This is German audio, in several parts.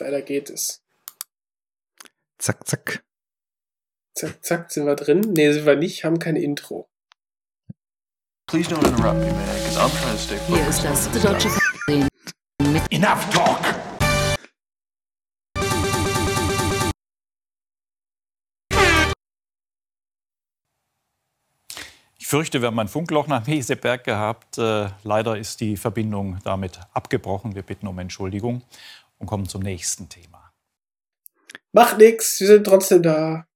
Weiter geht es. Zack, zack. Zack, zack, sind wir drin? Ne, sind wir nicht, haben kein Intro. Please don't interrupt me, man, because I'm trying to stay focused. Hier ist das deutsche Fernsehen. Enough talk! Ich fürchte, wir haben ein Funkloch nach Meseberg gehabt. Äh, leider ist die Verbindung damit abgebrochen. Wir bitten um Entschuldigung und kommen zum nächsten Thema. Macht nix, wir sind trotzdem da.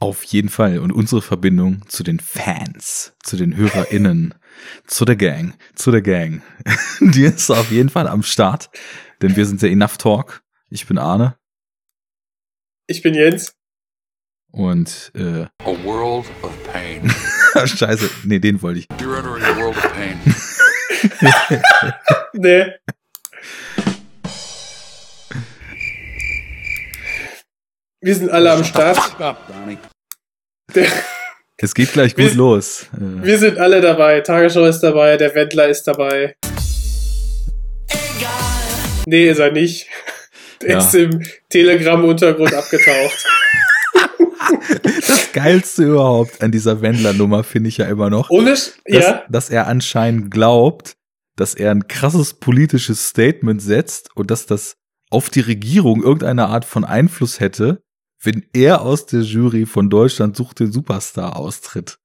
Auf jeden Fall. Und unsere Verbindung zu den Fans, zu den HörerInnen, zu der Gang, zu der Gang, die ist auf jeden Fall am Start. Denn wir sind der Enough Talk. Ich bin Arne. Ich bin Jens. Und äh, A world of pain. Scheiße, nee, den wollte ich. You're entering a world of pain. Nee. Wir sind alle am Start. Es geht gleich gut Wir- los. Wir sind alle dabei. Tagesschau ist dabei, der Wendler ist dabei. Nee, ist er nicht. Der Ja. ist im Telegram-Untergrund abgetaucht. das Geilste überhaupt an dieser Wendler-Nummer finde ich ja immer noch, Ohne, dass, ja, dass er anscheinend glaubt, dass er ein krasses politisches Statement setzt und dass das auf die Regierung irgendeine Art von Einfluss hätte, wenn er aus der Jury von Deutschland sucht den Superstar austritt.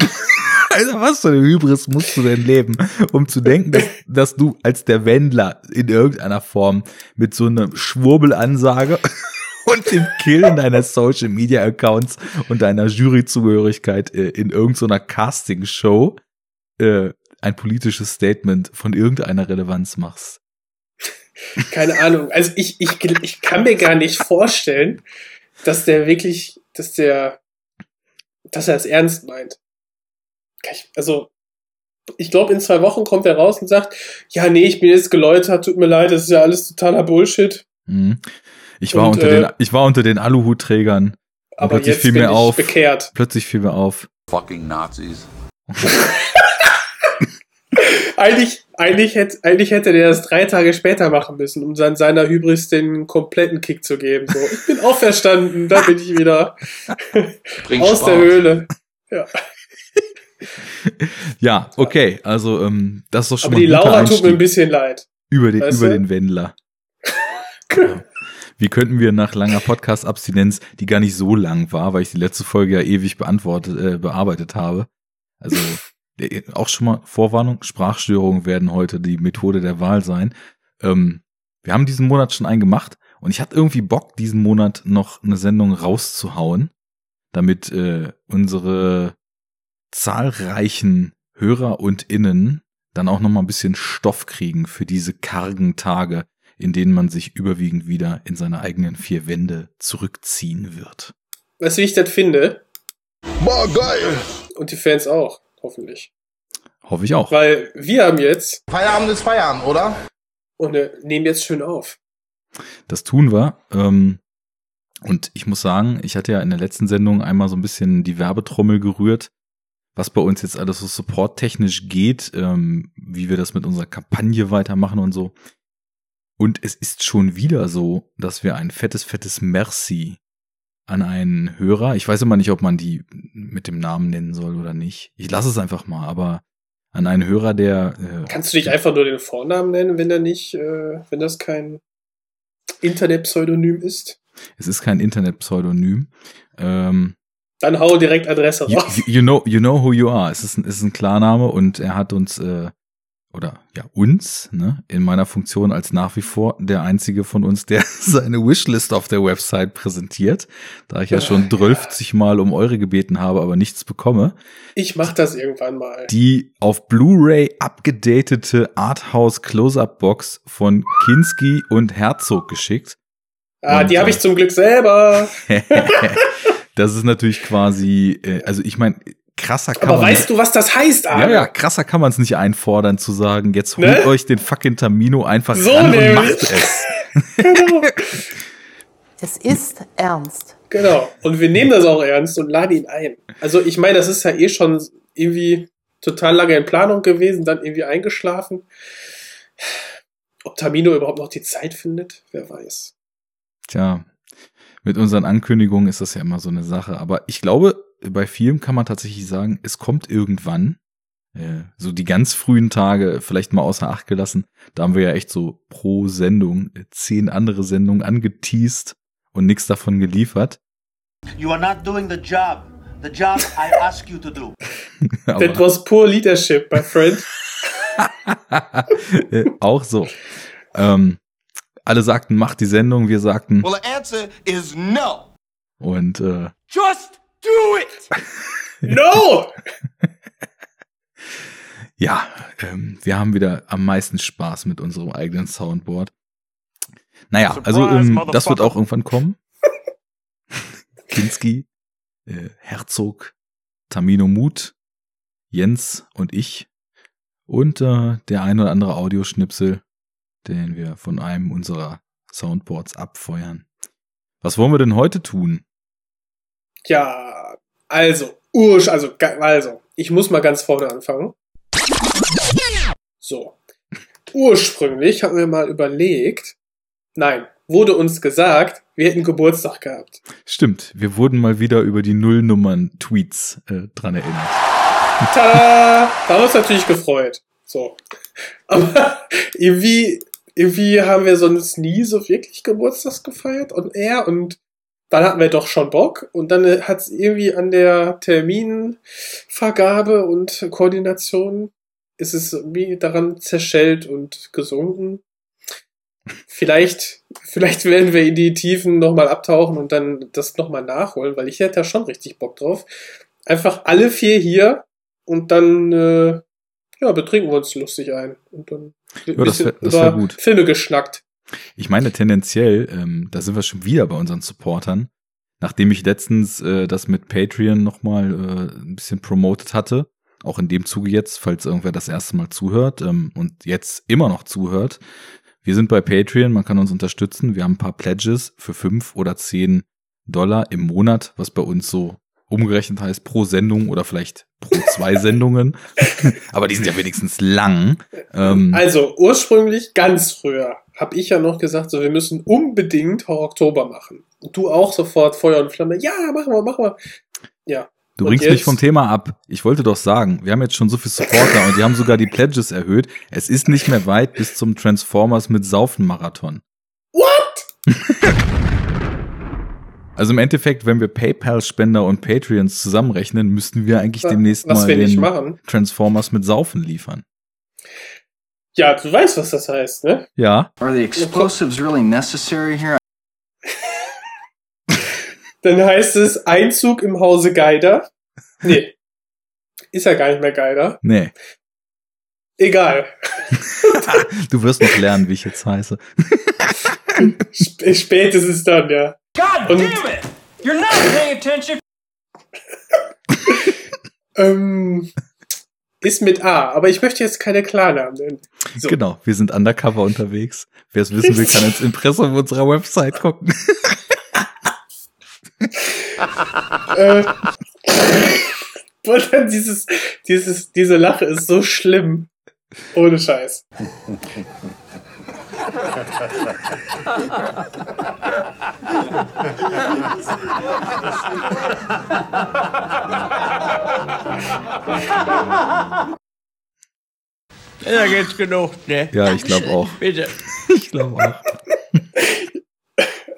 Alter, was für eine Hybris musst du denn leben, um zu denken, dass, dass du als der Wendler in irgendeiner Form mit so einer Schwurbelansage und dem Killen deiner Social Media Accounts und deiner Juryzugehörigkeit äh, in irgendeiner Casting-Show äh, ein politisches Statement von irgendeiner Relevanz machst. keine Ahnung. Also ich, ich, ich kann mir gar nicht vorstellen, dass der wirklich, dass der, dass er es ernst meint. Also, ich glaube, in zwei Wochen kommt er raus und sagt, ja, nee, ich bin jetzt geläutert, tut mir leid, das ist ja alles totaler Bullshit. Mhm. Ich war Und, unter äh, den, ich war unter den Aluhutträgern. Aber plötzlich jetzt fiel bin mir ich auf. bekehrt. Plötzlich fiel mir auf. Fucking Nazis. Eigentlich, eigentlich, hätte, eigentlich hätte der das drei Tage später machen müssen, um dann seiner Hybris den kompletten Kick zu geben. So, ich bin auferstanden, da bin ich wieder Bringt aus Spaß. der Höhle. Ja, okay, also ähm, das ist doch schon Aber mal die Laura tut mir ein Einstieg bisschen leid. über den, weißt über du? den Wendler. Ja. Wie könnten wir nach langer Podcast-Abstinenz, die gar nicht so lang war, weil ich die letzte Folge ja ewig beantwortet, äh, bearbeitet habe. Also auch schon mal Vorwarnung, Sprachstörungen werden heute die Methode der Wahl sein. Ähm, wir haben diesen Monat schon einen gemacht und ich hatte irgendwie Bock, diesen Monat noch eine Sendung rauszuhauen, damit äh, unsere zahlreichen Hörer und Innen dann auch noch mal ein bisschen Stoff kriegen für diese kargen Tage, in denen man sich überwiegend wieder in seine eigenen vier Wände zurückziehen wird. Weißt du, wie ich das finde? Boah, geil! Und die Fans auch, hoffentlich. Hoffe ich auch. Weil wir haben jetzt Feierabend ist Feierabend, oder? und äh, nehmen jetzt schön auf. Das tun wir. Ähm, und ich muss sagen, ich hatte ja in der letzten Sendung einmal so ein bisschen die Werbetrommel gerührt, was bei uns jetzt alles so supporttechnisch geht, ähm, wie wir das mit unserer Kampagne weitermachen und so. Und es ist schon wieder so, dass wir ein fettes, fettes Merci an einen Hörer, ich weiß immer nicht, ob man die mit dem Namen nennen soll oder nicht. Ich lasse es einfach mal, aber an einen Hörer, der äh, Kannst du dich einfach nur den Vornamen nennen, wenn er nicht, äh, wenn das kein Internetpseudonym ist? es ist kein Internetpseudonym. Ähm, Dann hau direkt Adresse raus. you- you know, you know who you are. Es ist ein, es ist ein Klarname und er hat uns äh, oder ja uns ne, in meiner Funktion als nach wie vor der einzige von uns, der seine Wishlist auf der Website präsentiert, da ich ja schon 12 Mal um eure gebeten habe, aber nichts bekomme. Ich mach das irgendwann mal. Die auf Blu-ray abgedatete Arthouse Close-Up Box von Kinski und Herzog geschickt. ah, und, die habe äh, ich zum Glück selber. das ist natürlich quasi, äh, also ich meine, krasser kann Aber man weißt du, was das heißt, Ja, Arne? ja, krasser kann man es nicht einfordern, zu sagen, jetzt holt Ne? euch den fucking Tamino einfach So ran und nämlich. macht es. Genau. Es ist ernst. genau. Und wir nehmen das auch ernst und laden ihn ein. Also ich meine, das ist ja eh schon irgendwie total lange in Planung gewesen, dann irgendwie eingeschlafen. Ob Tamino überhaupt noch die Zeit findet, wer weiß. Tja, mit unseren Ankündigungen ist das ja immer so eine Sache. Aber ich glaube, bei vielen kann man tatsächlich sagen, es kommt irgendwann. Äh, so die ganz frühen Tage vielleicht mal außer Acht gelassen. Da haben wir ja echt so pro Sendung äh, zehn andere Sendungen angeteased und nichts davon geliefert. You are not doing the job. The job I ask you to do. That was poor leadership, my friend. äh, auch so. Ähm, alle sagten, mach die Sendung, wir sagten Well, the answer is no. und äh, Just do it! No! Ja, ähm, wir haben wieder am meisten Spaß mit unserem eigenen Soundboard. Naja, also Surprise, ähm, das wird auch irgendwann kommen. Kinski, äh, Herzog, Tamino Mut, Jens und ich und äh, der ein oder andere Audioschnipsel, den wir von einem unserer Soundboards abfeuern. Was wollen wir denn heute tun? Ja, also, Ursch, also, also, ich muss mal ganz vorne anfangen. So. Ursprünglich haben wir mal überlegt, nein, wurde uns gesagt, wir hätten Geburtstag gehabt. Stimmt, wir wurden mal wieder über die Nullnummern-Tweets äh, dran erinnert. Tada! Da haben wir uns natürlich gefreut. So. Aber irgendwie, irgendwie haben wir sonst nie so wirklich Geburtstag gefeiert und er und dann hatten wir doch schon Bock und dann hat es irgendwie an der Terminvergabe und Koordination ist es irgendwie daran zerschellt und gesunken. Vielleicht, vielleicht werden wir in die Tiefen nochmal abtauchen und dann das nochmal nachholen, weil ich hätte da schon richtig Bock drauf. Einfach alle vier hier und dann äh, ja, betrinken wir uns lustig ein. Und dann wird Ja, ein das wär- das wär über gut. Filme geschnackt. Ich meine tendenziell, ähm, da sind wir schon wieder bei unseren Supportern. Nachdem ich letztens äh, das mit Patreon nochmal äh, ein bisschen promotet hatte, auch in dem Zuge jetzt, falls irgendwer das erste Mal zuhört ähm, und jetzt immer noch zuhört. Wir sind bei Patreon, man kann uns unterstützen. Wir haben ein paar Pledges für fünf oder zehn Dollar im Monat, was bei uns so umgerechnet heißt pro Sendung oder vielleicht pro zwei Sendungen. Aber die sind ja wenigstens lang. Ähm, Also ursprünglich, ganz früher, habe ich ja noch gesagt, so wir müssen unbedingt Horror Oktober machen. Und du auch sofort Feuer und Flamme. Ja, machen wir, machen wir. Ja. Du Und bringst mich jetzt- vom Thema ab. Ich wollte doch sagen, wir haben jetzt schon so viel Supporter und die haben sogar die Pledges erhöht. Es ist nicht mehr weit bis zum Transformers mit Saufen-Marathon. What? Also im Endeffekt, wenn wir PayPal-Spender und Patreons zusammenrechnen, müssten wir eigentlich demnächst Was mal den. Transformers mit Saufen liefern. Ja, du weißt, was das heißt, ne? Ja, Are the explosives really necessary here? Dann heißt es Einzug im Hause Geider. Nee. Ist ja gar nicht mehr Geider. nee. Egal. Du wirst noch lernen, wie ich jetzt heiße. Sp spätestens dann, ja. God Und- damn it! You're not paying attention! Ähm, ist mit A, aber ich möchte jetzt keine Klarnamen nennen. So. Genau, wir sind undercover unterwegs. Wer es wissen will, kann ins Impressum unserer Website gucken. Äh, und dann dieses, dieses, diese Lache ist so schlimm. Ohne Scheiß. Ja, geht's genug, ne? Ja, ich glaube auch. Bitte. Ich glaube auch.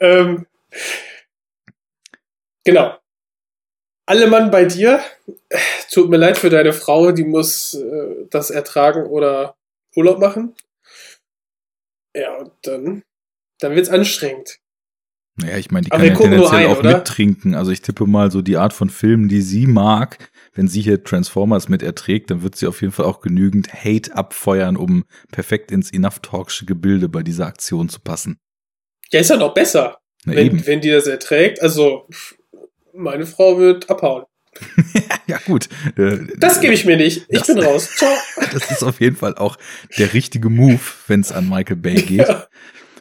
Ähm, genau. Alle Mann bei dir. Tut mir leid für deine Frau, die muss äh, das ertragen oder Urlaub machen. Ja, und dann, dann wird's anstrengend. Naja, ich meine, die Aber kann ja tendenziell ein, auch oder? mittrinken. Also ich tippe mal so die Art von Filmen, die sie mag. Wenn sie hier Transformers mit erträgt, dann wird sie auf jeden Fall auch genügend Hate abfeuern, um perfekt ins Enough Talksche Gebilde bei dieser Aktion zu passen. Ja, ist ja noch besser, Na wenn, eben. wenn die das erträgt. Also, meine Frau wird abhauen. Ja, gut. Äh, Das gebe ich mir nicht. Ich Das- bin raus. Ciao. Das ist auf jeden Fall auch der richtige Move, wenn es an Michael Bay geht. Ja.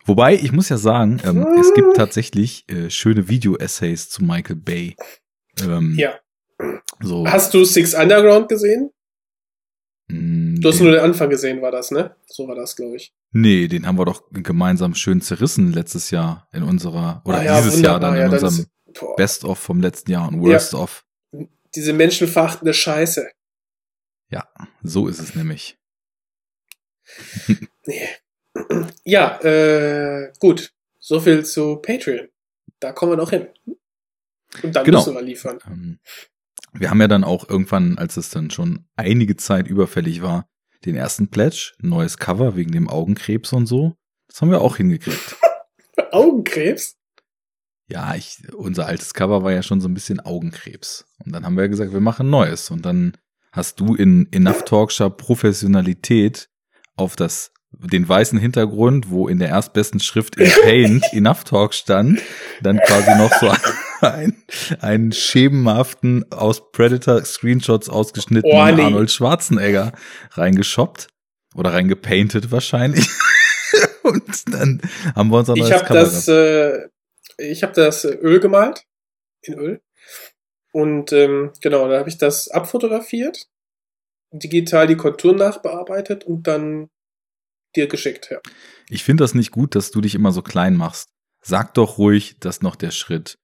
Wobei, ich muss ja sagen, ähm, es gibt tatsächlich äh, schöne Video-Essays zu Michael Bay. Ähm, ja. So, Hast du Six Underground gesehen? mh, Du hast den- nur den Anfang gesehen, war das, ne? So war das, glaube ich. Nee, den haben wir doch gemeinsam schön zerrissen letztes Jahr in unserer, oder Ah ja, dieses Jahr dann in ja, unserem. Best-of vom letzten Jahr und Worst-of. Diese menschenverachtende Scheiße. So ist es nämlich. Nee. Ja, äh, gut. So viel zu Patreon. Da kommen wir noch hin. Und dann Genau. müssen wir liefern. Ähm, wir haben ja dann auch irgendwann, als es dann schon einige Zeit überfällig war, den ersten Pledge, neues Cover wegen dem Augenkrebs und so. Das haben wir auch hingekriegt. Augenkrebs? Ja, ich, unser altes Cover war ja schon so ein bisschen Augenkrebs. Und dann haben wir gesagt, wir machen Neues. Und dann hast du in Enough Talkshow Professionalität auf das, den weißen Hintergrund, wo in der erstbesten Schrift in Paint Enough Talk stand, dann quasi noch so ein, einen schemenhaften aus Predator Screenshots ausgeschnittenen Oh, nee. Arnold Schwarzenegger reingeschoppt. Oder reingepainted wahrscheinlich. Und dann haben wir unser neues Ich habe das, äh, ich habe das Öl gemalt. In Öl. Und ähm, genau, da habe ich das abfotografiert, digital die Konturen nachbearbeitet und dann dir geschickt. Ja. Ich finde das nicht gut, dass du dich immer so klein machst. Sag doch ruhig, dass noch der Schritt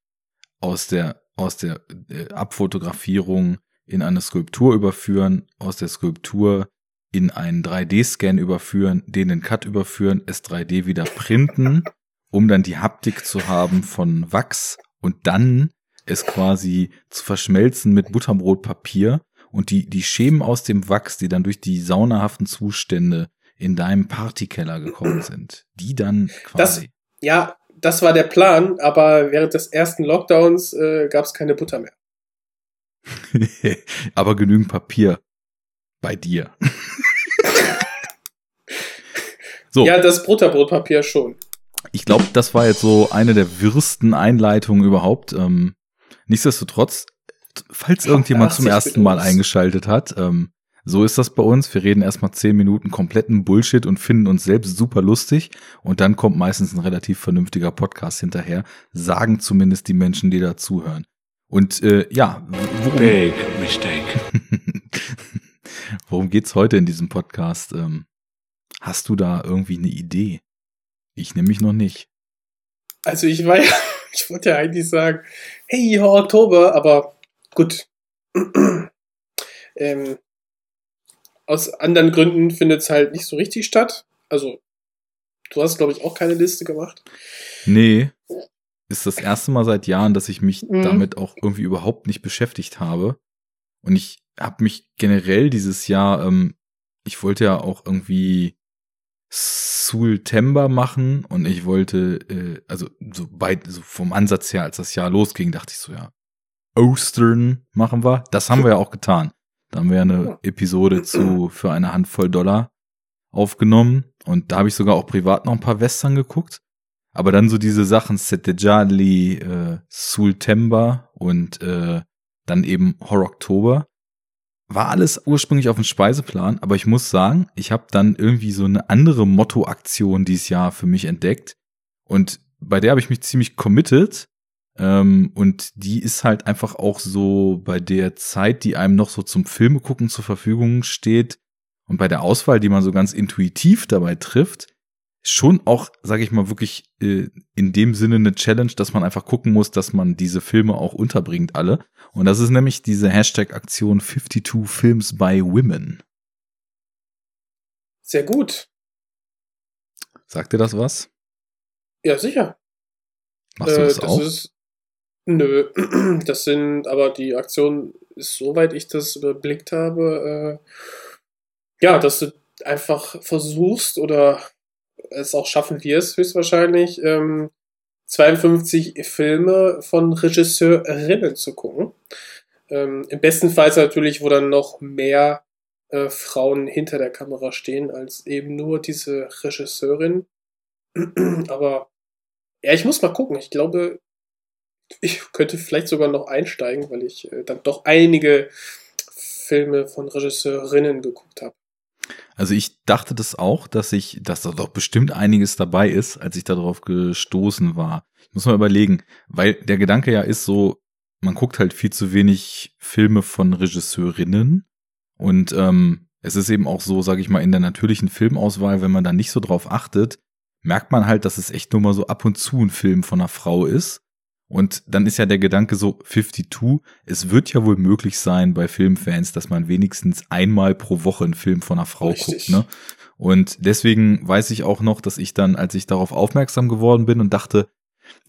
aus der, aus der äh, Abfotografierung in eine Skulptur überführen, aus der Skulptur in einen 3D-Scan überführen, den in Cut überführen, es 3D wieder printen, um dann die Haptik zu haben von Wachs und dann es quasi zu verschmelzen mit Butterbrotpapier und die, die Schemen aus dem Wachs, die dann durch die saunahaften Zustände in deinem Partykeller gekommen sind, die dann quasi. ja, das war der Plan, aber während des ersten Lockdowns äh, gab es keine Butter mehr. Aber genügend Papier bei dir. so, Ja, das Butterbrotpapier schon. Ich glaube, das war jetzt so eine der wirsten Einleitungen überhaupt. Ähm, nichtsdestotrotz, falls irgendjemand zum 80 ersten Mal eingeschaltet hat, ähm, so ist das bei uns. Wir reden erstmal zehn Minuten kompletten Bullshit und finden uns selbst super lustig. Und dann kommt meistens ein relativ vernünftiger Podcast hinterher. Sagen zumindest die Menschen, die da zuhören. Und äh, ja, worum, Big mistake. worum geht's heute in diesem Podcast? Ähm, hast du da irgendwie eine Idee? Ich nämlich noch nicht. Also ich war ja, ich wollte ja eigentlich sagen, hey, Oktober, aber gut. ähm, aus anderen Gründen findet es halt nicht so richtig statt. Also, du hast, glaube ich, auch keine Liste gemacht. Nee, ist das erste Mal seit Jahren, dass ich mich Mhm. damit auch irgendwie überhaupt nicht beschäftigt habe. Und ich habe mich generell dieses Jahr, ähm, ich wollte ja auch irgendwie Sultember machen und ich wollte, äh, also so weit, so vom Ansatz her, als das Jahr losging, dachte ich so, ja, Ostern machen wir. Das haben wir ja auch getan. Da haben wir eine Episode zu für eine Handvoll Dollar aufgenommen und da habe ich sogar auch privat noch ein paar Western geguckt. Aber dann so diese Sachen Setejali, äh, Sultember und äh, dann eben Horror-Oktober. War alles ursprünglich auf dem Speiseplan, aber ich muss sagen, ich habe dann irgendwie so eine andere Motto-Aktion dieses Jahr für mich entdeckt. Und bei der habe ich mich ziemlich committed. Ähm, und die ist halt einfach auch so bei der Zeit, die einem noch so zum Filme gucken zur Verfügung steht und bei der Auswahl, die man so ganz intuitiv dabei trifft, schon auch, sage ich mal, wirklich äh, in dem Sinne eine Challenge, dass man einfach gucken muss, dass man diese Filme auch unterbringt alle. Und das ist nämlich diese Hashtag-Aktion 52 Films by Women. Sehr gut. Sagt dir das was? Ja, sicher. Machst du Äh, das, auch? Ist, nö, das sind, aber die Aktion ist, soweit ich das überblickt habe, äh, ja, dass du einfach versuchst oder es auch schaffen wirst, höchstwahrscheinlich, ähm, 52 Filme von Regisseurinnen zu gucken. Ähm, Im besten Fall natürlich, wo dann noch mehr äh, Frauen hinter der Kamera stehen, als eben nur diese Regisseurin. Aber ja, ich muss mal gucken. Ich glaube, ich könnte vielleicht sogar noch einsteigen, weil ich äh, dann doch einige Filme von Regisseurinnen geguckt habe. Also ich dachte das auch, dass ich, dass da doch bestimmt einiges dabei ist, als ich darauf gestoßen war. Ich muss mal überlegen, weil der Gedanke ja ist so, man guckt halt viel zu wenig Filme von Regisseurinnen und ähm, es ist eben auch so, sage ich mal, in der natürlichen Filmauswahl, wenn man da nicht so drauf achtet, merkt man halt, dass es echt nur mal so ab und zu ein Film von einer Frau ist. Und dann ist ja der Gedanke so 52, es wird ja wohl möglich sein bei Filmfans, dass man wenigstens einmal pro Woche einen Film von einer Frau Richtig. guckt, ne? Und deswegen weiß ich auch noch, dass ich dann, als ich darauf aufmerksam geworden bin und dachte,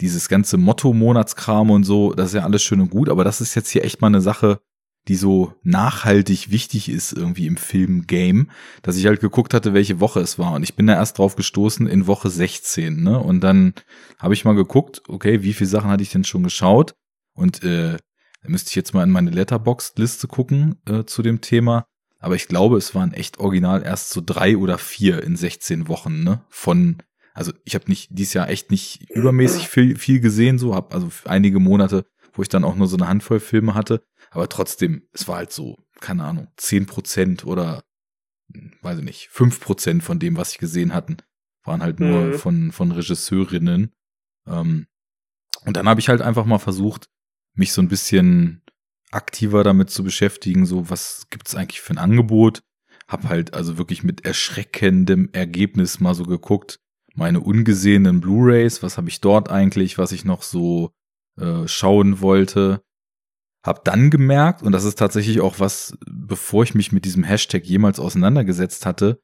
dieses ganze Motto-Monatskram und so, das ist ja alles schön und gut, aber das ist jetzt hier echt mal eine Sache, die so nachhaltig wichtig ist irgendwie im Film-Game, dass ich halt geguckt hatte, welche Woche es war. Und ich bin da erst drauf gestoßen in Woche 16, ne? Und dann habe ich mal geguckt, okay, wie viele Sachen hatte ich denn schon geschaut? Und äh, da müsste ich jetzt mal in meine Letterboxd-Liste gucken äh, zu dem Thema. Aber ich glaube, es waren echt original erst so drei oder vier in 16 Wochen, ne? Von, also ich habe nicht dieses Jahr echt nicht übermäßig viel, viel gesehen, so habe also einige Monate, wo ich dann auch nur so eine Handvoll Filme hatte. Aber trotzdem, es war halt so, keine Ahnung, 10 Prozent oder, weiß ich nicht, 5 Prozent von dem, was ich gesehen hatten, waren halt nur Mhm. von, von Regisseurinnen. Ähm, und dann habe ich halt einfach mal versucht, mich so ein bisschen aktiver damit zu beschäftigen, so was gibt's eigentlich für ein Angebot. Hab halt also wirklich mit erschreckendem Ergebnis mal so geguckt, meine ungesehenen Blu-rays, was habe ich dort eigentlich, was ich noch so äh, schauen wollte. Hab dann gemerkt, und das ist tatsächlich auch was, bevor ich mich mit diesem Hashtag jemals auseinandergesetzt hatte,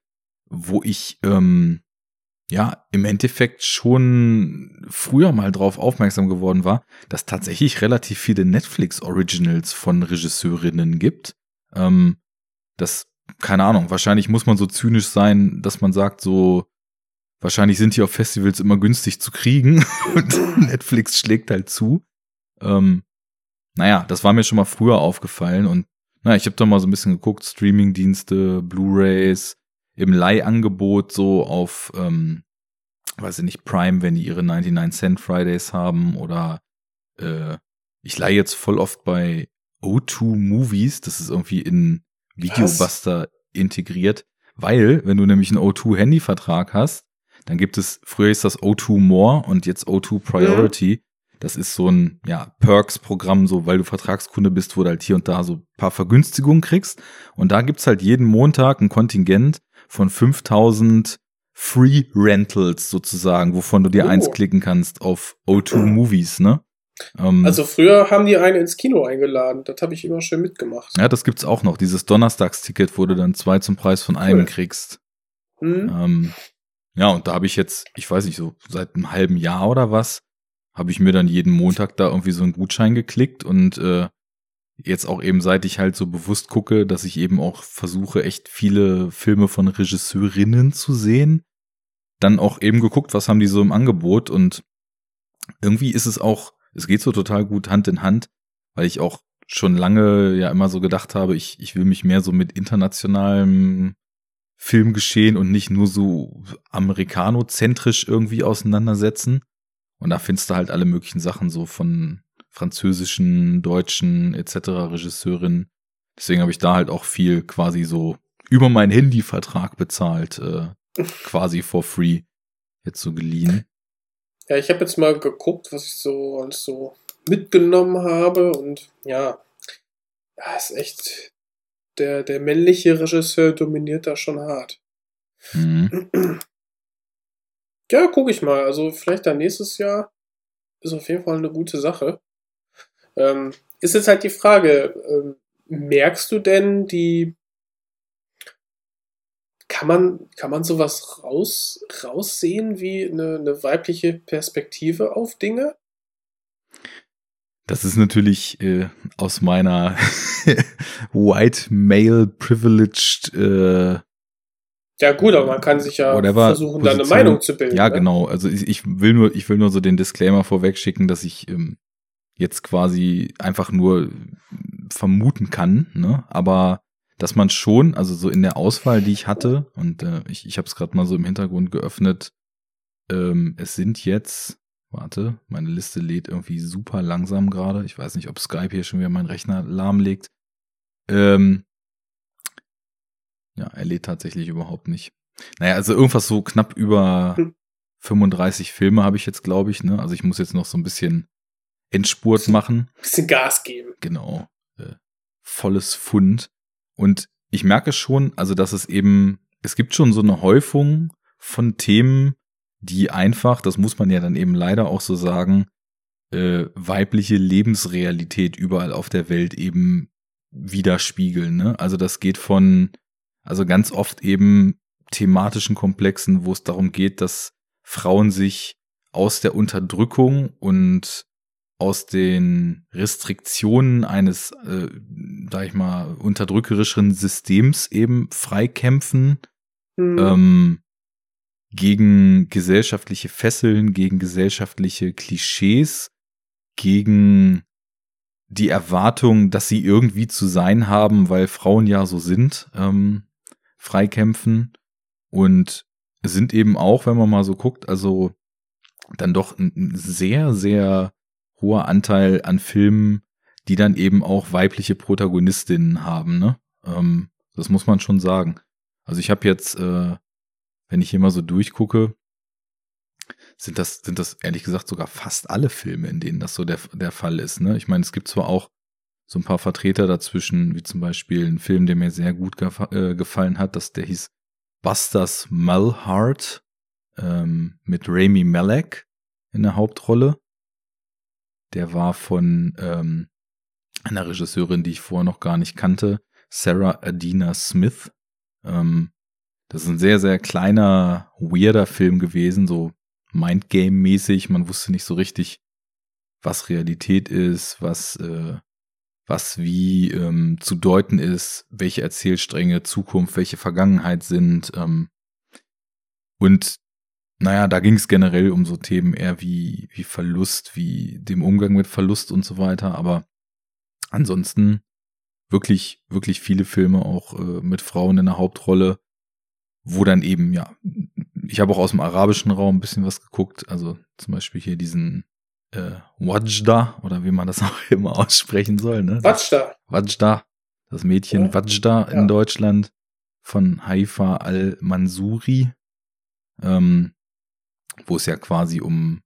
wo ich ähm, ja im Endeffekt schon früher mal drauf aufmerksam geworden war, dass tatsächlich relativ viele Netflix-Originals von Regisseurinnen gibt. Ähm, das, keine Ahnung, wahrscheinlich muss man so zynisch sein, dass man sagt, so, wahrscheinlich sind die auf Festivals immer günstig zu kriegen und Netflix schlägt halt zu. Ähm, naja, das war mir schon mal früher aufgefallen und naja, ich habe da mal so ein bisschen geguckt, Streamingdienste, Blu-rays, im Leihangebot so auf, ähm, weiß ich nicht, Prime, wenn die ihre 99 Cent Fridays haben oder äh, ich leihe jetzt voll oft bei O2 Movies, das ist irgendwie in Videobuster integriert, weil, wenn du nämlich einen O2 Handyvertrag hast, dann gibt es, früher ist das O2 More und jetzt O2 Priority. Das ist so ein ja, Perks-Programm, so weil du Vertragskunde bist, wo du halt hier und da so ein paar Vergünstigungen kriegst. Und da gibt's halt jeden Montag ein Kontingent von 5000 Free Rentals sozusagen, wovon du dir Oh. eins klicken kannst auf O2 Movies, ne? Ähm, Also früher haben die einen ins Kino eingeladen. Das habe ich immer schön mitgemacht. ja, das gibt's auch noch, dieses Donnerstagsticket, wo du dann zwei zum Preis von einem Cool. kriegst. Hm? Ähm, ja, und da habe ich jetzt, ich weiß nicht, so seit einem halben Jahr oder was, habe ich mir dann jeden Montag da irgendwie so einen Gutschein geklickt und äh, jetzt auch eben, seit ich halt so bewusst gucke, dass ich eben auch versuche, echt viele Filme von Regisseurinnen zu sehen, dann auch eben geguckt, was haben die so im Angebot und irgendwie ist es auch, es geht so total gut Hand in Hand, weil ich auch schon lange ja immer so gedacht habe, ich, ich will mich mehr so mit internationalem Filmgeschehen und nicht nur so amerikanozentrisch irgendwie auseinandersetzen. Und da findest du halt alle möglichen Sachen so von französischen, deutschen etc. Regisseurinnen. Deswegen habe ich da halt auch viel quasi so über meinen Handyvertrag bezahlt, äh, quasi for free jetzt so geliehen. Ja, ich habe jetzt mal geguckt, was ich so alles so mitgenommen habe und ja, ja, ist echt der, der männliche Regisseur dominiert da schon hart. Mhm. Ja, gucke ich mal. Also vielleicht dann nächstes Jahr ist auf jeden Fall eine gute Sache. Ähm, ist jetzt halt die Frage, ähm, merkst du denn die kann man, kann man sowas raus, raussehen wie eine, eine weibliche Perspektive auf Dinge? Das ist natürlich äh, aus meiner white male privileged äh, Ja, gut, aber man kann sich ja Whatever versuchen, da eine Position. Meinung zu bilden. Ja, ne? genau. Also ich, ich will nur, ich will nur so den Disclaimer vorweg schicken, dass ich ähm, jetzt quasi einfach nur vermuten kann, ne? Aber dass man schon, also so in der Auswahl, die ich hatte, und äh, ich, ich habe es gerade mal so im Hintergrund geöffnet, ähm, es sind jetzt, warte, meine Liste lädt irgendwie super langsam gerade. Ich weiß nicht, ob Skype hier schon wieder meinen Rechner lahmlegt. Ähm, ja, er lädt tatsächlich überhaupt nicht. Naja, also irgendwas so knapp über Hm. 35 Filme habe ich jetzt, glaube ich. Ne? Also ich muss jetzt noch so ein bisschen Endspurt machen. Bisschen Gas geben. Genau. Äh, volles Fund. Und ich merke schon, also dass es eben, es gibt schon so eine Häufung von Themen, die einfach, das muss man ja dann eben leider auch so sagen, äh, weibliche Lebensrealität überall auf der Welt eben widerspiegeln. Ne? Also das geht von, also ganz oft eben thematischen Komplexen, wo es darum geht, dass Frauen sich aus der Unterdrückung und aus den Restriktionen eines, äh, sag ich mal, unterdrückerischeren Systems eben freikämpfen, Mhm. ähm, gegen gesellschaftliche Fesseln, gegen gesellschaftliche Klischees, gegen die Erwartung, dass sie irgendwie zu sein haben, weil Frauen ja so sind, ähm, freikämpfen und sind eben auch, wenn man mal so guckt, also dann doch ein sehr, sehr hoher Anteil an Filmen, die dann eben auch weibliche Protagonistinnen haben, ne? Ähm, das muss man schon sagen. Also ich habe jetzt, äh, wenn ich hier mal so durchgucke, sind das, sind das ehrlich gesagt sogar fast alle Filme, in denen das so der, der Fall ist. Ne? Ich meine, es gibt zwar auch so ein paar Vertreter dazwischen, wie zum Beispiel ein Film, der mir sehr gut gefa äh, gefallen hat, dass der hieß Busters Malhart ähm, mit Rami Malek in der Hauptrolle. Der war von ähm, einer Regisseurin, die ich vorher noch gar nicht kannte, Sarah Adina Smith. Ähm, das ist ein sehr, sehr kleiner, weirder Film gewesen, so Mindgame-mäßig. Man wusste nicht so richtig, was Realität ist, was, äh, was wie ähm, zu deuten ist, welche Erzählstränge Zukunft, welche Vergangenheit sind. Ähm, und naja, da ging es generell um so Themen eher wie, wie Verlust, wie dem Umgang mit Verlust und so weiter. Aber ansonsten wirklich, wirklich viele Filme auch äh, mit Frauen in der Hauptrolle, wo dann eben, ja, ich habe auch aus dem arabischen Raum ein bisschen was geguckt, also zum Beispiel hier diesen äh, Wajda oder wie man das auch immer aussprechen soll, ne? Wajda. Wajda, das Mädchen Ja. Wajda in Ja. Deutschland von Haifa al-Mansuri, ähm, wo es ja quasi um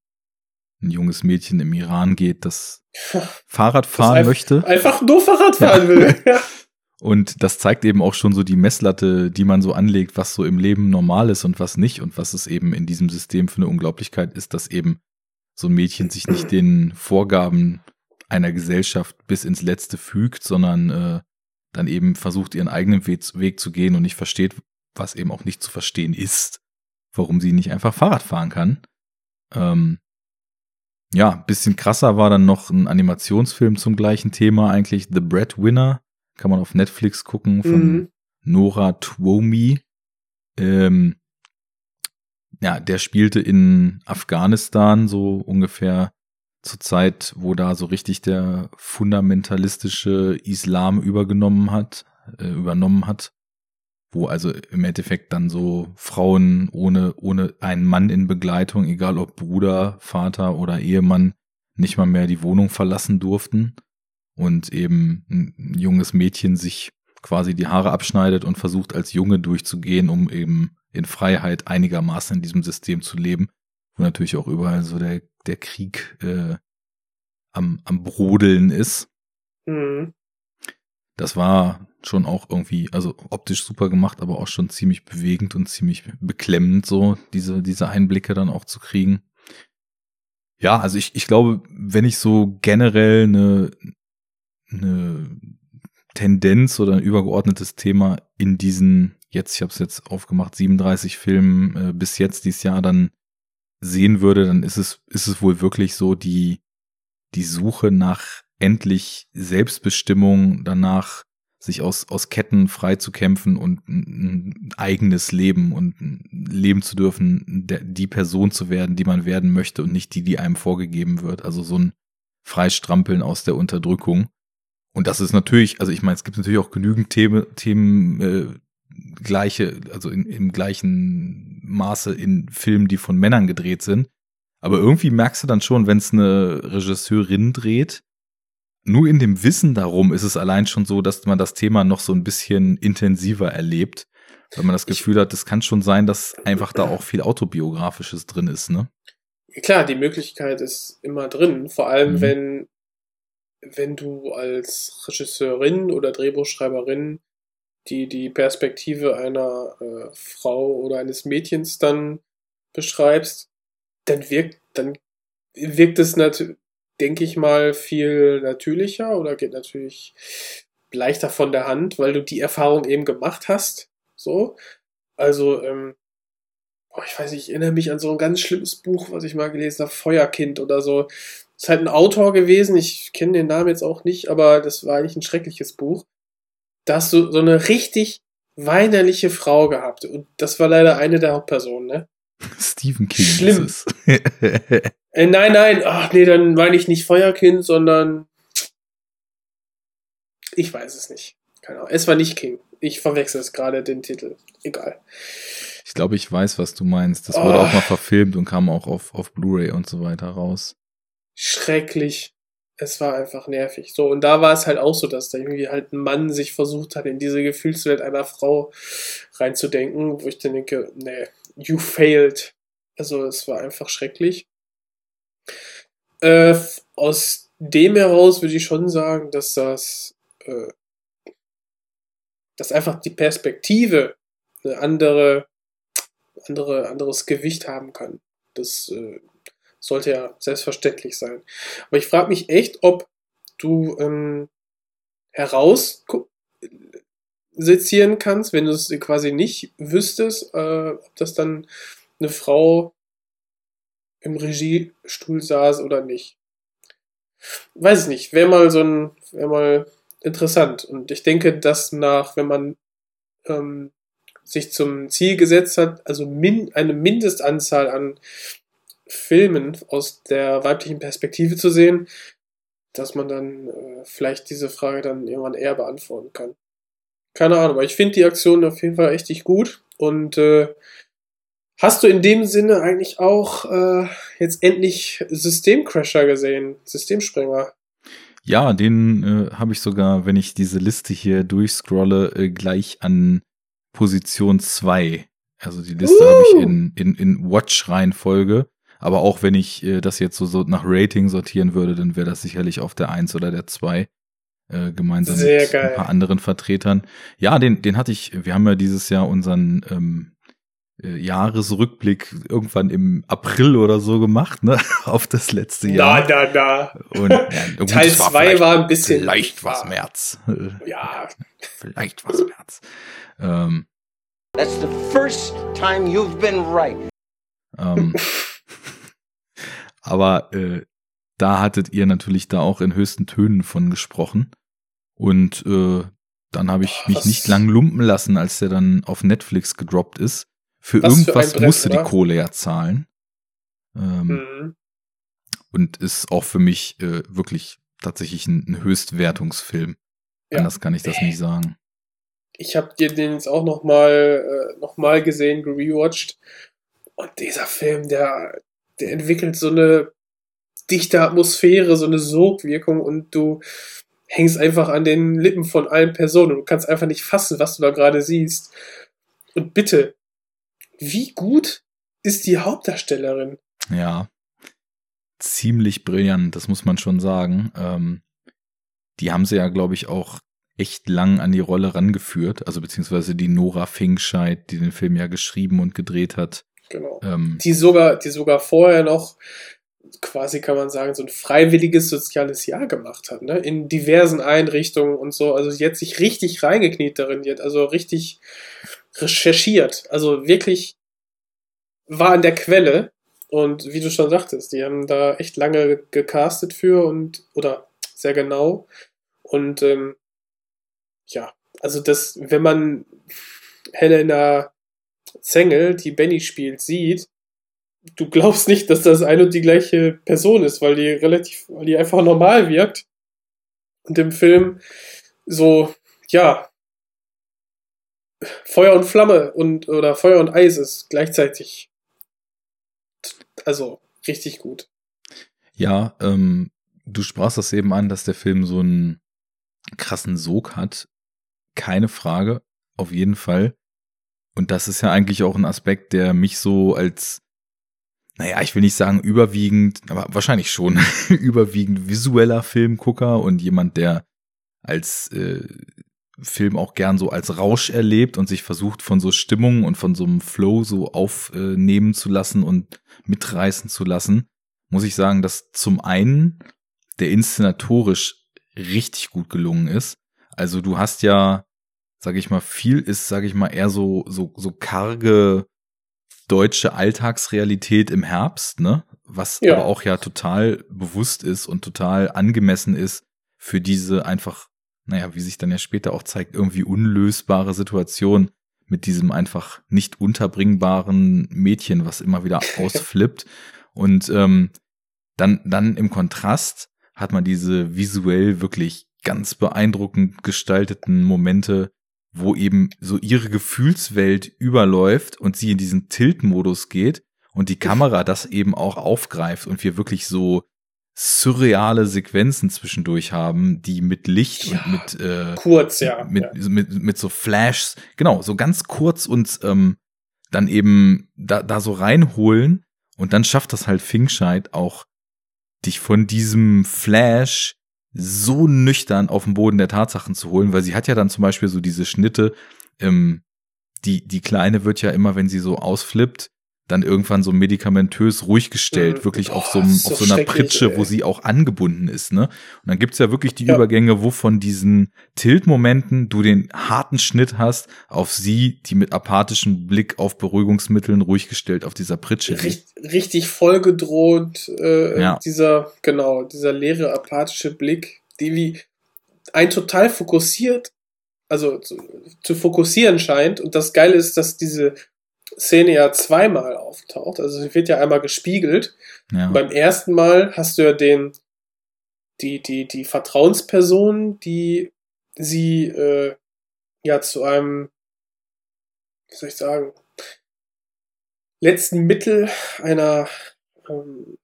ein junges Mädchen im Iran geht, das Fahrrad fahren ein- möchte. Einfach nur Fahrrad fahren will. Ja. Und das zeigt eben auch schon so die Messlatte, die man so anlegt, was so im Leben normal ist und was nicht und was es eben in diesem System für eine Unglaublichkeit ist, dass eben so ein Mädchen sich nicht den Vorgaben einer Gesellschaft bis ins Letzte fügt, sondern äh, dann eben versucht, ihren eigenen Weg, Weg zu gehen und nicht versteht, was eben auch nicht zu verstehen ist, warum sie nicht einfach Fahrrad fahren kann. Ähm, ja, bisschen krasser war dann noch ein Animationsfilm zum gleichen Thema eigentlich, The Breadwinner. Kann man auf Netflix gucken von Mhm. Nora Twomey. Ähm, ja, der spielte in Afghanistan so ungefähr zur Zeit, wo da so richtig der fundamentalistische Islam übergenommen hat, äh, übernommen hat, wo also im Endeffekt dann so Frauen ohne ohne einen Mann in Begleitung, egal ob Bruder, Vater oder Ehemann, nicht mal mehr die Wohnung verlassen durften. Und eben ein junges Mädchen sich quasi die Haare abschneidet und versucht als Junge durchzugehen, um eben in Freiheit einigermaßen in diesem System zu leben, wo natürlich auch überall so der, der Krieg äh, am, am Brodeln ist. Mhm. Das war schon auch irgendwie, also optisch super gemacht, aber auch schon ziemlich bewegend und ziemlich beklemmend, so diese, diese Einblicke dann auch zu kriegen. Ja, also ich, ich glaube, wenn ich so generell eine, eine Tendenz oder ein übergeordnetes Thema in diesen, jetzt, ich habe es jetzt aufgemacht, 37 Filmen äh, bis jetzt dieses Jahr dann sehen würde, dann ist es, ist es wohl wirklich so die, die Suche nach endlich Selbstbestimmung, danach sich aus, aus Ketten frei zu kämpfen und ein, eigenes Leben und leben zu dürfen, der, die Person zu werden, die man werden möchte und nicht die, die einem vorgegeben wird. Also so ein Freistrampeln aus der Unterdrückung. Und das ist natürlich, also ich meine, es gibt natürlich auch genügend Themen, Themen äh, gleiche, also in, im gleichen Maße in Filmen, die von Männern gedreht sind. Aber irgendwie merkst du dann schon, wenn es eine Regisseurin dreht, nur in dem Wissen darum ist es allein schon so, dass man das Thema noch so ein bisschen intensiver erlebt, weil man das Gefühl hat, es kann schon sein, dass einfach da auch viel autobiografisches drin ist, ne? Klar, die Möglichkeit ist immer drin, vor allem Mhm. wenn, wenn du als Regisseurin oder Drehbuchschreiberin die die Perspektive einer äh, Frau oder eines Mädchens dann beschreibst, dann wirkt, dann wirkt es natürlich, denke ich mal, viel natürlicher oder geht natürlich leichter von der Hand, weil du die Erfahrung eben gemacht hast. So. Also, ähm, ich weiß nicht, ich erinnere mich an so ein ganz schlimmes Buch, was ich mal gelesen habe, Feuerkind oder so. Ist halt ein Autor gewesen, ich kenne den Namen jetzt auch nicht, aber das war eigentlich ein schreckliches Buch. Da hast du so eine richtig weinerliche Frau gehabt. Und das war leider eine der Hauptpersonen, ne? Stephen King. Schlimm. Äh, nein, nein, ach nee, dann meine ich nicht Feuerkind, sondern ich weiß es nicht. Keine Ahnung. Es war nicht King. Ich verwechsel es gerade den Titel. Egal. ich glaube, ich weiß, was du meinst. Das wurde Oh. auch mal verfilmt und kam auch auf, auf Blu-ray und so weiter raus. Schrecklich. Es war einfach nervig. So, und da war es halt auch so, dass da irgendwie halt ein Mann sich versucht hat, in diese Gefühlswelt einer Frau reinzudenken, wo ich dann denke, nee, you failed. Also, es war einfach schrecklich. Äh, aus dem heraus würde ich schon sagen, dass das, äh, dass einfach die Perspektive eine andere, andere, anderes Gewicht haben kann. Das äh, sollte ja selbstverständlich sein. Aber ich frage mich echt, ob du ähm, heraus sezieren kannst, wenn du es quasi nicht wüsstest, äh, ob das dann eine Frau im Regiestuhl saß oder nicht. Weiß ich nicht. Wäre mal so ein, wäre mal interessant. Und ich denke, dass nach, wenn man ähm, sich zum Ziel gesetzt hat, also min eine Mindestanzahl an Filmen aus der weiblichen Perspektive zu sehen, dass man dann äh, vielleicht diese Frage dann irgendwann eher beantworten kann. Keine Ahnung, aber ich finde die Aktion auf jeden Fall richtig gut. Und äh, hast du in dem Sinne eigentlich auch äh, jetzt endlich Systemcrasher gesehen? Systemsprenger? Ja, den äh, habe ich sogar, wenn ich diese Liste hier durchscrolle, äh, gleich an Position 2. Also die Liste Uh. habe ich in, in, in Watch-Reihenfolge. Aber auch wenn ich äh, das jetzt so, so nach Rating sortieren würde, dann wäre das sicherlich auf der 1 oder der 2. Äh, gemeinsam Sehr mit geil. ein paar anderen Vertretern. Ja, den, den hatte ich, wir haben ja dieses Jahr unseren ähm, äh, Jahresrückblick irgendwann im April oder so gemacht, ne? Auf das letzte Jahr. Na, na, na. Und, ja, gut, Teil es 2 vielleicht- war ein bisschen. Vielleicht was März. Äh, Ja, Vielleicht was März. Ähm, That's the first time you've been right. ähm, aber äh, da hattet ihr natürlich da auch in höchsten Tönen von gesprochen. Und äh, dann habe ich Boah, mich nicht lang lumpen lassen, als der dann auf Netflix gedroppt ist. Für Was für irgendwas Brett, musste die oder? Kohle ja zahlen. Ähm, mhm. Und ist auch für mich äh, wirklich tatsächlich ein, ein Höchstwertungsfilm. Ja. Anders kann ich das nicht sagen. ich habe dir den jetzt auch noch mal, äh, noch mal gesehen, gerewatcht. Und dieser Film, der, der entwickelt so eine dichte Atmosphäre, so eine Sogwirkung und du hängst einfach an den Lippen von allen Personen. Du kannst einfach nicht fassen, was du da gerade siehst. Und bitte, wie gut ist die Hauptdarstellerin? Ja, ziemlich brillant, das muss man schon sagen. Ähm, die haben sie ja, glaube ich, auch echt lang an die Rolle rangeführt. Also beziehungsweise die Nora Fingscheid, die den Film ja geschrieben und gedreht hat. Genau. Ähm, Die sogar, die sogar vorher noch quasi kann man sagen, so ein freiwilliges soziales Jahr gemacht hat, ne? In diversen Einrichtungen und so. Also sie hat sich richtig reingekniet darin, die hat also richtig recherchiert. Also wirklich war an der Quelle. Und wie du schon sagtest, die haben da echt lange gecastet für und oder sehr genau. Und ähm, ja, also das, wenn man Helena Zengel, die Benny spielt, sieht, du glaubst nicht, dass das eine und die gleiche Person ist, weil die relativ, weil die einfach normal wirkt. Und im Film so, ja, Feuer und Flamme und oder Feuer und Eis ist gleichzeitig. Also richtig gut. ja, ähm, du sprachst das eben an, dass der Film so einen krassen Sog hat. Keine Frage, auf jeden Fall. Und das ist ja eigentlich auch ein Aspekt, der mich so als, naja, ich will nicht sagen überwiegend, aber wahrscheinlich schon überwiegend visueller Filmgucker und jemand, der als äh, Film auch gern so als Rausch erlebt und sich versucht von so Stimmungen und von so einem Flow so aufnehmen zu lassen und mitreißen zu lassen, muss ich sagen, dass zum einen der inszenatorisch richtig gut gelungen ist. Also du hast ja, sag ich mal, viel ist, sag ich mal, eher so, so, so karge deutsche Alltagsrealität im Herbst, ne? Was Ja. aber auch ja total bewusst ist und total angemessen ist für diese einfach, naja, wie sich dann ja später auch zeigt, irgendwie unlösbare Situation mit diesem einfach nicht unterbringbaren Mädchen, was immer wieder ausflippt. Und ähm, dann, dann im Kontrast hat man diese visuell wirklich ganz beeindruckend gestalteten Momente, wo eben so ihre Gefühlswelt überläuft und sie in diesen Tilt-Modus geht und die Kamera das eben auch aufgreift und wir wirklich so surreale Sequenzen zwischendurch haben, die mit Licht Ja, und mit äh, Kurz, ja. mit, ja. mit, mit so Flashs, genau, so ganz kurz und ähm, dann eben da, da so reinholen und dann schafft das halt Finkscheid auch, dich von diesem Flash so nüchtern auf den Boden der Tatsachen zu holen, weil sie hat ja dann zum Beispiel so diese Schnitte, ähm, die, die Kleine wird ja immer, wenn sie so ausflippt, dann irgendwann so medikamentös ruhig gestellt, Mhm. wirklich auf Boah, so, einem, ist auf so so einer Pritsche, wo ey. sie auch angebunden ist, ne? Und dann gibt's ja wirklich die Ja. Übergänge, wo von diesen Tilt-Momenten du den harten Schnitt hast auf sie, die mit apathischen Blick auf Beruhigungsmitteln ruhig gestellt auf dieser Pritsche. Richtig, richtig vollgedroht, äh, Ja. dieser, genau, dieser leere, apathische Blick, die wie ein total fokussiert, also zu, zu fokussieren scheint. Und das Geile ist, dass diese Szene ja zweimal auftaucht. Also sie wird ja einmal gespiegelt. Ja. Beim ersten Mal hast du ja den, die, die, die Vertrauensperson, die sie äh, ja zu einem, wie soll ich sagen, letzten Mittel einer, ähm,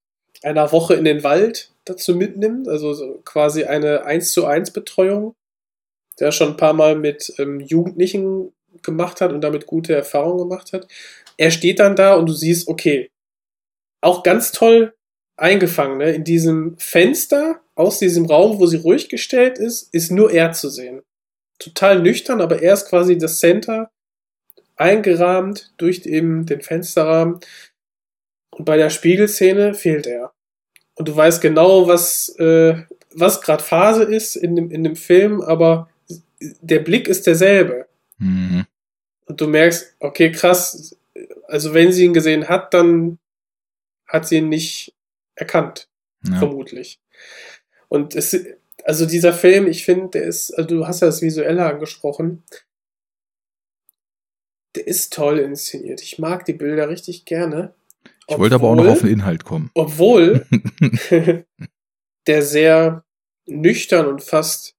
einer Woche in den Wald dazu mitnimmt. Also so quasi eine 1 zu 1 Betreuung, der schon ein paar Mal mit ähm, Jugendlichen gemacht hat und damit gute Erfahrungen gemacht hat. Er steht dann da und du siehst, okay, auch ganz toll eingefangen, ne? In diesem Fenster aus diesem Raum, wo sie ruhig gestellt ist, ist nur er zu sehen. Total nüchtern, aber er ist quasi das Center, eingerahmt durch eben den Fensterrahmen. Und bei der Spiegelszene fehlt er. Und du weißt genau, was, äh, was gerade Phase ist in dem, in dem Film, aber der Blick ist derselbe. Mhm. Und du merkst, okay, krass, also wenn sie ihn gesehen hat, dann hat sie ihn nicht erkannt, Ja. vermutlich. Und es, also dieser Film, ich finde, der ist, also du hast ja das Visuelle angesprochen, der ist toll inszeniert. Ich mag die Bilder richtig gerne. Ich wollte aber auch noch Obwohl- auf den Inhalt kommen. obwohl der sehr nüchtern und fast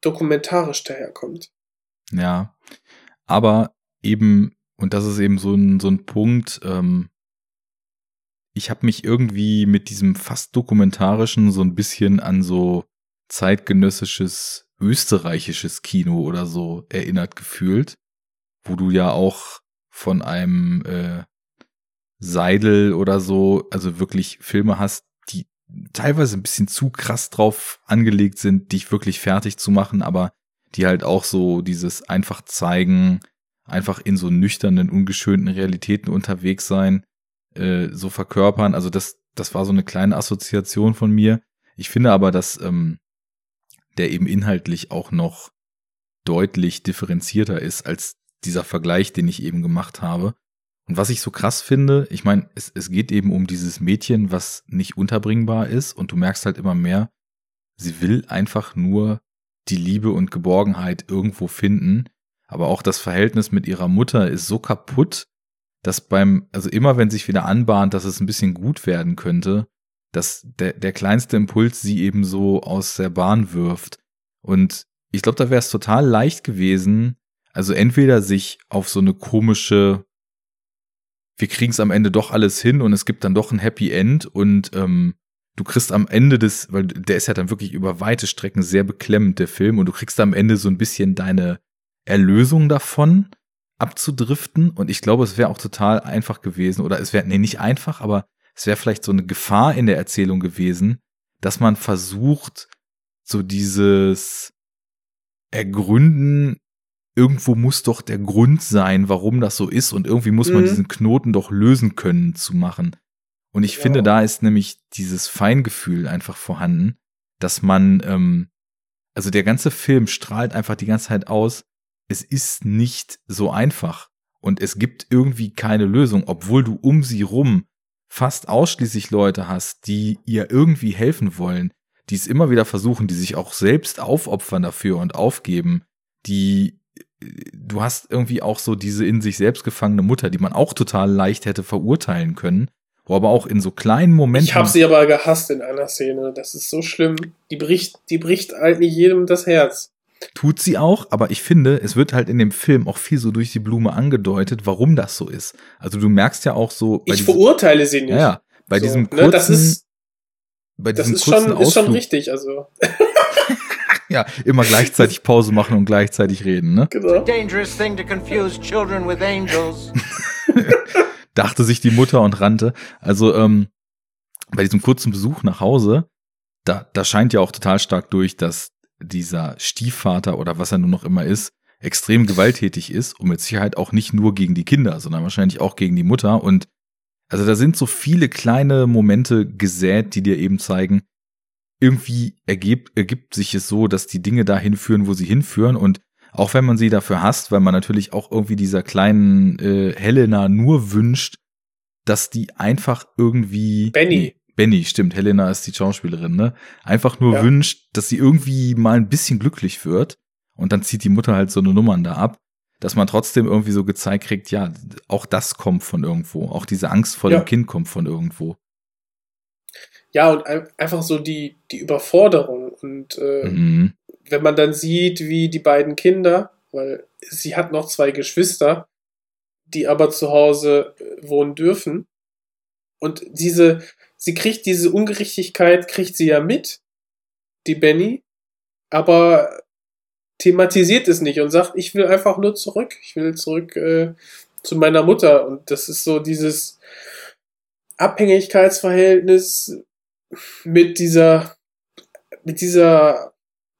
dokumentarisch daherkommt. Ja, aber eben, und das ist eben so ein, so ein Punkt, ähm, ich habe mich irgendwie mit diesem fast dokumentarischen so ein bisschen an so zeitgenössisches österreichisches Kino oder so erinnert gefühlt, wo du ja auch von einem äh, Seidel oder so, also wirklich Filme hast, die teilweise ein bisschen zu krass drauf angelegt sind, dich wirklich fertig zu machen, aber die halt auch so dieses einfach zeigen, einfach in so nüchternen, ungeschönten Realitäten unterwegs sein, äh, so verkörpern. Also das, das war so eine kleine Assoziation von mir. Ich finde aber, dass ähm, der eben inhaltlich auch noch deutlich differenzierter ist als dieser Vergleich, den ich eben gemacht habe. Und was ich so krass finde, ich meine, es, es geht eben um dieses Mädchen, was nicht unterbringbar ist und du merkst halt immer mehr, sie will einfach nur die Liebe und Geborgenheit irgendwo finden. Aber auch das Verhältnis mit ihrer Mutter ist so kaputt, dass beim, also immer wenn sich wieder anbahnt, dass es ein bisschen gut werden könnte, dass der, der kleinste Impuls sie eben so aus der Bahn wirft. Und ich glaube, da wäre es total leicht gewesen, also entweder sich auf so eine komische, wir kriegen es am Ende doch alles hin und es gibt dann doch ein Happy End und ähm, du kriegst am Ende des, weil der ist ja dann wirklich über weite Strecken sehr beklemmend, der Film, und du kriegst am Ende so ein bisschen deine Erlösung davon abzudriften. Und ich glaube, es wäre auch total einfach gewesen, oder es wäre, nee, nicht einfach, aber es wäre vielleicht so eine Gefahr in der Erzählung gewesen, dass man versucht, so dieses, ergründen, irgendwo muss doch der Grund sein, warum das so ist und irgendwie muss man Mhm. diesen Knoten doch lösen können zu machen. Und ich Ja. finde, da ist nämlich dieses Feingefühl einfach vorhanden, dass man, ähm, also der ganze Film strahlt einfach die ganze Zeit aus, es ist nicht so einfach und es gibt irgendwie keine Lösung, obwohl du um sie rum fast ausschließlich Leute hast, die ihr irgendwie helfen wollen, die es immer wieder versuchen, die sich auch selbst aufopfern dafür und aufgeben, die du hast irgendwie auch so diese in sich selbst gefangene Mutter, die man auch total leicht hätte verurteilen können, wo aber auch in so kleinen Momenten Ich habe sie aber gehasst in einer Szene. Das ist so schlimm. Die bricht, die bricht eigentlich jedem das Herz. tut sie auch, aber ich finde, es wird halt in dem Film auch viel so durch die Blume angedeutet, warum das so ist. Also du merkst ja auch so Ich diesem, verurteile sie nicht. ja, ja, bei So, diesem ne, kurzen, das ist, bei das diesem ist kurzen schon, ist schon richtig. Also, ja, immer gleichzeitig Pause machen und gleichzeitig reden, ne? genau. Dangerous thing to confuse children with angels. dachte sich die Mutter und rannte. Also ähm, bei diesem kurzen Besuch nach Hause, da, da scheint ja auch total stark durch, dass dieser Stiefvater oder was er nur noch immer ist, extrem gewalttätig ist und mit Sicherheit auch nicht nur gegen die Kinder, sondern wahrscheinlich auch gegen die Mutter. Und also da sind so viele kleine Momente gesät, die dir eben zeigen, irgendwie ergibt, ergibt sich es so, dass die Dinge dahin führen, wo sie hinführen. Und auch wenn man sie dafür hasst, weil man natürlich auch irgendwie dieser kleinen äh, Helena nur wünscht, dass die einfach irgendwie. Benny. Benny, stimmt. Helena ist die Schauspielerin, ne? Einfach nur Ja. wünscht, dass sie irgendwie mal ein bisschen glücklich wird. Und dann zieht die Mutter halt so eine Nummern da ab, dass man trotzdem irgendwie so gezeigt kriegt, ja, auch das kommt von irgendwo. Auch diese Angst vor Ja. dem Kind kommt von irgendwo. Ja, und ein- einfach so die, die Überforderung. Und äh, Mhm. Wenn man dann sieht, wie die beiden Kinder, weil sie hat noch zwei Geschwister, die aber zu Hause äh, wohnen dürfen. Und diese, sie kriegt diese Ungerechtigkeit, kriegt sie ja mit, die Benny, aber thematisiert es nicht und sagt, ich will einfach nur zurück. Ich will zurück äh, zu meiner Mutter. Und das ist so dieses Abhängigkeitsverhältnis mit dieser, mit dieser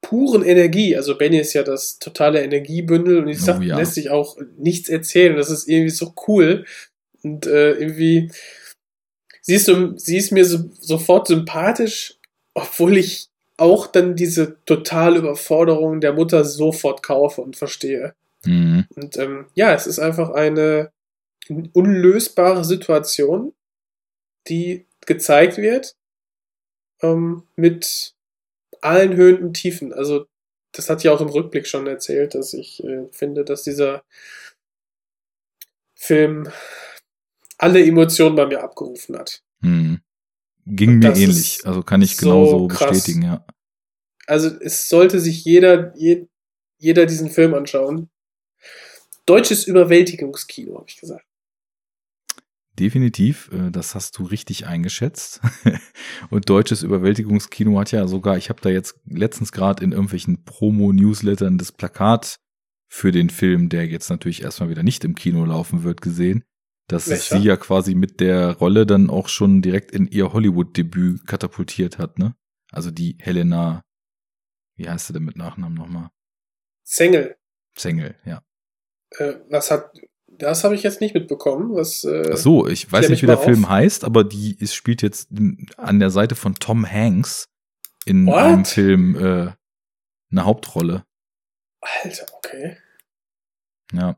puren Energie. Also Benny ist ja das totale Energiebündel und ich Oh sag, ja. lässt sich auch nichts erzählen. Das ist irgendwie so cool. Und äh, irgendwie, sie ist, sie ist mir so, sofort sympathisch, obwohl ich auch dann diese totale Überforderung der Mutter sofort kaufe und verstehe. Mhm. Und ähm, ja, es ist einfach eine unlösbare Situation, die gezeigt wird ähm, mit allen Höhen und Tiefen. Also das hat ja auch im Rückblick schon erzählt, dass ich äh, finde, dass dieser Film alle Emotionen bei mir abgerufen hat. Mhm. Ging Und mir ähnlich. Also kann ich so genauso bestätigen, ja. Also es sollte sich jeder, je, jeder diesen Film anschauen. Deutsches Überwältigungskino, habe ich gesagt. Definitiv, äh, das hast du richtig eingeschätzt. Und deutsches Überwältigungskino hat ja sogar, ich habe da jetzt letztens gerade in irgendwelchen Promo-Newslettern das Plakat für den Film, der jetzt natürlich erstmal wieder nicht im Kino laufen wird, gesehen, dass Welcher? sie ja quasi mit der Rolle dann auch schon direkt in ihr Hollywood-Debüt katapultiert hat, ne? Also die Helena, wie heißt sie denn mit Nachnamen nochmal? Zengel. Zengel, ja. Äh, was hat. Das habe ich jetzt nicht mitbekommen. Was, äh, Ach so, ich weiß nicht, wie der Film auf. heißt, aber die ist, spielt jetzt an der Seite von Tom Hanks in What? einem Film äh, eine Hauptrolle. Alter, okay. Ja.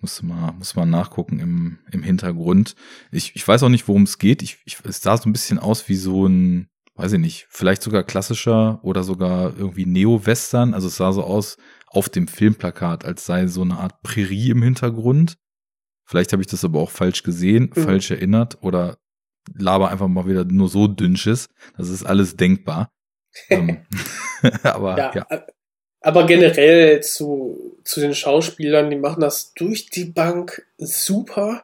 Muss mal, muss mal nachgucken im, im Hintergrund. Ich, ich weiß auch nicht, worum es geht. Ich, ich, es sah so ein bisschen aus wie so ein, weiß ich nicht, vielleicht sogar klassischer oder sogar irgendwie Neo-Western. Also es sah so aus auf dem Filmplakat, als sei so eine Art Prärie im Hintergrund. Vielleicht habe ich das aber auch falsch gesehen, Mhm. falsch erinnert oder laber einfach mal wieder nur so dünnsches. Das ist alles denkbar. Ähm, aber Ja, ja. aber generell zu, zu den Schauspielern, die machen das durch die Bank super.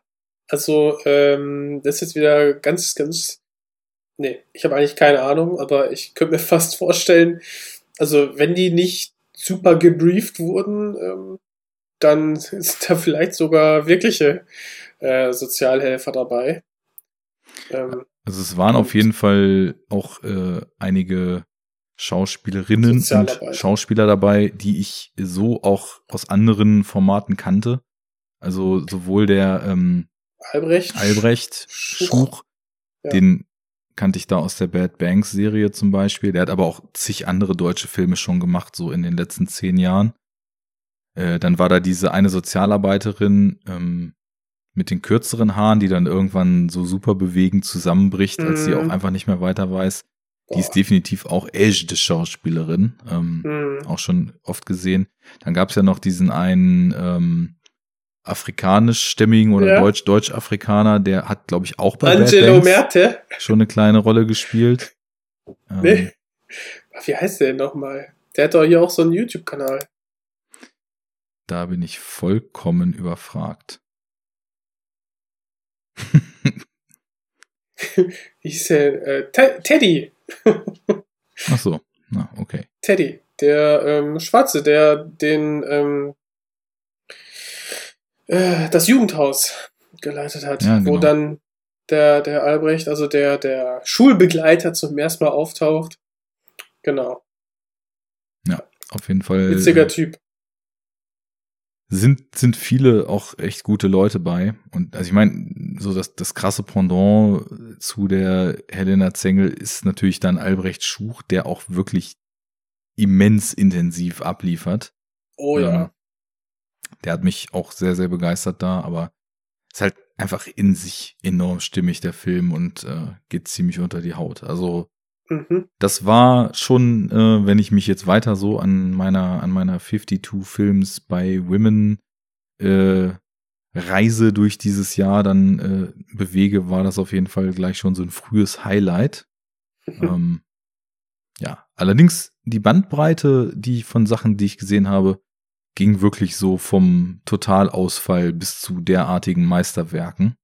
Also, ähm, das ist jetzt wieder ganz, ganz. Nee, ich habe eigentlich keine Ahnung, aber ich könnte mir fast vorstellen, also wenn die nicht super gebrieft wurden, ähm, dann sind da vielleicht sogar wirkliche äh, Sozialhelfer dabei. Ähm, Also es waren auf jeden Fall auch äh, einige Schauspielerinnen und. Schauspieler dabei, die ich so auch aus anderen Formaten kannte. Also sowohl der ähm, Albrecht. Albrecht Schuch. Schuch, Ja. den kannte ich da aus der Bad Banks Serie zum Beispiel. Der hat aber auch zig andere deutsche Filme schon gemacht, so in den letzten zehn Jahren. Äh, dann war da diese eine Sozialarbeiterin ähm, mit den kürzeren Haaren, die dann irgendwann so super bewegend zusammenbricht, als sie Mhm. auch einfach nicht mehr weiter weiß. Die ist definitiv auch echte Schauspielerin. Ähm, Hm. auch schon oft gesehen. Dann gab es ja noch diesen einen ähm, afrikanischstämmigen oder Ja. deutsch deutsch-afrikaner, der hat, glaube ich, auch bei Angelo Merte. schon eine kleine Rolle gespielt. Ähm, Nee. Ach, Wie heißt der denn nochmal? Der hat doch hier auch so einen YouTube-Kanal. Da bin ich vollkommen überfragt. Hieß der? Äh, Te- Teddy. Ach so, na, okay. Teddy. Der ähm, Schwarze, der den ähm, äh, das Jugendhaus geleitet hat, Ja, wo genau. dann der, der Albrecht, also der, der Schulbegleiter zum ersten Mal auftaucht. Genau. Auf jeden Fall Witziger äh, Typ. sind, sind viele auch echt gute Leute bei. Und also ich meine, so das, das krasse Pendant zu der Helena Zengel ist natürlich dann Albrecht Schuch, der auch wirklich immens intensiv abliefert. Oh ja. Ähm, der hat mich auch sehr, sehr begeistert da, aber ist halt einfach in sich enorm stimmig, der Film, und äh, geht ziemlich unter die Haut. Also Mhm. das war schon, äh, wenn ich mich jetzt weiter so an meiner, an meiner 52 Films bei Women äh, Reise durch dieses Jahr dann äh, bewege, war das auf jeden Fall gleich schon so ein frühes Highlight. ähm, ja, allerdings die Bandbreite, die von Sachen, die ich gesehen habe, ging wirklich so vom Totalausfall bis zu derartigen Meisterwerken.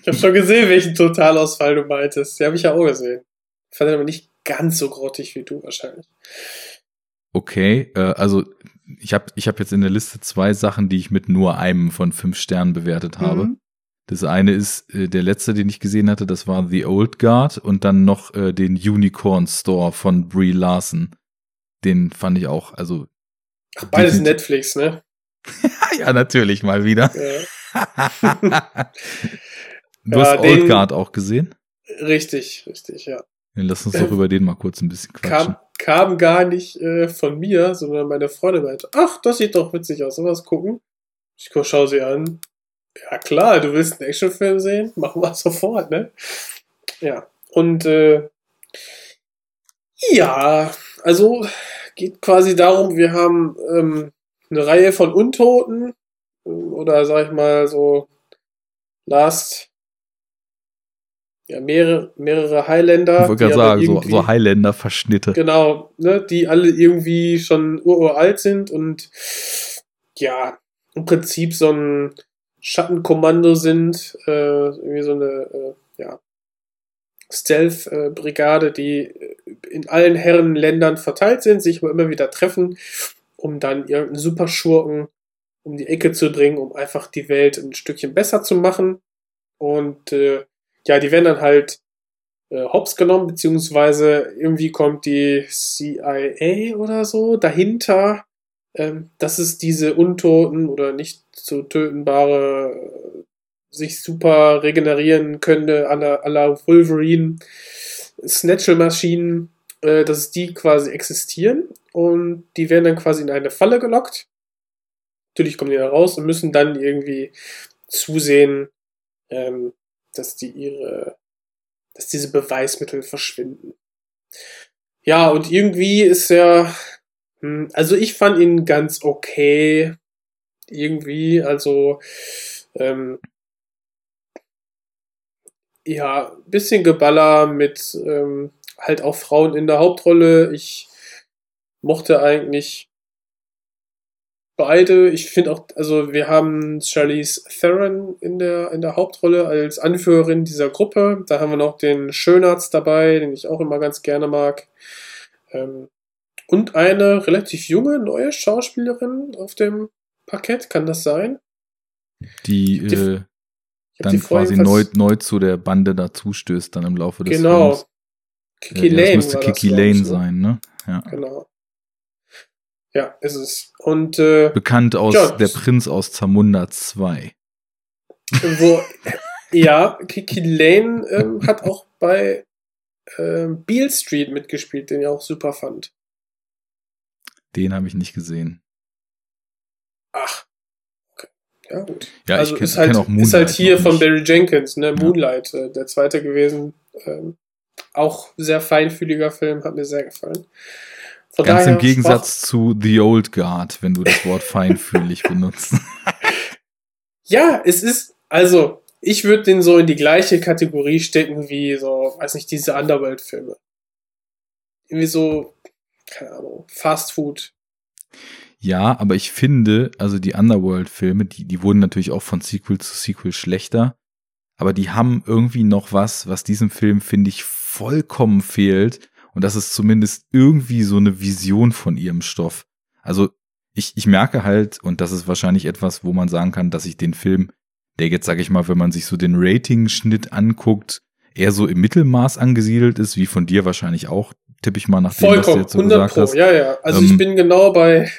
Ich habe schon gesehen, welchen Totalausfall du meintest. Die habe ich ja auch gesehen. Ich fand den aber nicht ganz so grottig wie du wahrscheinlich. Okay, äh, also ich habe ich hab jetzt in der Liste zwei Sachen, die ich mit nur einem von fünf Sternen bewertet habe. Mhm. Das eine ist äh, der letzte, den ich gesehen hatte, das war The Old Guard und dann noch äh, den Unicorn Store von Brie Larson. Den fand ich auch, also Ach, beides. Netflix, ne? ja, natürlich mal wieder. Ja. du Ja, hast den- Old Guard auch gesehen? Richtig, richtig, ja. Dann lass uns doch über den mal kurz ein bisschen quatschen. Kam, kam gar nicht äh, von mir, sondern meine Freundin meinte, ach, das sieht doch witzig aus, sowas gucken. Ich schau sie an. Ja klar, du willst einen Actionfilm sehen? Machen wir sofort, ne? Ja. Und äh, ja, also geht quasi darum, wir haben ähm, eine Reihe von Untoten äh, oder sag ich mal so Last ja, mehrere, mehrere Highlander. Ich wollte gerade sagen, so, so Highlander-Verschnitte. Genau, ne, die alle irgendwie schon uralt sind und ja, im Prinzip so ein Schattenkommando sind, äh, irgendwie so eine äh, ja, Stealth-Brigade, die äh, in allen Herrenländern verteilt sind, sich immer wieder treffen, um dann irgendeinen Superschurken um die Ecke zu bringen, um einfach die Welt ein Stückchen besser zu machen. Und äh, ja, die werden dann halt äh, hops genommen, beziehungsweise irgendwie kommt die CIA oder so dahinter, ähm, dass es diese untoten oder nicht zu tötenbare, äh, sich super regenerieren könnte, à la Wolverine, Snatchel-Maschinen, äh, dass die quasi existieren und die werden dann quasi in eine Falle gelockt. Natürlich kommen die da raus und müssen dann irgendwie zusehen, ähm, dass die ihre dass diese Beweismittel verschwinden. Ja, und irgendwie ist er, hm, also ich fand ihn ganz okay. Irgendwie, also, ähm, ja, bisschen Geballer mit ähm, halt auch Frauen in der Hauptrolle. Ich mochte eigentlich beide. Ich finde auch, also wir haben Charlize Theron in der, in der Hauptrolle als Anführerin dieser Gruppe. Da haben wir noch den Schönarzt dabei, den ich auch immer ganz gerne mag. Ähm, und eine relativ junge, neue Schauspielerin auf dem Parkett, kann das sein? Die, Die- äh, die dann quasi neu, neu zu der Bande dazustößt dann im Laufe des Genau. Films. Kiki Äh, ja, Lane. das müsste Kiki ich, Lane ne? sein, ne? Ja. Genau. Ja, ist es. Und äh, Bekannt aus Ja, Der das- Prinz aus Zamunda 2. wo, ja, Kiki Lane ähm, hat auch bei ähm, Beale Street mitgespielt, den ich auch super fand. Den habe ich nicht gesehen. Ach. Okay. Ja, gut. Ja, also ich kenn- ist, halt, kenn auch ist halt Moonlight hier von. Barry Jenkins, ne? Ja. Moonlight, äh, der zweite gewesen. Ähm, auch sehr feinfühliger Film, hat mir sehr gefallen. Von Ganz im Gegensatz zu The Old Guard, wenn du das Wort feinfühlig benutzt. Ja, es ist, also, ich würde den so in die gleiche Kategorie stecken wie so, weiß nicht, diese Underworld-Filme. Irgendwie so, keine Ahnung, Fast Food. Ja, aber ich finde, also die Underworld-Filme, die, die wurden natürlich auch von Sequel zu Sequel schlechter. Aber die haben irgendwie noch was, was diesem Film, finde ich, vollkommen fehlt. Und das ist zumindest irgendwie so eine Vision von ihrem Stoff. Also ich, ich merke halt, und das ist wahrscheinlich etwas, wo man sagen kann, dass ich den Film, der jetzt, sage ich mal, wenn man sich so den Rating-Schnitt anguckt, eher so im Mittelmaß angesiedelt ist, wie von dir wahrscheinlich auch, tippe ich mal nach dem, was du jetzt so 100 gesagt Pro. hast. Ja, ja. Also Ähm, ich bin genau bei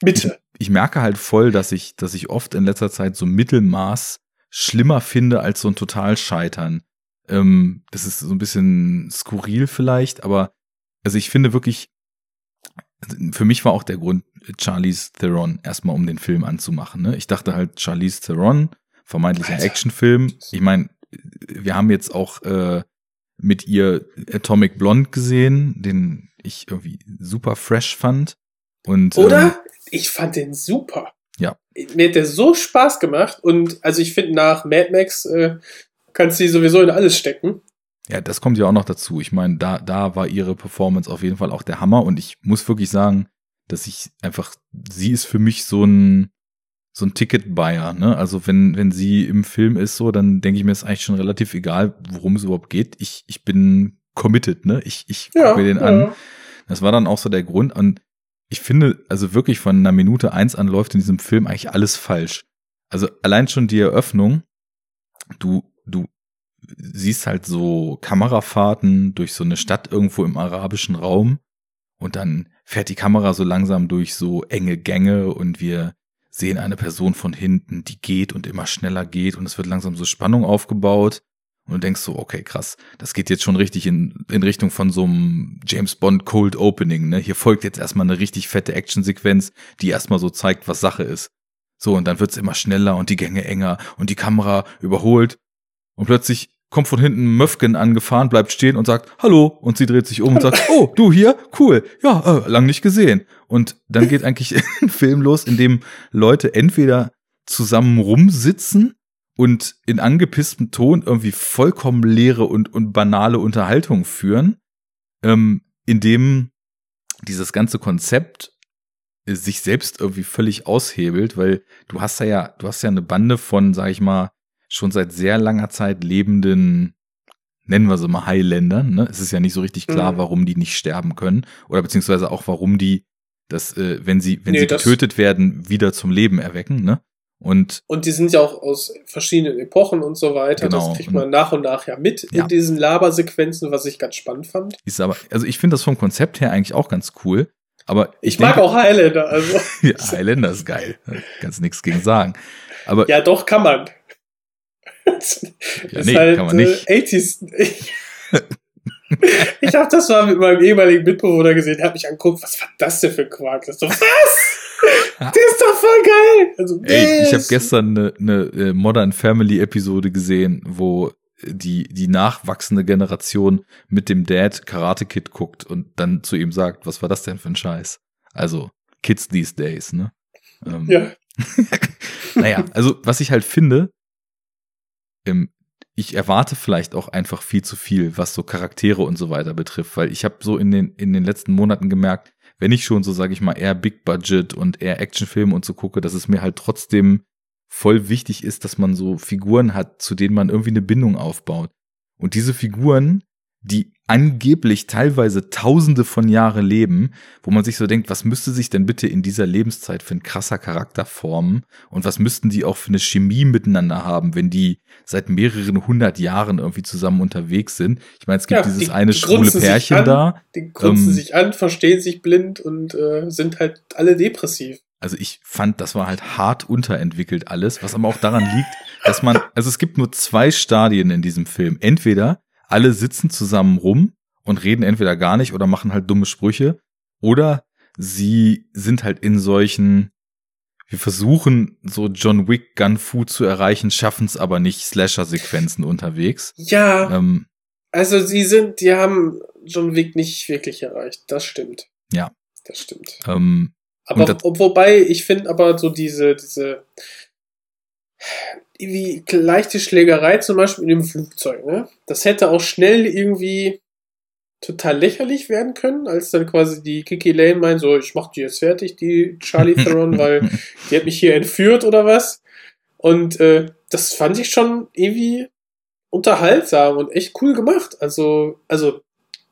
Mitte. ich merke halt voll, dass ich, dass ich oft in letzter Zeit so Mittelmaß schlimmer finde als so ein Totalscheitern. Ähm, das ist so ein bisschen skurril vielleicht, aber also ich finde wirklich, für mich war auch der Grund, Charlize Theron erstmal um den Film anzumachen. Ne? Ich dachte halt, Charlize Theron, vermeintlicher Alter. Actionfilm. Ich meine, wir haben jetzt auch äh, mit ihr Atomic Blonde gesehen, den ich irgendwie super fresh fand. Und, ähm, Oder? Ich fand den super. Ja. Mir hat der so Spaß gemacht und also ich finde nach Mad Max äh, kannst du die sowieso in alles stecken. Ja, das kommt ja auch noch dazu. Ich meine, da, da war ihre Performance auf jeden Fall auch der Hammer und ich muss wirklich sagen, dass ich einfach, sie ist für mich so ein, so ein Ticket-Buyer, ne? Also wenn, wenn sie im Film ist so, dann denke ich mir, ist eigentlich schon relativ egal, worum es überhaupt geht. Ich, ich bin committed, ne? Ich, ich Ja, gucke mir den ja. an. Das war dann auch so der Grund und ich finde, also wirklich von einer Minute eins an läuft in diesem Film eigentlich alles falsch. Also allein schon die Eröffnung, du, du siehst halt so Kamerafahrten durch so eine Stadt irgendwo im arabischen Raum und dann fährt die Kamera so langsam durch so enge Gänge und wir sehen eine Person von hinten, die geht und immer schneller geht und es wird langsam so Spannung aufgebaut und du denkst so, okay, krass, das geht jetzt schon richtig in, in Richtung von so einem James Bond Cold Opening, ne? Hier folgt jetzt erstmal eine richtig fette Actionsequenz, die erstmal so zeigt, was Sache ist. So, und dann wird's immer schneller und die Gänge enger und die Kamera überholt und plötzlich kommt von hinten Möfgen angefahren, bleibt stehen und sagt Hallo und sie dreht sich um und sagt Oh, du hier? Cool. Ja, äh, lang nicht gesehen. Und dann geht eigentlich ein Film los, in dem Leute entweder zusammen rumsitzen und in angepisstem Ton irgendwie vollkommen leere und, und banale Unterhaltung führen, ähm, in dem dieses ganze Konzept äh, sich selbst irgendwie völlig aushebelt, weil du hast ja, ja, du hast ja eine Bande von, sag ich mal, schon seit sehr langer Zeit lebenden, nennen wir sie mal Highlandern. Ne? Es ist ja nicht so richtig klar, Mhm. warum die nicht sterben können oder beziehungsweise auch warum die das, äh, wenn sie, wenn Nee, sie getötet werden, wieder zum Leben erwecken. Ne? Und Und die sind ja auch aus verschiedenen Epochen und so weiter. Genau. Das kriegt man nach und nach ja mit Ja. in diesen Labersequenzen, was ich ganz spannend fand. ist aber, also ich finde das vom Konzept her eigentlich auch ganz cool. Aber Ich, mag auch Highlander, also. ja, Highlander ist geil. Kannst nichts gegen sagen. Aber ja, doch, kann man. Ja, nee, kann man nicht. Äh, 80s. Ich, habe das mal mit meinem ehemaligen Mitbewohner gesehen, hat mich angeguckt, was war das denn für ein Quark? Das ist so, was? Der ist doch voll geil! Also, Ey, ich habe gestern eine, eine äh, Modern Family Episode gesehen, wo die die nachwachsende Generation mit dem Dad Karate Kid guckt und dann zu ihm sagt, was war das denn für ein Scheiß? Also Kids these days, ne? Ähm, Ja, naja, also was ich halt finde, ähm, ich erwarte vielleicht auch einfach viel zu viel, was so Charaktere und so weiter betrifft, weil ich habe so in den in den letzten Monaten gemerkt, wenn ich schon so sage ich mal eher Big Budget und eher Actionfilme und so gucke, dass es mir halt trotzdem voll wichtig ist, dass man so Figuren hat, zu denen man irgendwie eine Bindung aufbaut. Und diese Figuren, die angeblich teilweise tausende von Jahre leben, wo man sich so denkt, was müsste sich denn bitte in dieser Lebenszeit für ein krasser Charakter formen und was müssten die auch für eine Chemie miteinander haben, wenn die seit mehreren hundert Jahren irgendwie zusammen unterwegs sind. Ich meine, es gibt Ja, dieses die eine schwule grunzen sich Pärchen an, da. Die grunzen Ähm, sich an, verstehen sich blind und äh, sind halt alle depressiv. Also ich fand, das war halt hart unterentwickelt alles, was aber auch daran liegt, dass man, also es gibt nur zwei Stadien in diesem Film. Entweder alle sitzen zusammen rum und reden entweder gar nicht oder machen halt dumme Sprüche, oder sie sind halt in solchen, wir versuchen so John Wick Gun Fu zu erreichen, schaffen es aber nicht, Slasher-Sequenzen unterwegs. Ja, Ähm, also sie sind, die haben John Wick nicht wirklich erreicht. Das stimmt. Ja. Das stimmt. ähm, Aber das- ob, wobei, ich finde aber so diese, diese wie leichte Schlägerei zum Beispiel in dem Flugzeug, ne? Das hätte auch schnell irgendwie total lächerlich werden können, als dann quasi die Kiki Lane meint, so, ich mach die jetzt fertig, die Charlie Theron, weil die hat mich hier entführt oder was. Und äh, das fand ich schon irgendwie unterhaltsam und echt cool gemacht. Also, also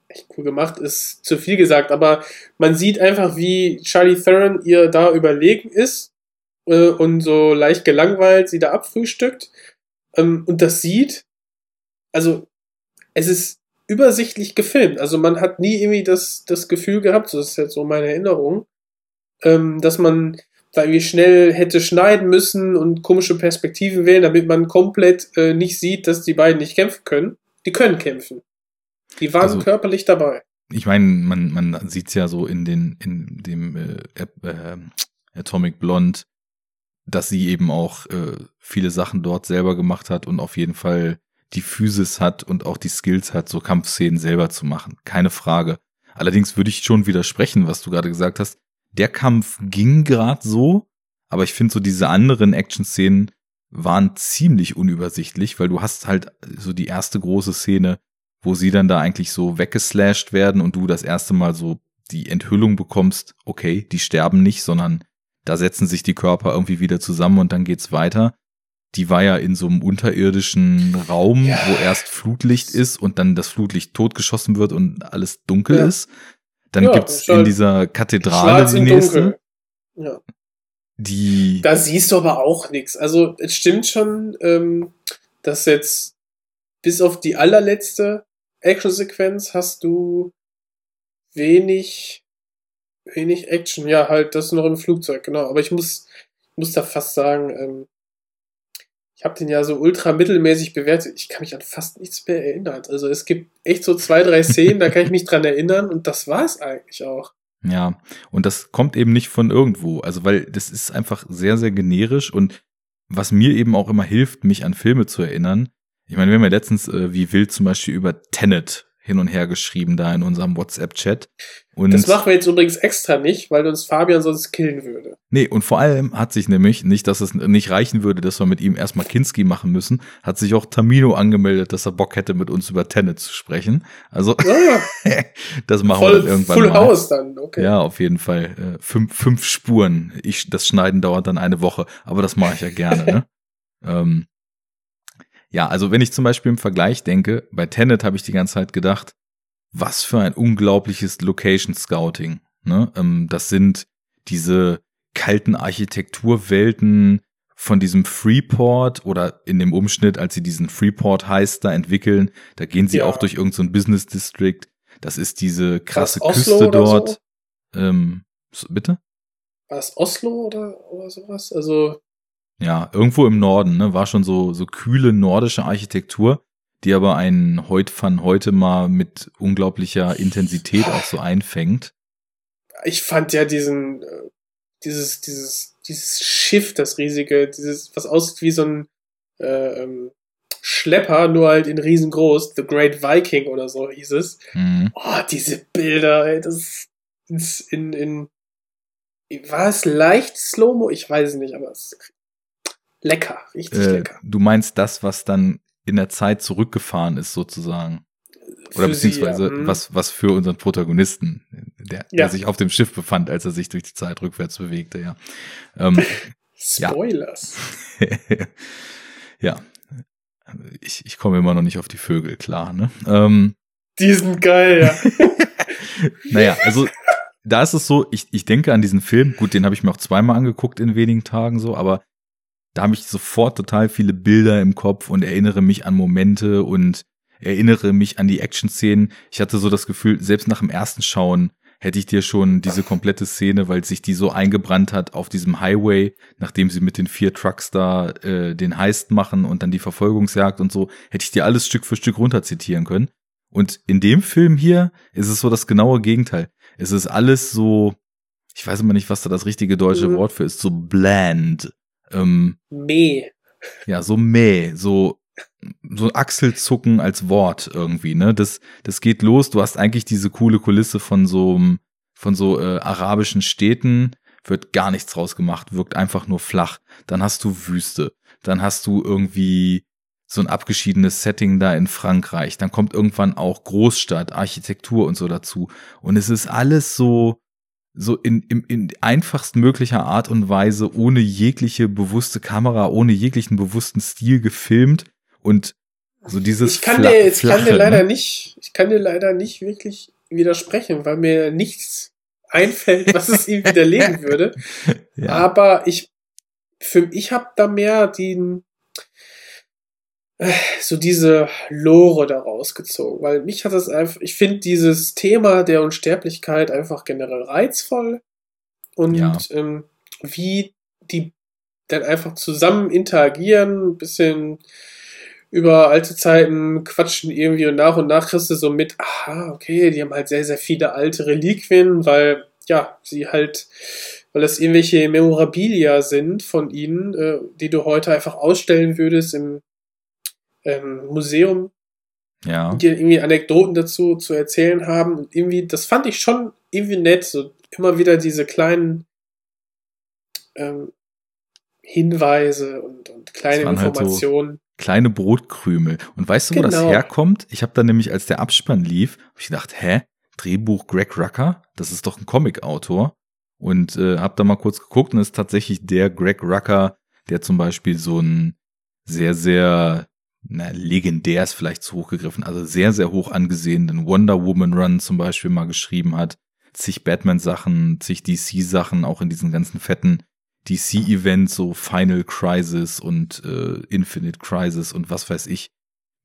echt cool gemacht ist zu viel gesagt, aber man sieht einfach, wie Charlie Theron ihr da überlegen ist äh, und so leicht gelangweilt sie da abfrühstückt. Ähm, und das sieht, also es ist übersichtlich gefilmt. Also man hat nie irgendwie das, das Gefühl gehabt, so ist jetzt so meine Erinnerung, ähm, dass man da irgendwie schnell hätte schneiden müssen und komische Perspektiven wählen, damit man komplett äh, nicht sieht, dass die beiden nicht kämpfen können. Die können kämpfen. Die waren Also- körperlich dabei. ich meine, man, man sieht's ja so in den, in dem äh, äh, Atomic Blonde, dass sie eben auch äh, viele Sachen dort selber gemacht hat und auf jeden Fall die Physis hat und auch die Skills hat, so Kampfszenen selber zu machen. Keine Frage. Allerdings würde ich schon widersprechen, was du gerade gesagt hast. Der Kampf ging gerade so, aber ich finde so diese anderen Action-Szenen waren ziemlich unübersichtlich, weil du hast halt so die erste große Szene, wo sie dann da eigentlich so weggeslasht werden und du das erste Mal so die Enthüllung bekommst, okay, die sterben nicht, sondern da setzen sich die Körper irgendwie wieder zusammen und dann geht's weiter. Die war ja in so einem unterirdischen Raum, Ja. wo erst Flutlicht ist und dann das Flutlicht totgeschossen wird und alles dunkel Ja. ist. Dann Ja, gibt's halt in dieser Kathedrale die nächste. Ja. die Da siehst du aber auch nichts. Also es stimmt schon, ähm, dass jetzt bis auf die allerletzte Action-Sequenz hast du wenig, wenig Action. Ja, halt das noch im Flugzeug, genau. Aber ich muss, muss da fast sagen, ähm, ich habe den ja so ultra mittelmäßig bewertet. Ich kann mich an fast nichts mehr erinnern. Also es gibt echt so zwei, drei Szenen, da kann ich mich dran erinnern und das war's eigentlich auch. Ja, und das kommt eben nicht von irgendwo. Also, weil das ist einfach sehr, sehr generisch und was mir eben auch immer hilft, mich an Filme zu erinnern. Ich meine, wir haben ja letztens äh, wie wild zum Beispiel über Tenet hin und her geschrieben da in unserem WhatsApp-Chat. Und Das machen wir jetzt übrigens extra nicht, weil uns Fabian sonst killen würde. nee, und vor allem hat sich nämlich, nicht, dass es nicht reichen würde, dass wir mit ihm erstmal Kinski machen müssen, hat sich auch Tamino angemeldet, dass er Bock hätte, mit uns über Tenet zu sprechen. Also, Ah, das machen wir voll dann irgendwann Full mal. House dann, okay. Ja, auf jeden Fall. Äh, fünf, fünf Spuren. Ich, das Schneiden dauert dann eine Woche, aber das mache ich ja gerne. ne? ähm, ja, also wenn ich zum Beispiel im Vergleich denke, bei Tenet habe ich die ganze Zeit gedacht, was für ein unglaubliches Location Scouting. Ne? Ähm, das sind diese kalten Architekturwelten von diesem Freeport oder in dem Umschnitt, als sie diesen Freeport heißt, da entwickeln. Da gehen sie Ja. auch durch irgendein so Business District. Das ist diese krasse Küste dort. so? Ähm, so, bitte? War es Oslo oder, oder sowas? Also, Ja, irgendwo im Norden, ne? War schon so, so kühle nordische Architektur, die aber einen Heut van heute mal mit unglaublicher Intensität auch so einfängt. ich fand ja diesen, äh, dieses, dieses, dieses Schiff, das riesige, dieses, was aussieht wie so ein äh, ähm, Schlepper, nur halt in riesengroß, The Great Viking oder so hieß es. Mhm. Oh, diese Bilder, ey, das ist in, in, war es leicht Slow-Mo? Ich weiß es nicht, aber es lecker, richtig Äh, lecker. du meinst das, was dann in der Zeit zurückgefahren ist, sozusagen. Oder Für sie, beziehungsweise ja. Hm. was, was für unseren Protagonisten, der, Ja. der sich auf dem Schiff befand, als er sich durch die Zeit rückwärts bewegte, ja. Ähm. Spoilers. ja. Ich, ich komme immer noch nicht auf die Vögel, klar, ne? Ähm, Die sind geil, ja. Naja, also da ist es so, ich, ich denke an diesen Film, gut, den habe ich mir auch zweimal angeguckt in wenigen Tagen so, aber da habe ich sofort total viele Bilder im Kopf und erinnere mich an Momente und erinnere mich an die Action-Szenen. Ich hatte so das Gefühl, selbst nach dem ersten Schauen hätte ich dir schon diese komplette Szene, weil sich die so eingebrannt hat auf diesem Highway, nachdem sie mit den vier Trucks da äh, den Heist machen und dann die Verfolgungsjagd und so, hätte ich dir alles Stück für Stück runter zitieren können. Und in dem Film hier ist es so das genaue Gegenteil. Es ist alles so, ich weiß immer nicht, was da das richtige deutsche Mhm. Wort für ist, so bland. Ähm, Meh. ja, so mäh, so, so Achselzucken als Wort irgendwie, ne? Das, das geht los. Du hast eigentlich diese coole Kulisse von so, von so äh, arabischen Städten, wird gar nichts draus gemacht, wirkt einfach nur flach. Dann hast du Wüste. Dann hast du irgendwie so ein abgeschiedenes Setting da in Frankreich. Dann kommt irgendwann auch Großstadt, Architektur und so dazu. Und es ist alles so, so in, in, in einfachst möglicher Art und Weise, ohne jegliche bewusste Kamera, ohne jeglichen bewussten Stil gefilmt und so dieses Ich kann Fla- dir, ich kann dir Flache, leider ne? nicht, ich kann dir leider nicht wirklich widersprechen, weil mir nichts einfällt, was es ihm widerlegen würde. Ja. Aber ich, für, ich habe da mehr den, so diese Lore daraus gezogen, weil mich hat das einfach, ich finde dieses Thema der Unsterblichkeit einfach generell reizvoll und Ja. ähm, wie die dann einfach zusammen interagieren, ein bisschen über alte Zeiten quatschen irgendwie und nach und nach kriegst du so mit, aha, okay, die haben halt sehr, sehr viele alte Reliquien, weil, ja, sie halt, weil das irgendwelche Memorabilia sind von ihnen, äh, die du heute einfach ausstellen würdest im ähm, Museum, ja. die irgendwie Anekdoten dazu zu erzählen haben. Und irgendwie, das fand ich schon irgendwie nett, so immer wieder diese kleinen ähm, Hinweise und, und kleine waren halt so- Informationen. kleine Brotkrümel. Und weißt du, wo das Genau. herkommt? Ich habe da nämlich, als der Abspann lief, habe ich gedacht, hä? Drehbuch Greg Rucker? Das ist doch ein Comic-Autor. Und äh, habe da mal kurz geguckt und es ist tatsächlich der Greg Rucker, der zum Beispiel so ein sehr, sehr, na, legendär ist vielleicht zu hoch gegriffen, also sehr, sehr hoch angesehenen Wonder Woman Run zum Beispiel mal geschrieben hat. Zig Batman-Sachen, zig DC-Sachen, auch in diesen ganzen fetten DC-Events, so Final Crisis und äh, Infinite Crisis und was weiß ich,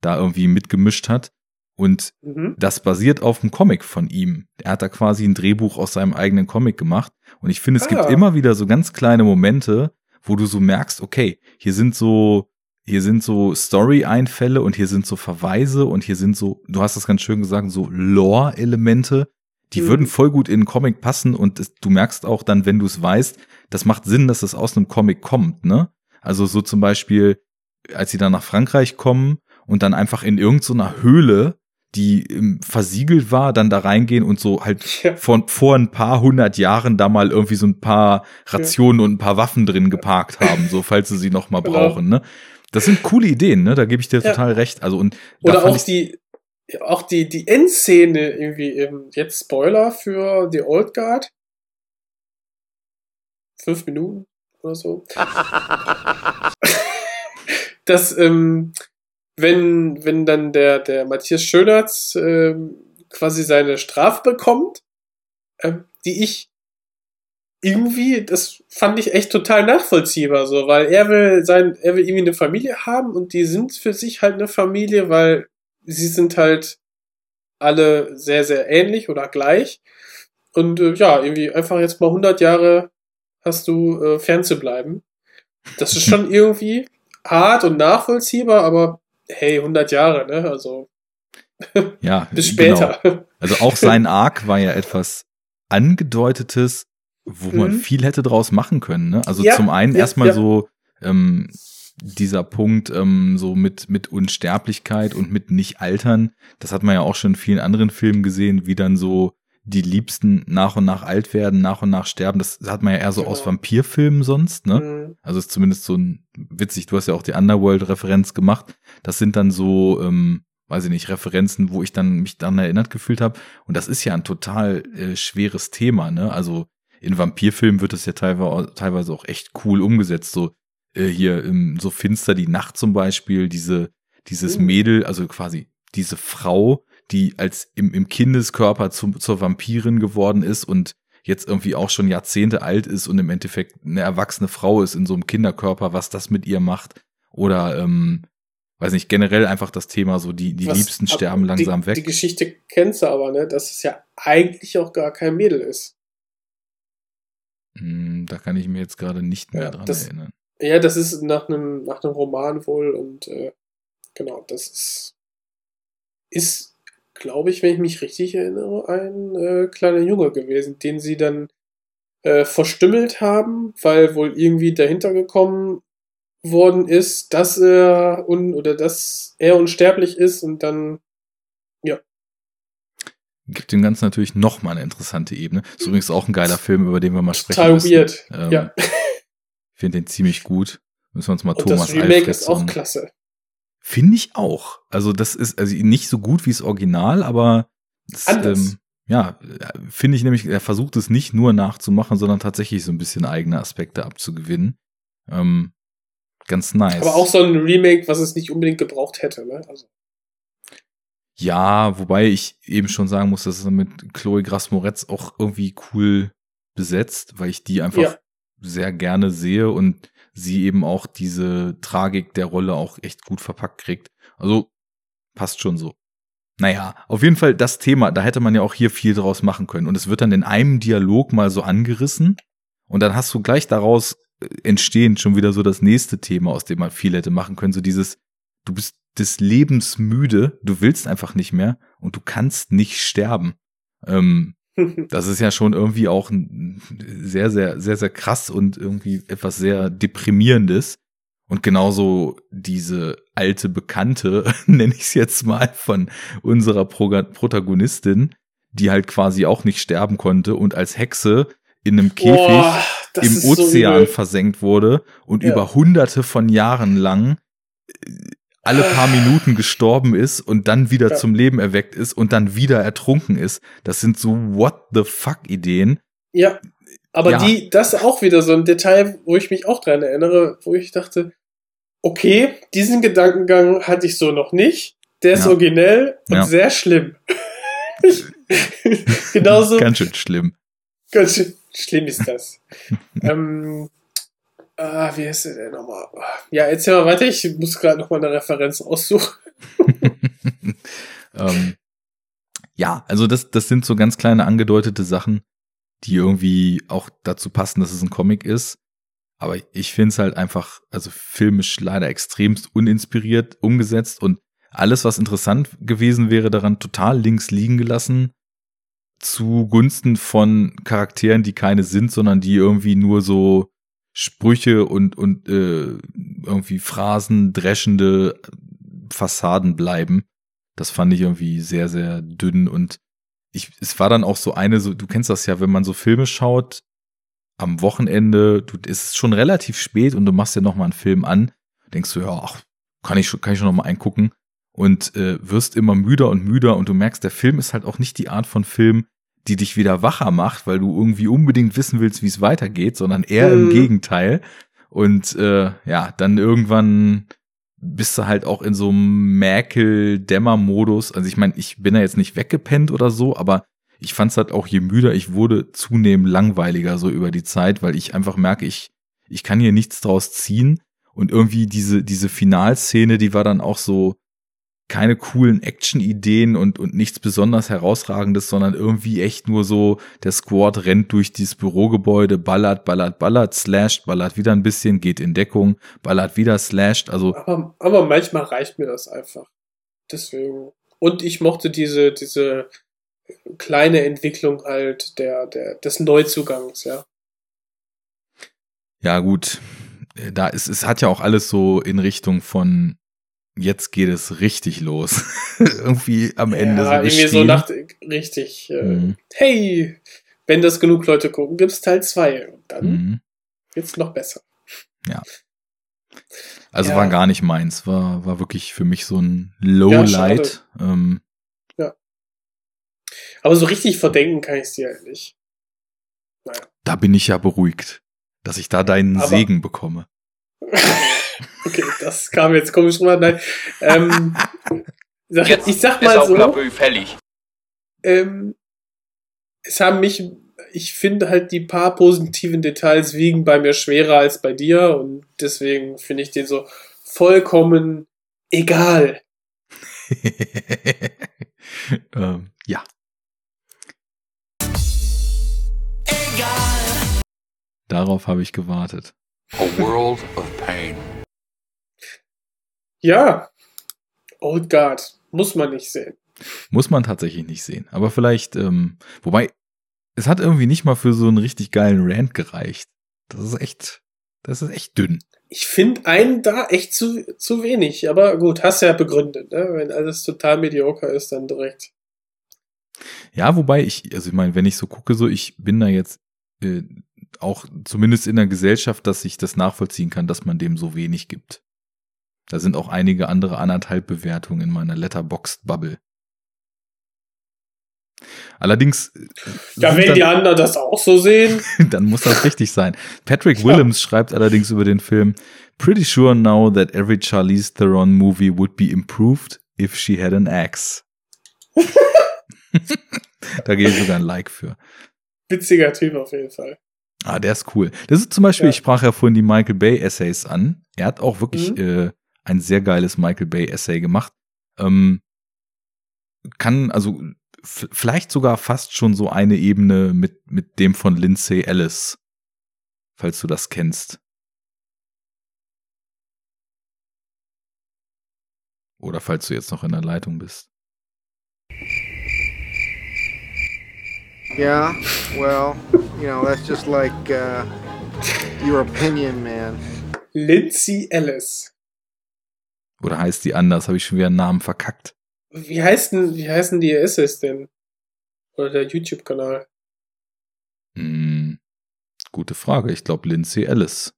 da irgendwie mitgemischt hat. Und Mhm. das basiert auf einem Comic von ihm. Er hat da quasi ein Drehbuch aus seinem eigenen Comic gemacht. Und ich finde, es gibt Ah. immer wieder so ganz kleine Momente, wo du so merkst, okay, hier sind so, hier sind so Story-Einfälle und hier sind so Verweise und hier sind so, du hast das ganz schön gesagt, so Lore-Elemente, die Mhm. würden voll gut in einen Comic passen und es, du merkst auch dann, wenn du es weißt, das macht Sinn, dass es aus einem Comic kommt, ne? Also so zum Beispiel, als sie dann nach Frankreich kommen und dann einfach in irgendeiner Höhle, die ähm, versiegelt war, dann da reingehen und so halt Ja. von vor ein paar hundert Jahren da mal irgendwie so ein paar Rationen und ein paar Waffen drin geparkt haben, so falls sie sie noch mal Genau. brauchen, ne? Das sind coole Ideen, ne? Da gebe ich dir Ja. total recht. Also und da Oder auch ich- die, auch die, die Endszene irgendwie jetzt Spoiler für The Old Guard. Fünf Minuten oder so. dass, ähm, wenn, wenn dann der, der Matthias Schönertz ähm, quasi seine Strafe bekommt, ähm, die ich irgendwie, das fand ich echt total nachvollziehbar, so, weil er will sein, er will irgendwie eine Familie haben und die sind für sich halt eine Familie, weil sie sind halt alle sehr, sehr ähnlich oder gleich. Und äh, ja, irgendwie einfach jetzt mal 100 Jahre hast du äh, fernzubleiben. Das ist schon irgendwie hart und nachvollziehbar, aber hey, 100 Jahre, ne? Also ja, bis genau. später. Also auch sein Arc war ja etwas angedeutetes, wo man Mhm. viel hätte draus machen können. Ne? Also Ja, zum einen ja, erstmal ja. so ähm, dieser Punkt ähm, so mit mit Unsterblichkeit und mit nicht altern. Das hat man ja auch schon in vielen anderen Filmen gesehen, wie dann so die Liebsten nach und nach alt werden, nach und nach sterben. Das hat man ja eher so Genau. aus Vampirfilmen sonst. Ne? Mhm. Also ist zumindest so ein witzig, du hast ja auch die Underworld-Referenz gemacht. Das sind dann so, ähm, weiß ich nicht, Referenzen, wo ich dann mich dann erinnert gefühlt habe. Und das ist ja ein total äh, schweres Thema, ne? Also in Vampirfilmen wird das ja teilweise, auch echt cool umgesetzt. So äh, hier ähm, so finster die Nacht zum Beispiel, diese dieses Mhm. Mädel, also quasi diese Frau, die als im, im Kindeskörper zum, zur Vampirin geworden ist und jetzt irgendwie auch schon Jahrzehnte alt ist und im Endeffekt eine erwachsene Frau ist in so einem Kinderkörper, was das mit ihr macht. Oder, ähm, weiß nicht, generell einfach das Thema so, die, die Was- Liebsten ab- sterben langsam die, weg. Die Geschichte kennst du aber, ne? Dass es ja eigentlich auch gar kein Mädel ist. Hm, da kann ich mir jetzt gerade nicht mehr Ja, dran das- erinnern. Ja, das ist nach einem, nach einem Roman wohl und äh, genau, das ist, ist, glaube ich, wenn ich mich richtig erinnere, ein äh, kleiner Junge gewesen, den sie dann äh, verstümmelt haben, weil wohl irgendwie dahinter gekommen worden ist, dass er un oder dass er unsterblich ist und dann Gibt dem Ganzen natürlich noch mal eine interessante Ebene. Ist übrigens auch ein geiler Film, über den wir mal sprechen total müssen. weird. Ähm, ja. Ich finde den ziemlich gut. Müssen wir uns mal Und Thomas das Remake ist auch klasse. Finde ich auch. Also das ist also nicht so gut wie das Original, aber das, Anders. ähm, ja, finde ich nämlich, er versucht es nicht nur nachzumachen, sondern tatsächlich so ein bisschen eigene Aspekte abzugewinnen. Ähm, ganz nice. Aber auch so ein Remake, was es nicht unbedingt gebraucht hätte. Ne? Also, Ja, wobei ich eben schon sagen muss, dass es mit Chloe Grace Moretz auch irgendwie cool besetzt, weil ich die einfach Ja. sehr gerne sehe und sie eben auch diese Tragik der Rolle auch echt gut verpackt kriegt. Also passt schon so. Naja, auf jeden Fall das Thema, da hätte man ja auch hier viel draus machen können. Und es wird dann in einem Dialog mal so angerissen und dann hast du gleich daraus äh, entstehend schon wieder so das nächste Thema, aus dem man viel hätte machen können. So dieses, du bist des Lebens müde, du willst einfach nicht mehr und du kannst nicht sterben. Ähm, das ist ja schon irgendwie auch sehr, sehr, sehr, sehr krass und irgendwie etwas sehr deprimierendes. Und genauso diese alte Bekannte, nenne ich es jetzt mal, von unserer Protagonistin, die halt quasi auch nicht sterben konnte und als Hexe in einem Käfig Boah, im so Ozean übel. versenkt wurde und Ja. über hunderte von Jahren lang äh, alle paar Minuten gestorben ist und dann wieder Ja. zum Leben erweckt ist und dann wieder ertrunken ist. Das sind so what the fuck Ideen. Ja, aber Ja. die, das ist auch wieder so ein Detail, wo ich mich auch dran erinnere, wo ich dachte, okay, diesen Gedankengang hatte ich so noch nicht. Der ist Ja. originell und sehr schlimm. Genauso Ganz schön schlimm. ganz schön schlimm ist das. ähm, ah, wie heißt der denn nochmal? Ja, erzähl mal weiter, ich muss gerade nochmal eine Referenz aussuchen. ähm, ja, also das, das sind so ganz kleine angedeutete Sachen, die irgendwie auch dazu passen, dass es ein Comic ist. Aber ich finde es halt einfach, also filmisch leider extremst uninspiriert umgesetzt und alles, was interessant gewesen wäre, daran total links liegen gelassen zugunsten von Charakteren, die keine sind, sondern die irgendwie nur so Sprüche und, und äh, irgendwie Phrasen dreschende Fassaden bleiben. Das fand ich irgendwie sehr, sehr dünn und ich, es war dann auch so eine, so, du kennst das ja, wenn man so Filme schaut, am Wochenende, du, es ist schon relativ spät und du machst dir noch mal einen Film an, denkst du, ja, ach, kann ich schon, kann ich schon noch mal eingucken und äh, wirst immer müder und müder und du merkst, der Film ist halt auch nicht die Art von Film, die dich wieder wacher macht, weil du irgendwie unbedingt wissen willst, wie es weitergeht, sondern eher im Mhm. Gegenteil. Und äh, ja, dann irgendwann bist du halt auch in so einem Merkel-Dämmer-Modus. Also ich meine, ich bin da jetzt nicht weggepennt oder so, aber ich fand es halt auch, je müder ich wurde, zunehmend langweiliger so über die Zeit, weil ich einfach merke, ich, ich kann hier nichts draus ziehen. Und irgendwie diese, diese Finalszene, die war dann auch so keine coolen Action-Ideen und, und nichts besonders herausragendes, sondern irgendwie echt nur so, der Squad rennt durch dieses Bürogebäude, ballert, ballert, ballert, slasht, ballert wieder ein bisschen, geht in Deckung, ballert wieder, slasht, also Aber, aber manchmal reicht mir das einfach. Deswegen. Und ich mochte diese, diese kleine Entwicklung halt der, der, des Neuzugangs, ja. Ja, gut. Äh, Da ist, es hat ja auch alles so in Richtung von jetzt geht es richtig los. Irgendwie am Ende ja, so irgendwie so nach, richtig, äh, Mhm. hey, wenn das genug Leute gucken, gibt's Teil 2 und dann Mhm. wird's noch besser. Also Ja. war gar nicht meins. War, war wirklich für mich so ein Ja, Lowlight. ähm, Aber so richtig verdenken kann ich dir halt nicht. da bin ich ja beruhigt, dass ich da deinen Aber- Segen bekomme. okay, das kam jetzt komisch rüber. Nein. Ähm, Sag- ich sag ist mal auch so, Labö fällig. ähm, es haben mich, ich finde halt die paar positiven Details wiegen bei mir schwerer als bei dir und deswegen finde ich den so vollkommen egal. ähm, ja. Darauf habe ich gewartet. A world of pain. Ja, Old Guard, muss man nicht sehen. Muss man tatsächlich nicht sehen. Aber vielleicht, ähm, wobei, es hat irgendwie nicht mal für so einen richtig geilen Rant gereicht. Das ist echt, das ist echt dünn. Ich finde einen da echt zu, zu wenig, aber gut, hast ja begründet, ne? Wenn alles total mediocre ist, dann direkt. Ja, wobei ich, also ich meine, wenn ich so gucke, so ich bin da jetzt äh, auch zumindest in der Gesellschaft, dass ich das nachvollziehen kann, dass man dem so wenig gibt. Da sind auch einige andere anderthalb Bewertungen in meiner Letterboxd Bubble. Allerdings, äh, Ja, sind wenn dann- die anderen das auch so sehen. dann muss das richtig sein. Patrick Willems schreibt allerdings über den Film, Pretty sure now that every Charlize Theron movie would be improved if she had an axe. da gebe ich sogar ein Like für. Witziger Typ auf jeden Fall. Ah, der ist cool. Das ist zum Beispiel, Ja. ich sprach ja vorhin die Michael Bay Essays an. Er hat auch wirklich Mhm. äh, ein sehr geiles Michael Bay Essay gemacht. Ähm, kann also vielleicht sogar fast schon so eine Ebene mit mit dem von Lindsay Ellis, falls du das kennst. Oder falls du jetzt noch in der Leitung bist. Yeah, well, you know, that's just like uh, your opinion, man. Lindsay Ellis. Oder heißt die anders? Habe ich schon wieder einen Namen verkackt. Wie heißt denn, wie heißen die Essays denn? Oder der YouTube-Kanal? Hm, gute Frage. Ich glaube Lindsay Ellis.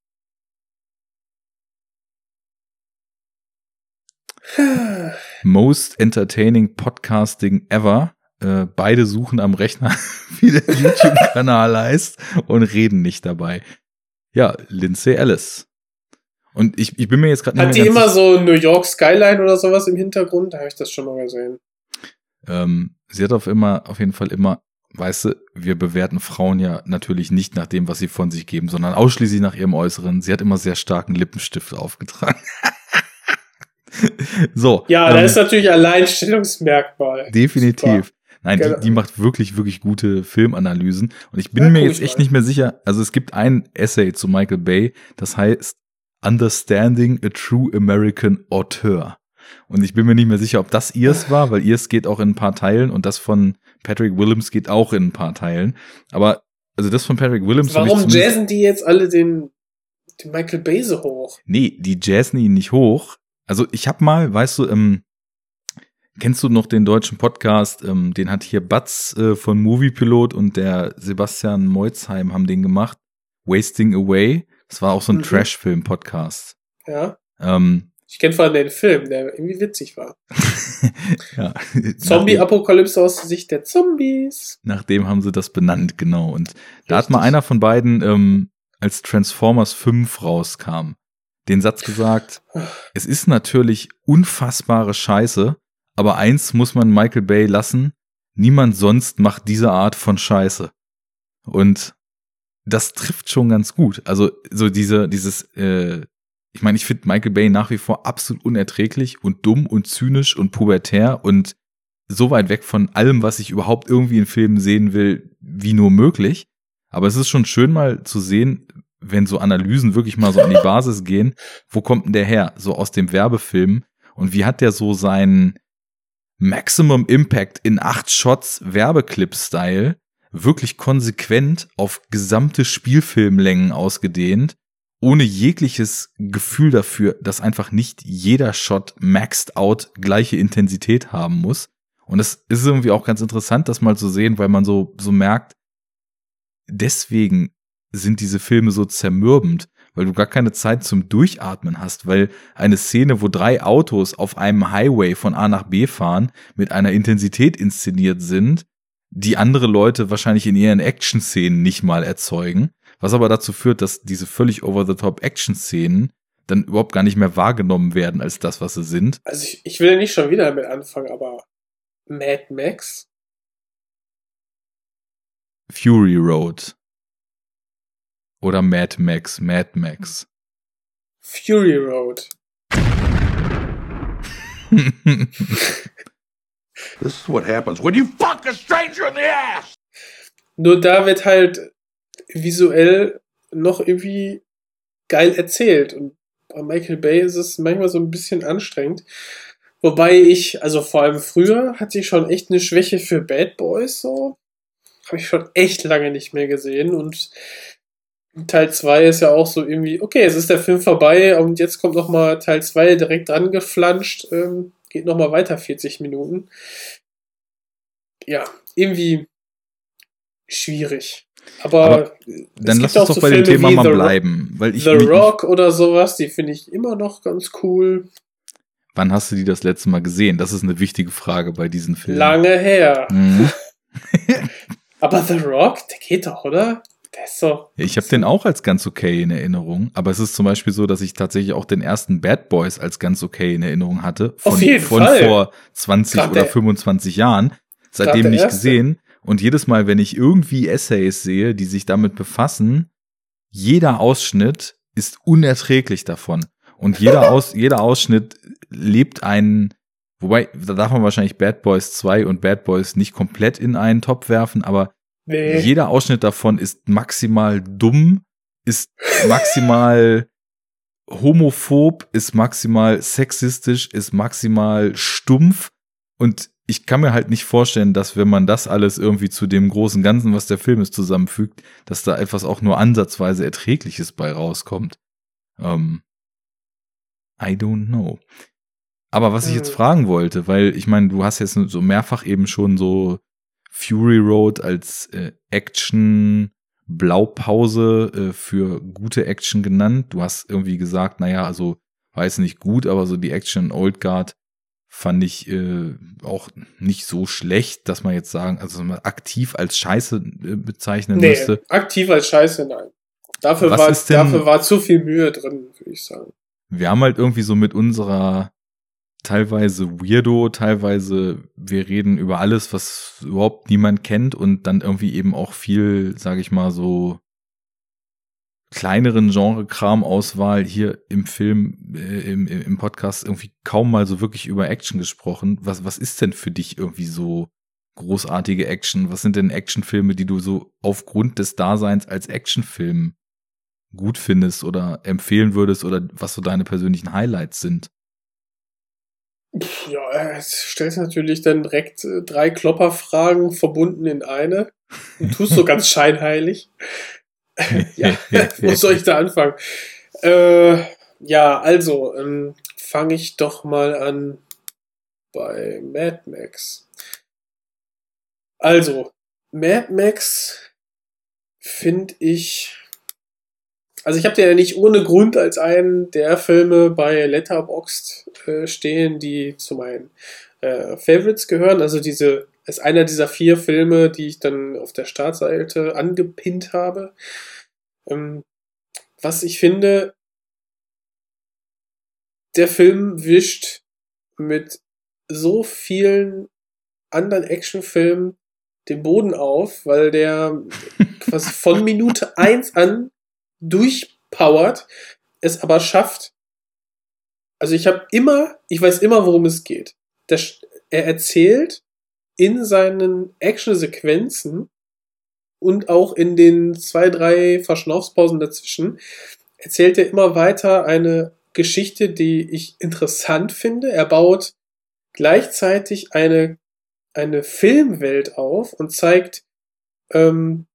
Most entertaining podcasting ever. Äh, beide suchen am Rechner, wie der YouTube-Kanal heißt und reden nicht dabei. Ja, Lindsay Ellis. Und ich, ich bin mir jetzt gerade nicht Hat mehr die immer so New York Skyline oder sowas im Hintergrund? Da habe ich das schon mal gesehen. Ähm, sie hat auf immer, auf jeden Fall immer, weißt du, wir bewerten Frauen ja natürlich nicht nach dem, was sie von sich geben, sondern ausschließlich nach ihrem Äußeren. Sie hat immer sehr starken Lippenstift aufgetragen. so. Ja, ähm, da ist natürlich Alleinstellungsmerkmal. Definitiv. Super. Nein, die, die macht wirklich, wirklich gute Filmanalysen. Und ich bin Ja, mir jetzt echt nicht mehr sicher. Also es gibt ein Essay zu Michael Bay, das heißt Understanding a True American Auteur. Und ich bin mir nicht mehr sicher, ob das ihrs war, weil ihrs geht auch in ein paar Teilen und das von Patrick Willems geht auch in ein paar Teilen. Aber also das von Patrick Willems. ich Warum jazzen die jetzt alle den, den Michael Bay so hoch? Nee, die jazzen ihn nicht hoch. Also ich hab mal, weißt du, ähm, kennst du noch den deutschen Podcast? Ähm, den hat hier Batz äh, von Moviepilot und der Sebastian Meutzheim haben den gemacht. Wasting Away. Das war auch so ein Mhm. Trash-Film-Podcast. Ja. Ähm, Ich kenne vor allem den Film, der irgendwie witzig war. ja. Zombie-Apokalypse aus der Sicht der Zombies. Nachdem haben sie das benannt, genau. Und da hat Richtig. mal einer von beiden, ähm, als Transformers 5 rauskam, den Satz gesagt, es ist natürlich unfassbare Scheiße, aber eins muss man Michael Bay lassen, niemand sonst macht diese Art von Scheiße. Und das trifft schon ganz gut. Also so diese, dieses, äh, ich meine, ich finde Michael Bay nach wie vor absolut unerträglich und dumm und zynisch und pubertär und so weit weg von allem, was ich überhaupt irgendwie in Filmen sehen will, wie nur möglich. Aber es ist schon schön mal zu sehen, wenn so Analysen wirklich mal so an die Basis gehen, wo kommt denn der her? So aus dem Werbefilm. Und wie hat der so seinen Maximum Impact in acht Shots Werbeclip-Style wirklich konsequent auf gesamte Spielfilmlängen ausgedehnt, ohne jegliches Gefühl dafür, dass einfach nicht jeder Shot maxed out gleiche Intensität haben muss. Und es ist irgendwie auch ganz interessant, das mal zu sehen, weil man so, so merkt, deswegen sind diese Filme so zermürbend, weil du gar keine Zeit zum Durchatmen hast, weil eine Szene, wo drei Autos auf einem Highway von A nach B fahren, mit einer Intensität inszeniert sind, die andere Leute wahrscheinlich in ihren Action-Szenen nicht mal erzeugen, was aber dazu führt, dass diese völlig over-the-top Action-Szenen dann überhaupt gar nicht mehr wahrgenommen werden als das, was sie sind. Also ich, ich will ja nicht schon wieder damit anfangen, aber Mad Max? Fury Road. Oder Mad Max, Mad Max. Fury Road. This is what happens when you fuck a stranger in the ass! Nur da wird halt visuell noch irgendwie geil erzählt. Und bei Michael Bay ist es manchmal so ein bisschen anstrengend. Wobei ich, also vor allem früher, hatte ich schon echt eine Schwäche für Bad Boys so. Habe ich schon echt lange nicht mehr gesehen. Und Teil 2 ist ja auch so irgendwie, okay, es ist der Film vorbei und jetzt kommt nochmal Teil 2 direkt dran geflanscht. Ähm, geht nochmal weiter, 40 Minuten. Ja, irgendwie schwierig. Aber, Aber Dann lass auch uns doch so bei dem Filme Thema wie mal The bleiben. Weil ich, The Rock oder sowas, die finde ich immer noch ganz cool. Wann hast du die das letzte Mal gesehen? Das ist eine wichtige Frage bei diesen Filmen. Lange her. Mhm. Aber The Rock, der geht doch, oder? Der ist so. Ich habe den auch als ganz okay in Erinnerung, aber es ist zum Beispiel so, dass ich tatsächlich auch den ersten Bad Boys als ganz okay in Erinnerung hatte. Von, Auf jeden von Fall. vor 20 Grad oder der- 25 Jahren. Seitdem nicht erste. gesehen. Und jedes Mal, wenn ich irgendwie Essays sehe, die sich damit befassen, jeder Ausschnitt ist unerträglich davon. Und jeder, Aus, jeder Ausschnitt lebt einen, wobei, da darf man wahrscheinlich Bad Boys 2 und Bad Boys nicht komplett in einen Topf werfen, aber Nee. jeder Ausschnitt davon ist maximal dumm, ist maximal homophob, ist maximal sexistisch, ist maximal stumpf. Und ich kann mir halt nicht vorstellen, dass wenn man das alles irgendwie zu dem großen Ganzen, was der Film ist, zusammenfügt, dass da etwas auch nur ansatzweise Erträgliches bei rauskommt. Ähm, I don't know. Aber was ich jetzt Hm. fragen wollte, weil ich meine, du hast jetzt so mehrfach eben schon so Fury Road als äh, Action Blaupause äh, für gute Action genannt. Du hast irgendwie gesagt, naja, also weiß nicht gut, aber so die Action in Old Guard fand ich äh, auch nicht so schlecht, dass man jetzt sagen, also man aktiv als Scheiße äh, bezeichnen Nee, müsste. aktiv als Scheiße, nein. Dafür Was war, denn- dafür war zu viel Mühe drin, würde ich sagen. Wir haben halt irgendwie so mit unserer teilweise Weirdo, teilweise wir reden über alles, was überhaupt niemand kennt und dann irgendwie eben auch viel, sage ich mal so kleineren Genre-Kram-Auswahl hier im Film, äh, im, im Podcast irgendwie kaum mal so wirklich über Action gesprochen. Was, was ist denn für dich irgendwie so großartige Action? Was sind denn Actionfilme, die du so aufgrund des Daseins als Actionfilm gut findest oder empfehlen würdest oder was so deine persönlichen Highlights sind? Ja, jetzt stellst natürlich dann direkt äh, drei Klopperfragen verbunden in eine und tust so ganz scheinheilig. ja, wo soll ich da anfangen? Äh, ja, also, ähm, fange ich doch mal an bei Mad Max. Also, Mad Max finde ich. Also ich habe den ja nicht ohne Grund als einen der Filme bei Letterboxd äh, stehen, die zu meinen äh, Favorites gehören. Also diese ist einer dieser vier Filme, die ich dann auf der Startseite angepinnt habe. Ähm, was ich finde, der Film wischt mit so vielen anderen Actionfilmen den Boden auf, weil der quasi von Minute eins an durchpowert, es aber schafft. Also ich habe immer, ich weiß immer, worum es geht. Der, er erzählt in seinen Actionsequenzen und auch in den zwei, drei Verschnaufspausen dazwischen erzählt er immer weiter eine Geschichte, die ich interessant finde. Er baut gleichzeitig eine, eine Filmwelt auf und zeigt ähm,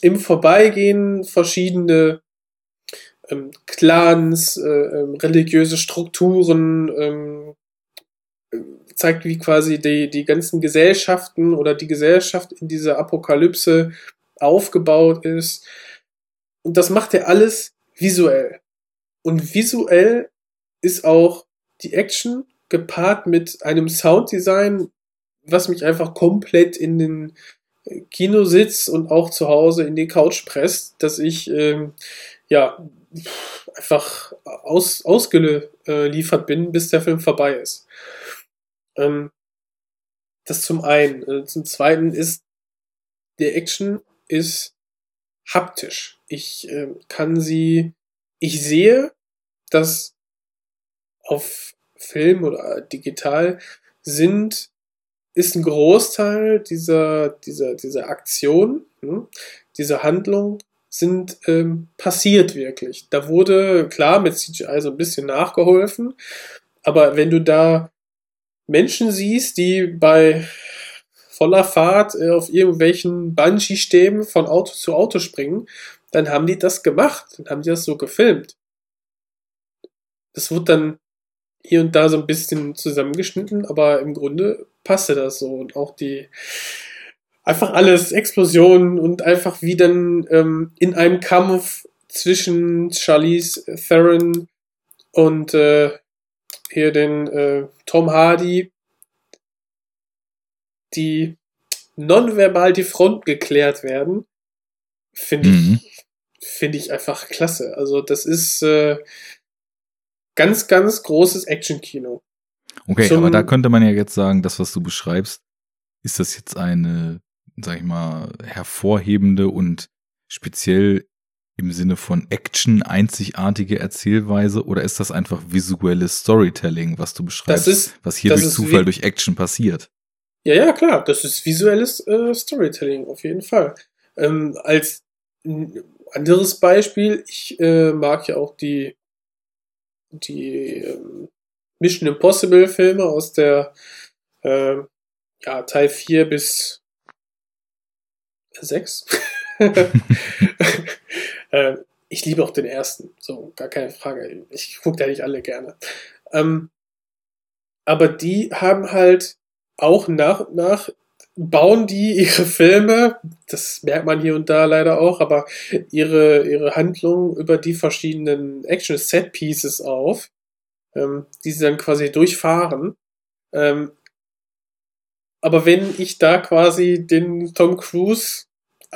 im Vorbeigehen verschiedene ähm, Clans, äh, ähm, religiöse Strukturen, ähm, äh, zeigt, wie quasi die, die ganzen Gesellschaften oder die Gesellschaft in dieser Apokalypse aufgebaut ist. Und das macht er alles visuell. Und visuell ist auch die Action gepaart mit einem Sounddesign, was mich einfach komplett in den Kinositz und auch zu Hause in die Couch presst, dass ich ähm, ja einfach aus, ausgeliefert bin, bis der Film vorbei ist. Ähm, das zum einen. Äh, Zum zweiten ist, die Action ist haptisch. Ich äh, kann sie, ich sehe, dass auf Film oder digital sind, ist ein Großteil dieser, dieser, dieser Aktion, hm, dieser Handlung sind ähm, passiert wirklich. Da wurde klar mit CGI so ein bisschen nachgeholfen, aber wenn du da Menschen siehst, die bei voller Fahrt äh, auf irgendwelchen Bungee-Stäben von Auto zu Auto springen, dann haben die das gemacht, dann haben die das so gefilmt. Das wird dann hier und da so ein bisschen zusammengeschnitten, aber im Grunde passte das so und auch die einfach alles Explosionen und einfach wie dann ähm, in einem Kampf zwischen Charlize Theron und äh, hier den äh, Tom Hardy, die nonverbal die Front geklärt werden, finde Mhm. ich, finde ich einfach klasse. Also das ist äh, ganz, ganz großes Action-Kino. Okay, Zum- aber da könnte man ja jetzt sagen, das, was du beschreibst, ist das jetzt eine, sag ich mal, hervorhebende und speziell im Sinne von Action einzigartige Erzählweise oder ist das einfach visuelles Storytelling, was du beschreibst, ist- was hier das durch Zufall durch Action passiert? Ja, ja, klar, das ist visuelles äh, Storytelling, auf jeden Fall. Ähm, als anderes Beispiel, ich äh, mag ja auch die, die ähm, Mission Impossible Filme aus der äh, ja, Teil 4 bis 6. äh, ich liebe auch den ersten, so, gar keine Frage. Ich gucke da nicht alle gerne. Ähm, aber die haben halt auch nach und nach bauen die ihre Filme, das merkt man hier und da leider auch, aber ihre, ihre Handlung über die verschiedenen Action-Set-Pieces auf, ähm, die sie dann quasi durchfahren. Ähm, aber wenn ich da quasi den Tom Cruise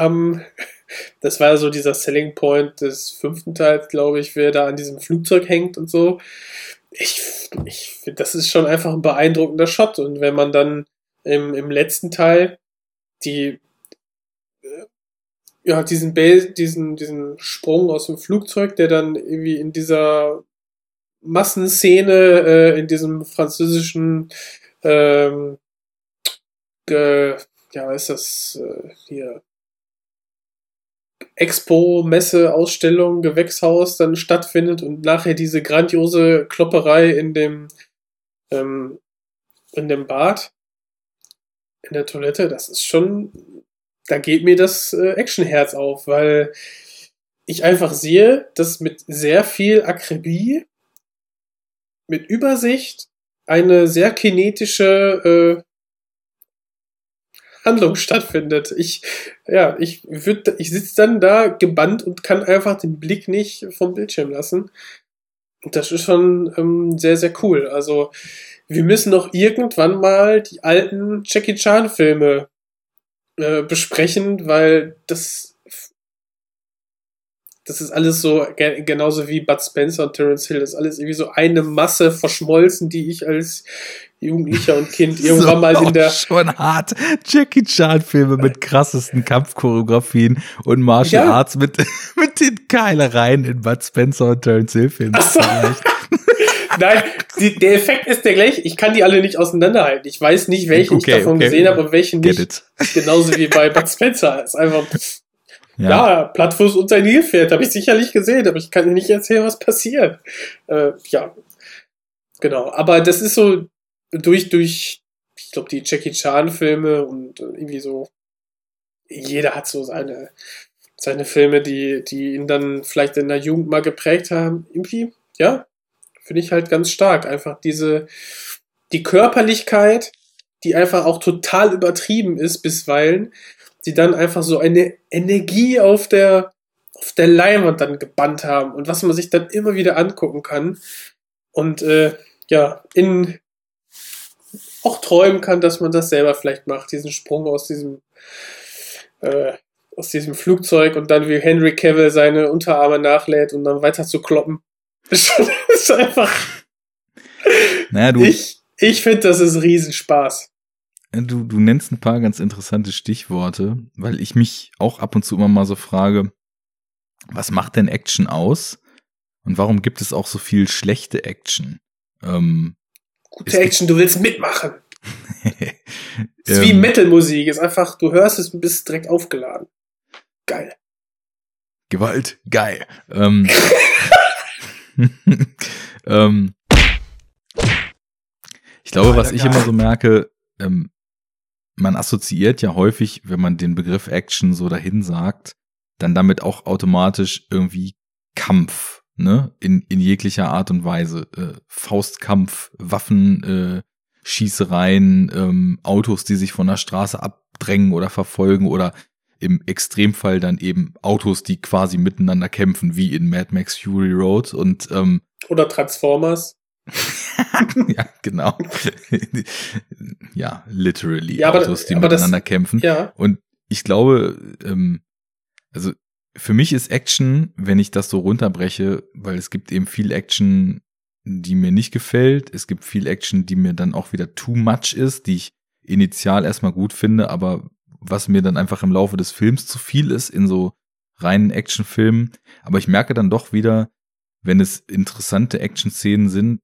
am, das war so dieser Selling Point des fünften Teils, glaube ich, wer da an diesem Flugzeug hängt und so. Ich, ich das ist schon einfach ein beeindruckender Shot. Und wenn man dann im, im letzten Teil die äh, ja, diesen, diesen, diesen Sprung aus dem Flugzeug, der dann irgendwie in dieser Massenszene, äh, in diesem französischen ähm, ge, ja, ist das äh, hier? Expo, Messe, Ausstellung, Gewächshaus dann stattfindet und nachher diese grandiose Klopperei in dem ähm, in dem Bad, in der Toilette, das ist schon, da geht mir das äh, Actionherz auf, weil ich einfach sehe, dass mit sehr viel Akribie, mit Übersicht, eine sehr kinetische äh, Handlung stattfindet. Ich, ja, ich würde, ich sitze dann da gebannt und kann einfach den Blick nicht vom Bildschirm lassen. Das ist schon ähm, sehr, sehr cool. Also, wir müssen noch irgendwann mal die alten Jackie Chan Filme äh, besprechen, weil das das ist alles so ge genauso wie Bud Spencer und Terence Hill, das ist alles irgendwie so eine Masse verschmolzen, die ich als Jugendlicher und Kind irgendwann So, mal in der schon hart. Jackie Chan Filme mit krassesten Kampfchoreografien und Martial Ja. Arts mit, mit den Keilereien in Bud Spencer und Terence Hill Filmen. Ach so. Nein, die, der Effekt ist der gleiche. Ich kann die alle nicht auseinanderhalten. Ich weiß nicht, welchen Okay, ich davon okay. gesehen habe und welchen Get nicht. it. Genauso wie bei Bud Spencer. ist einfach, Ja. ja, Plattfuß unter ein Nilpferd. Habe ich sicherlich gesehen, aber ich kann nicht erzählen, was passiert. Äh, ja, genau. Aber das ist so durch, durch, ich glaube, die Jackie Chan-Filme und äh, irgendwie so, jeder hat so seine, seine Filme, die, die ihn dann vielleicht in der Jugend mal geprägt haben. Irgendwie, ja, finde ich halt ganz stark. Einfach diese, die Körperlichkeit, die einfach auch total übertrieben ist bisweilen, die dann einfach so eine Energie auf der, auf der Leinwand dann gebannt haben und was man sich dann immer wieder angucken kann und äh, ja, in auch träumen kann, dass man das selber vielleicht macht, diesen Sprung aus diesem äh, aus diesem Flugzeug und dann wie Henry Cavill seine Unterarme nachlädt und dann weiter zu kloppen. Das ist einfach. Naja, du, Ich, ich finde, das ist Riesenspaß. Du, du nennst ein paar ganz interessante Stichworte, weil ich mich auch ab und zu immer mal so frage, was macht denn Action aus? Und warum gibt es auch so viel schlechte Action? Ähm, Gute Action, du willst mitmachen. Ist wie ähm, Metal-Musik. Ist einfach, du hörst es und bist direkt aufgeladen. Geil. Gewalt, geil. Ähm, ähm, ich glaube, was ich immer so merke, ähm, man assoziiert ja häufig, wenn man den Begriff Action so dahin sagt, dann damit auch automatisch irgendwie Kampf, ne? In, in jeglicher Art und Weise. Äh, Faustkampf, Waffen, äh, Schießereien, ähm, Autos, die sich von der Straße abdrängen oder verfolgen oder im Extremfall dann eben Autos, die quasi miteinander kämpfen, wie in Mad Max Fury Road und ähm, Oder Transformers. ja, genau. ja, literally Ja, aber- Autos, die aber das- miteinander kämpfen. Ja. Und ich glaube, ähm, also für mich ist Action, wenn ich das so runterbreche, weil es gibt eben viel Action, die mir nicht gefällt. Es gibt viel Action, die mir dann auch wieder too much ist, die ich initial erstmal gut finde, aber was mir dann einfach im Laufe des Films zu viel ist in so reinen Actionfilmen. Aber ich merke dann doch wieder, wenn es interessante Action-Szenen sind,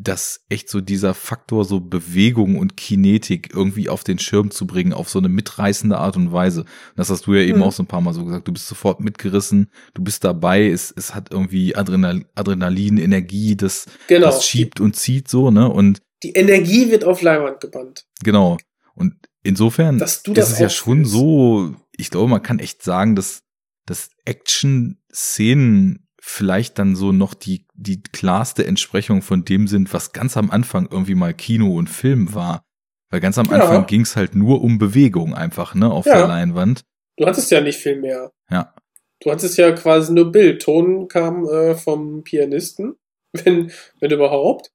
dass echt so dieser Faktor so Bewegung und Kinetik irgendwie auf den Schirm zu bringen, auf so eine mitreißende Art und Weise. Das hast du ja eben Mhm. auch so ein paar Mal so gesagt. Du bist sofort mitgerissen, du bist dabei, es, es hat irgendwie Adrenal Adrenalin, Energie, das, Genau. das schiebt und zieht so, ne? Und Die Energie wird auf Leinwand gebannt. genau. Und insofern ist das es ja schon so, ich glaube, man kann echt sagen, dass, dass Action-Szenen vielleicht dann so noch die, die klarste Entsprechung von dem sind, was ganz am Anfang irgendwie mal Kino und Film war. Weil ganz am Ja. Anfang ging es halt nur um Bewegung einfach, ne, auf Ja. der Leinwand. Du hattest ja nicht viel mehr. Ja. Du hattest ja quasi nur Bild. Ton kam äh, vom Pianisten, wenn, wenn überhaupt.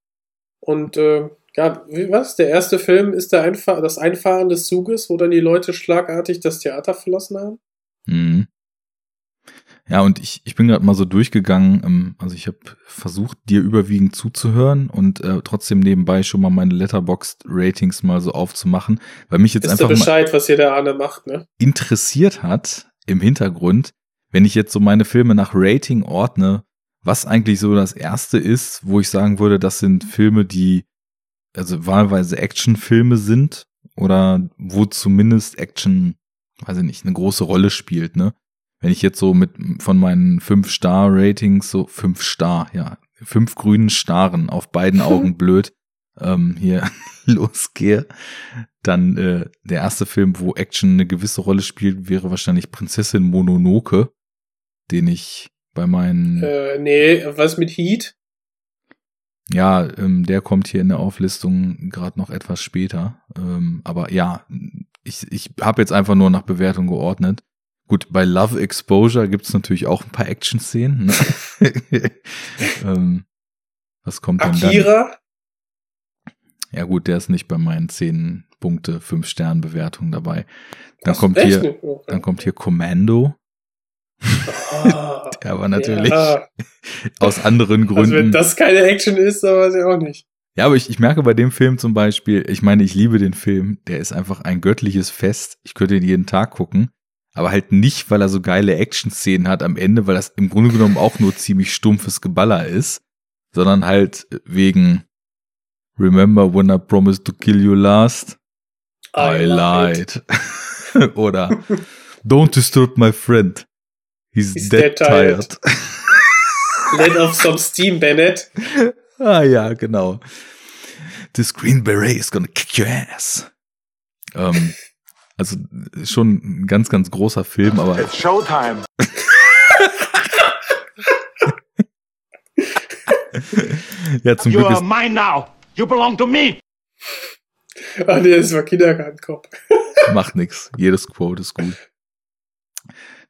Und äh, ja, wie, was? Der erste Film ist der Einfahr das Einfahren des Zuges, wo dann die Leute schlagartig das Theater verlassen haben. Mhm. Ja, und ich, ich bin gerade mal so durchgegangen, ähm, also ich habe versucht, dir überwiegend zuzuhören und äh, trotzdem nebenbei schon mal meine Letterboxd-Ratings mal so aufzumachen, weil mich jetzt Ist einfach mal Bescheid, was hier der Arne macht, ne? interessiert hat im Hintergrund, wenn ich jetzt so meine Filme nach Rating ordne, was eigentlich so das erste ist, wo ich sagen würde, das sind Filme, die also wahlweise Actionfilme sind oder wo zumindest Action, weiß ich nicht, eine große Rolle spielt, ne? Wenn ich jetzt so mit von meinen fünf Star Ratings so fünf Star, ja, fünf grünen Staren auf beiden Augen blöd ähm, hier losgehe, dann äh, der erste Film, wo Action eine gewisse Rolle spielt, wäre wahrscheinlich Prinzessin Mononoke, den ich bei meinen Äh, nee, was mit Heat? Ja, ähm, der kommt hier in der Auflistung gerade noch etwas später. Ähm, aber ja, ich, ich habe jetzt einfach nur nach Bewertung geordnet. Gut, bei Love Exposure gibt's natürlich auch ein paar Action-Szenen. Ne? ähm, was kommt denn dann? Akira? Ja gut, der ist nicht bei meinen 10 Punkte, 5 Stern Bewertung dabei. Dann kommt hier, dann kommt hier Commando. Ah, Der war natürlich Ja. aus anderen Gründen. Also wenn das keine Action ist, dann weiß ich auch nicht. Ja, aber ich, ich merke bei dem Film zum Beispiel, ich meine, ich liebe den Film, der ist einfach ein göttliches Fest. Ich könnte ihn jeden Tag gucken, aber halt nicht, weil er so geile Action-Szenen hat am Ende, weil das im Grunde genommen auch nur ziemlich stumpfes Geballer ist, sondern halt wegen Remember when I promised to kill you last? I lied. Oder Don't disturb my friend. He's, He's dead, dead tired. tired. Let off some steam, Bennett. Ah ja, genau. This Green Beret is gonna kick your ass. Ähm, also schon ein ganz, ganz großer Film, aber It's showtime. ja, zum You Glück are ist, mine now. You belong to me. Ah, nee, das war Kindergartenkopf. macht nix. Jedes Quote ist gut.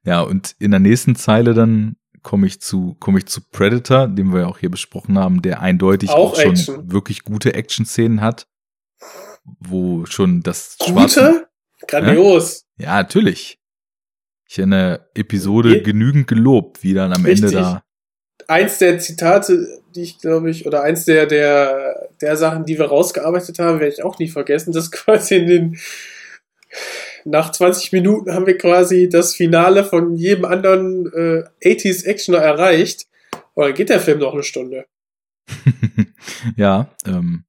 Ja, und in der nächsten Zeile dann komme ich zu, komme ich zu Predator, den wir ja auch hier besprochen haben, der eindeutig auch, Auch schon Action. wirklich gute Action-Szenen hat, wo schon das schwarze, Gute? Grandios. Ja, natürlich. ich in der Episode Je- genügend gelobt, wie dann am Ende Richtig. da. Eins der Zitate, die ich glaube ich, oder eins der, der, der Sachen, die wir rausgearbeitet haben, werde ich auch nie vergessen, dass quasi in den, nach 20 Minuten haben wir quasi das Finale von jedem anderen äh, 80s Actioner erreicht. Und dann geht der Film noch eine Stunde. ja, ähm,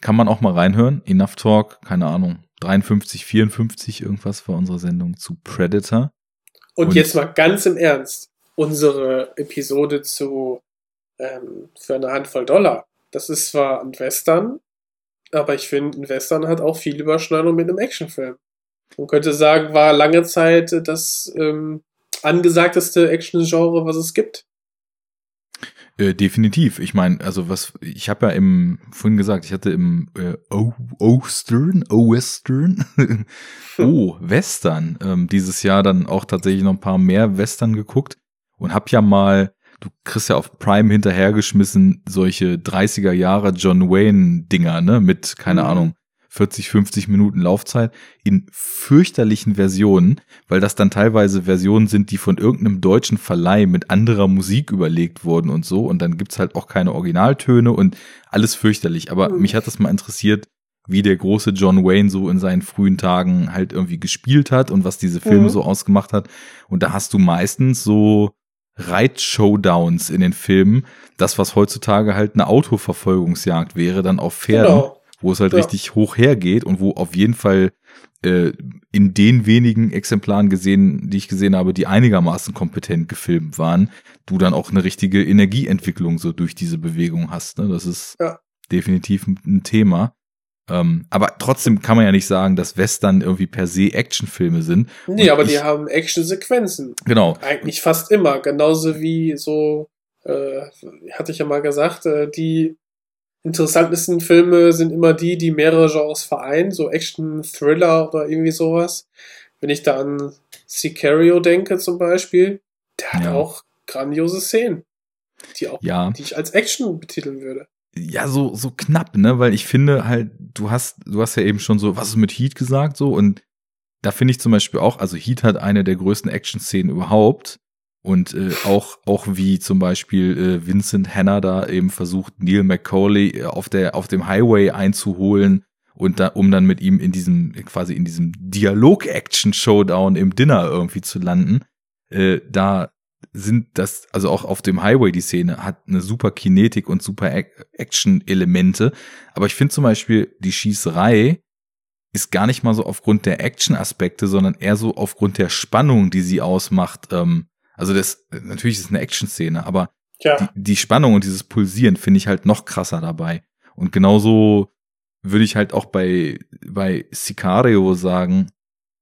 kann man auch mal reinhören. Enough Talk, keine Ahnung, 53, 54 irgendwas war unsere Sendung zu Predator. Und, Und- jetzt mal ganz im Ernst, unsere Episode zu ähm, für eine Handvoll Dollar. Das ist zwar ein Western, aber ich finde, ein Western hat auch viel Überschneidung mit einem Actionfilm. Man könnte sagen, war lange Zeit das ähm, angesagteste Action-Genre, was es gibt. Äh, definitiv. Ich meine, also was, ich habe ja im, vorhin gesagt, ich hatte im äh, O- Ostern, O-Western, oh, Western, ähm, dieses Jahr dann auch tatsächlich noch ein paar mehr Western geguckt und hab ja mal, du kriegst ja auf Prime hinterhergeschmissen, solche 30er Jahre John Wayne Dinger, ne, mit, keine Mhm. Ahnung, 40, 50 Minuten Laufzeit in fürchterlichen Versionen, weil das dann teilweise Versionen sind, die von irgendeinem deutschen Verleih mit anderer Musik überlegt wurden und so. Und dann gibt's halt auch keine Originaltöne und alles fürchterlich. Aber Mhm. mich hat das mal interessiert, wie der große John Wayne so in seinen frühen Tagen halt irgendwie gespielt hat und was diese Filme Mhm. so ausgemacht hat. Und da hast du meistens so Reit-Showdowns in den Filmen, das, was heutzutage halt eine Autoverfolgungsjagd wäre, dann auf Pferden Genau. Wo es halt Ja. richtig hoch hergeht und wo auf jeden Fall äh, in den wenigen Exemplaren gesehen, die ich gesehen habe, die einigermaßen kompetent gefilmt waren, du dann auch eine richtige Energieentwicklung so durch diese Bewegung hast. Ne? Das ist Ja. definitiv ein, Thema. Ähm, aber trotzdem kann man ja nicht sagen, dass Western irgendwie per se Actionfilme sind. Nee, Und aber ich- die haben Action-Sequenzen. Genau. Eigentlich fast immer. Genauso wie so, äh, hatte ich ja mal gesagt, äh, die interessantesten Filme sind immer die, die mehrere Genres vereinen, so Action, Thriller oder irgendwie sowas. Wenn ich da an Sicario denke zum Beispiel, der hat Ja. auch grandiose Szenen, die auch, Ja. die ich als Action betiteln würde. ja, so, so knapp, ne? Weil ich finde halt, du hast, du hast ja eben schon so, was ist mit Heat gesagt, so, und da finde ich zum Beispiel auch, also Heat hat eine der größten Action-Szenen überhaupt. Und äh, auch, auch wie zum Beispiel äh, Vincent Hanna da eben versucht, Neil McCauley äh, auf der, auf dem Highway einzuholen und da, um dann mit ihm in diesem, quasi in diesem Dialog-Action-Showdown im Dinner irgendwie zu landen. Äh, da sind das, also auch auf dem Highway die Szene hat eine super Kinetik und super Ac- Action-Elemente. Aber ich finde zum Beispiel die Schießerei ist gar nicht mal so aufgrund der Action-Aspekte, sondern eher so aufgrund der Spannung, die sie ausmacht. Ähm, also das, natürlich ist es eine Action-Szene, aber Ja, die, die Spannung und dieses Pulsieren finde ich halt noch krasser dabei. Und genauso würde ich halt auch bei, bei Sicario sagen,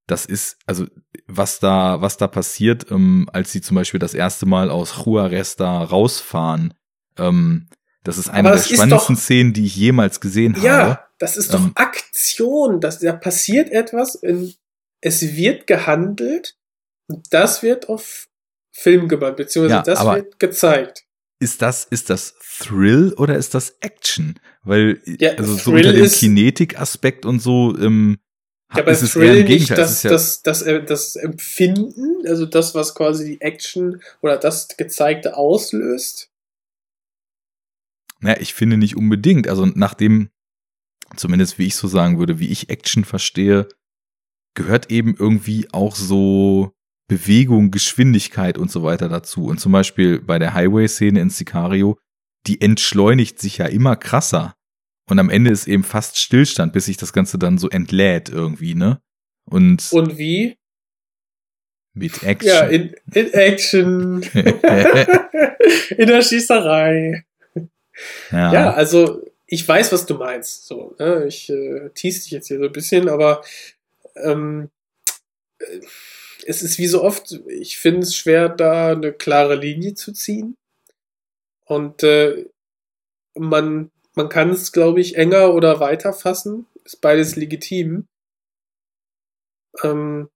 das ist, also was da, was da passiert, ähm, als sie zum Beispiel das erste Mal aus Juarez da rausfahren, ähm, das ist eine der das ist spannendsten doch- Szenen, die ich jemals gesehen habe. ja das ist doch Ähm, Aktion. Das, da passiert etwas, in, es wird gehandelt und das wird auf Film gebannt, beziehungsweise Ja, das wird gezeigt. ist das, ist das Thrill oder ist das Action? Weil, Ja, also so Thrill unter dem Kinetik-Aspekt und so, ähm, Ja, bei ist Thrill im nicht das, ist ja, das, das, äh, das Empfinden, also das, was quasi die Action oder das Gezeigte auslöst. na, ich finde nicht unbedingt. Also nachdem, zumindest wie ich so sagen würde, wie ich Action verstehe, gehört eben irgendwie auch so Bewegung, Geschwindigkeit und so weiter dazu. Und zum Beispiel bei der Highway-Szene in Sicario, die entschleunigt sich ja immer krasser. Und am Ende ist eben fast Stillstand, bis sich das Ganze dann so entlädt irgendwie, ne? Und, Und wie? mit Action. Ja, in, in Action. in der Schießerei. ja. Ja, also ich weiß, was du meinst. So, ne? Ich äh, tease dich jetzt hier so ein bisschen, aber ähm, äh, es ist wie so oft, ich finde es schwer, da eine klare Linie zu ziehen. Und äh, man, man kann es, glaube ich, enger oder weiter fassen. Ist beides legitim. Ähm,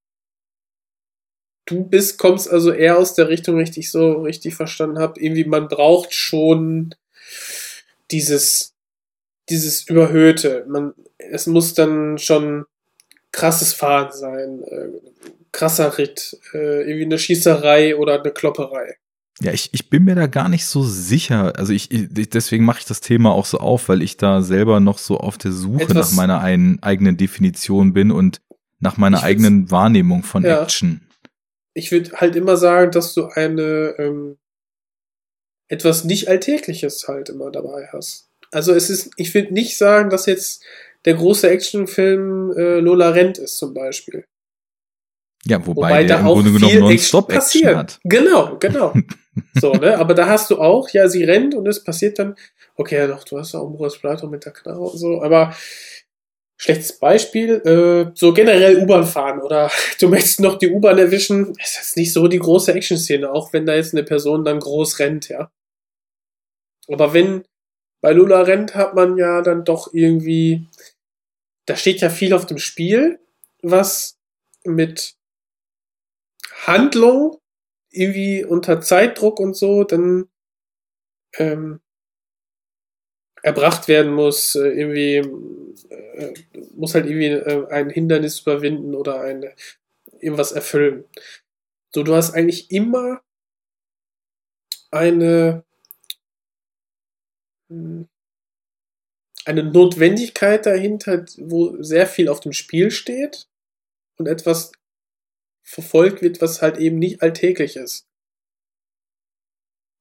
du bist, kommst also eher aus der Richtung, richtig so richtig verstanden habe, irgendwie man braucht schon dieses, dieses Überhöhte. Man, es muss dann schon krasses Fahren sein, äh, krasser Ritt. Äh, irgendwie eine Schießerei oder eine Klopperei. Ja, ich, ich bin mir da gar nicht so sicher. Also ich, ich deswegen mache ich das Thema auch so auf, weil ich da selber noch so auf der Suche Etwas- nach meiner ein, eigenen Definition bin und nach meiner eigenen Wahrnehmung von Ja. Action. Ich würde halt immer sagen, dass du eine ähm, etwas nicht Alltägliches halt immer dabei hast. Also es ist, ich würde nicht sagen, dass jetzt der große Actionfilm äh, Lola Rent ist zum Beispiel. Ja, wobei, der im auch Grunde genommen Action Non-Stop-Action passiert. hat. Genau, genau. so, ne? Aber da hast du auch, ja, sie rennt und es passiert dann, okay, ja doch, du hast auch Moritz Blatter mit der Knarre und so, aber schlechtes Beispiel, äh, so generell U-Bahn fahren oder du möchtest noch die U-Bahn erwischen, ist jetzt nicht so die große Action-Szene, auch wenn da jetzt eine Person dann groß rennt, ja. Aber wenn bei Lula rennt, hat man ja dann doch irgendwie, da steht ja viel auf dem Spiel, was mit Handlung irgendwie unter Zeitdruck und so dann ähm, erbracht werden muss, äh, irgendwie äh, muss halt irgendwie äh, ein Hindernis überwinden oder eine, irgendwas erfüllen. So, du hast eigentlich immer eine mh, eine Notwendigkeit dahinter, wo sehr viel auf dem Spiel steht und etwas verfolgt wird, was halt eben nicht alltäglich ist.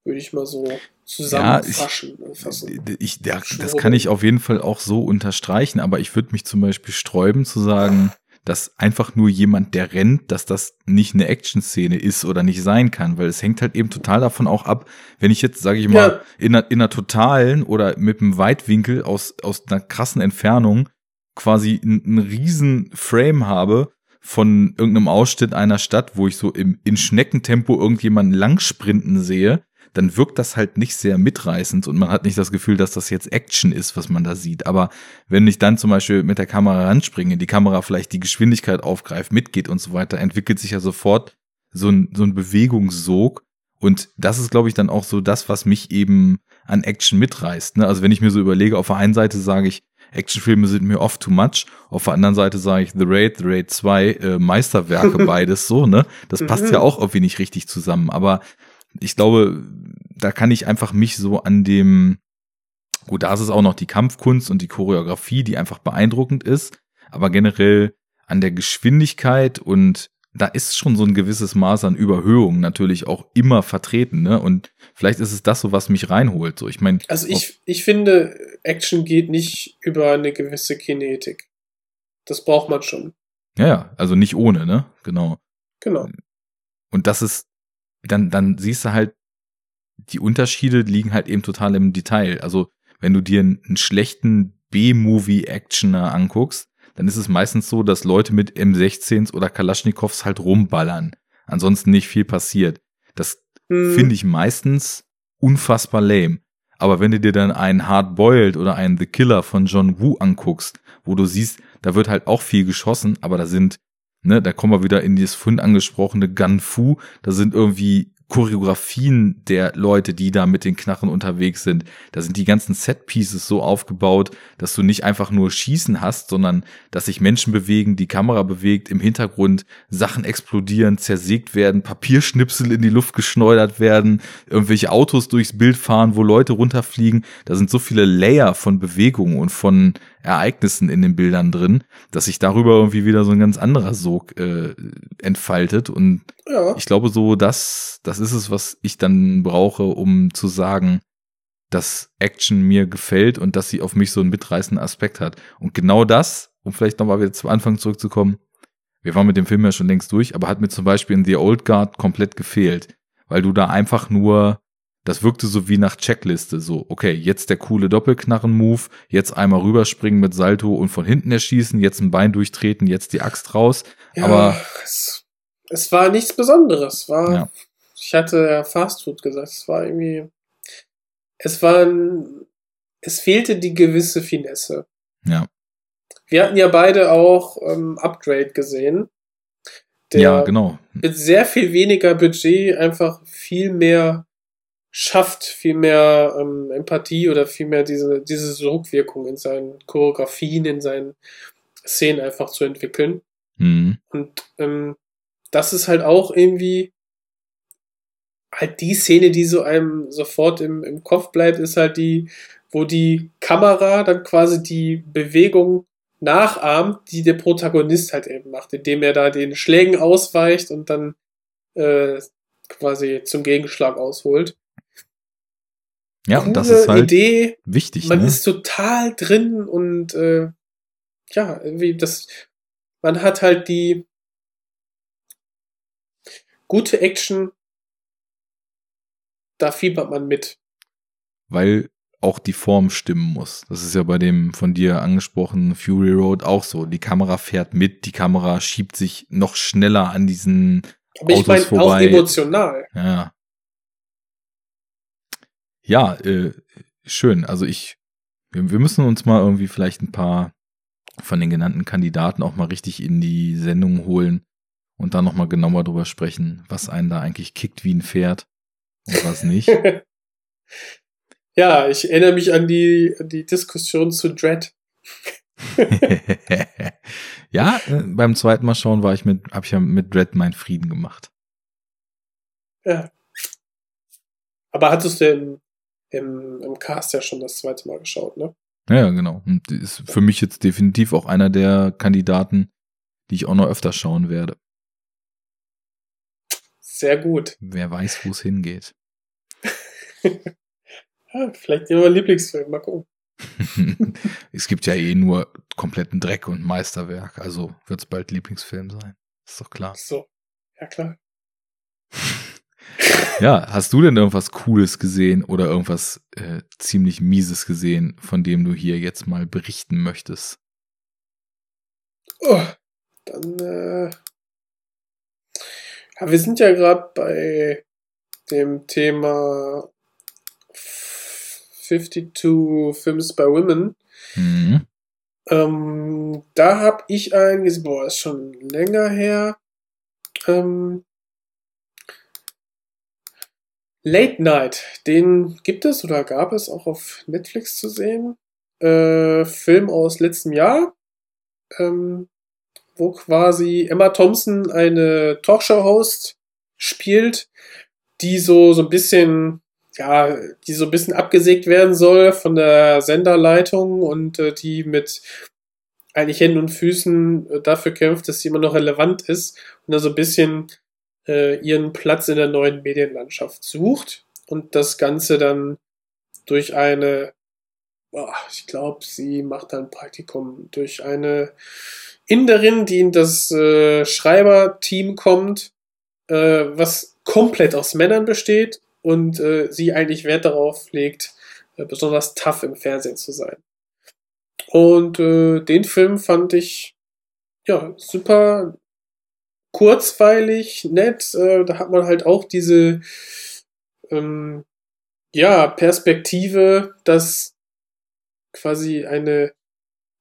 Würde ich mal so zusammenfassen. fassen. Ich, ja, das kann ich auf jeden Fall auch so unterstreichen, aber ich würde mich zum Beispiel sträuben zu sagen, dass einfach nur jemand, der rennt, dass das nicht eine Action-Szene ist oder nicht sein kann, weil es hängt halt eben total davon auch ab, wenn ich jetzt, sage ich mal, Ja. in, einer, in einer totalen oder mit einem Weitwinkel aus, aus einer krassen Entfernung quasi einen, einen riesen Frame habe von irgendeinem Ausschnitt einer Stadt, wo ich so im, in Schneckentempo irgendjemanden langsprinten sehe, dann wirkt das halt nicht sehr mitreißend und man hat nicht das Gefühl, dass das jetzt Action ist, was man da sieht. Aber wenn ich dann zum Beispiel mit der Kamera ranspringe, die Kamera vielleicht die Geschwindigkeit aufgreift, mitgeht und so weiter, entwickelt sich ja sofort so ein, so ein Bewegungssog. Und das ist, glaube ich, dann auch so das, was mich eben an Action mitreißt. Ne? Also wenn ich mir so überlege, auf der einen Seite sage ich, Actionfilme sind mir oft too much. Auf der anderen Seite sage ich The Raid, The Raid 2, äh, Meisterwerke, beides so, ne? Das passt Mhm. ja auch irgendwie nicht richtig zusammen. Aber ich glaube, da kann ich einfach mich so an dem, gut, da ist es auch noch die Kampfkunst und die Choreografie, die einfach beeindruckend ist, aber generell an der Geschwindigkeit und da ist schon so ein gewisses Maß an Überhöhung natürlich auch immer vertreten, ne? Und vielleicht ist es das so, was mich reinholt. So, ich meine, Also ich, ich finde, Action geht nicht über eine gewisse Kinetik. Das braucht man schon. ja, ja, also nicht ohne, ne? Genau. Genau. Und das ist, dann, dann siehst du halt, die Unterschiede liegen halt eben total im Detail. Also, wenn du dir einen, einen schlechten B-Movie-Actioner anguckst, dann ist es meistens so, dass Leute mit M16s oder Kalaschnikows halt rumballern. Ansonsten nicht viel passiert. Das Hm. finde ich meistens unfassbar lame. Aber wenn du dir dann einen Hard Boiled oder einen The Killer von John Woo anguckst, wo du siehst, da wird halt auch viel geschossen, aber da sind, ne, da kommen wir wieder in dieses Fund angesprochene Gun Fu, da sind irgendwie Choreografien der Leute, die da mit den Knarren unterwegs sind. Da sind die ganzen Set-Pieces so aufgebaut, dass du nicht einfach nur Schießen hast, sondern dass sich Menschen bewegen, die Kamera bewegt, im Hintergrund Sachen explodieren, zersägt werden, Papierschnipsel in die Luft geschleudert werden, irgendwelche Autos durchs Bild fahren, wo Leute runterfliegen. Da sind so viele Layer von Bewegungen und von Ereignissen in den Bildern drin, dass sich darüber irgendwie wieder so ein ganz anderer Sog äh, entfaltet. Und Ja. ich glaube, so das, das ist es, was ich dann brauche, um zu sagen, dass Action mir gefällt und dass sie auf mich so einen mitreißenden Aspekt hat. Und genau das, um vielleicht nochmal wieder zum Anfang zurückzukommen, wir waren mit dem Film ja schon längst durch, aber hat mir zum Beispiel in The Old Guard komplett gefehlt, weil du da einfach nur, das wirkte so wie nach Checkliste, so, okay, jetzt der coole Doppelknarren-Move, jetzt einmal rüberspringen mit Salto und von hinten erschießen, jetzt ein Bein durchtreten, jetzt die Axt raus, ja aber es, es war nichts Besonderes. War, Ja. Ich hatte ja Fast Food gesagt. Es war irgendwie. Es war Es fehlte die gewisse Finesse. ja, Wir hatten ja beide auch ähm, Upgrade gesehen. Der ja, genau. mit sehr viel weniger Budget einfach viel mehr schafft, viel mehr ähm, Empathie oder viel mehr diese, diese Sogwirkung in seinen Choreografien, in seinen Szenen einfach zu entwickeln. Mhm. Und ähm, das ist halt auch irgendwie halt die Szene, die so einem sofort im, im Kopf bleibt, ist halt die, wo die Kamera dann quasi die Bewegung nachahmt, die der Protagonist halt eben macht, indem er da den Schlägen ausweicht und dann äh, quasi zum Gegenschlag ausholt. Ja, und das ist halt Idee. wichtig. Man ne? ist total drin und äh, ja, irgendwie das, man hat halt die gute Action, da fiebert man mit. weil auch die Form stimmen muss. Das ist ja bei dem von dir angesprochenen Fury Road auch so. Die Kamera fährt mit, die Kamera schiebt sich noch schneller an diesen Aber ich Autos meine auch emotional. Ja. Ja, äh, schön. Also ich, wir, wir müssen uns mal irgendwie vielleicht ein paar von den genannten Kandidaten auch mal richtig in die Sendung holen und dann nochmal genauer drüber sprechen, was einen da eigentlich kickt wie ein Pferd und was nicht. ja, ich erinnere mich an die, an die Diskussion zu Dread. ja, äh, beim zweiten Mal schauen war ich mit, habe ich ja mit Dread meinen Frieden gemacht. Ja. Aber hattest du im, im, im Cast ja schon das zweite Mal geschaut, ne? Ja, genau. Und ist für mich jetzt definitiv auch einer der Kandidaten, die ich auch noch öfter schauen werde. Sehr gut. Wer weiß, wo es hingeht. Ja, vielleicht immer Lieblingsfilm, mal gucken. es gibt ja eh nur kompletten Dreck und Meisterwerk, also wird es bald Lieblingsfilm sein. Ist doch klar. So. Ja, klar. Ja, hast du denn irgendwas Cooles gesehen oder irgendwas äh, ziemlich Mieses gesehen, von dem du hier jetzt mal berichten möchtest? Oh, dann, äh, ja, wir sind ja gerade bei dem Thema 52 Films by Women. Mhm. Ähm, da habe ich einen boah, ist schon länger her. Ähm, Late Night, den gibt es oder gab es auch auf Netflix zu sehen. Äh, Film aus letztem Jahr, ähm, wo quasi Emma Thompson eine Talkshow-Host spielt, die so, so ein bisschen, ja, die so ein bisschen abgesägt werden soll von der Senderleitung und äh, die mit eigentlich Händen und Füßen äh, dafür kämpft, dass sie immer noch relevant ist und da so ein bisschen äh, ihren Platz in der neuen Medienlandschaft sucht und das Ganze dann durch eine, boah, ich glaube, sie macht ein Praktikum durch eine Inderin, die in das äh, Schreiberteam kommt, äh, was komplett aus Männern besteht und äh, sie eigentlich Wert darauf legt, äh, besonders tough im Fernsehen zu sein. Und äh, den Film fand ich ja super kurzweilig, nett. Äh, da hat man halt auch diese ähm, ja Perspektive, dass quasi eine,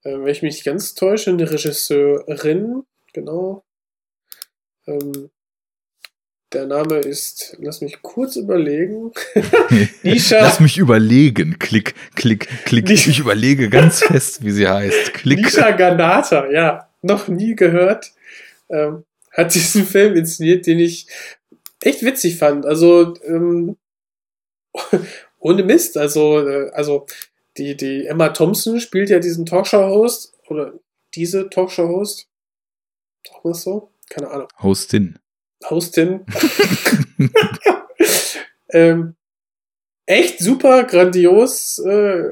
äh, wenn ich mich nicht ganz täusche, eine Regisseurin, genau. Ähm, der Name ist, lass mich kurz überlegen. Nisha. Lass mich überlegen. Klick, klick, klick. Nisha. Ich überlege ganz fest, wie sie heißt. Klick. Nisha Ganata, ja, noch nie gehört. Ähm, hat diesen Film inszeniert, den ich echt witzig fand. Also, ähm, ohne Mist. Also, äh, also die, die Emma Thompson spielt ja diesen Talkshow-Host oder diese Talkshow-Host. Sagt man das so? Keine Ahnung. Hostin. Hostin. ähm, echt super, grandios. Äh,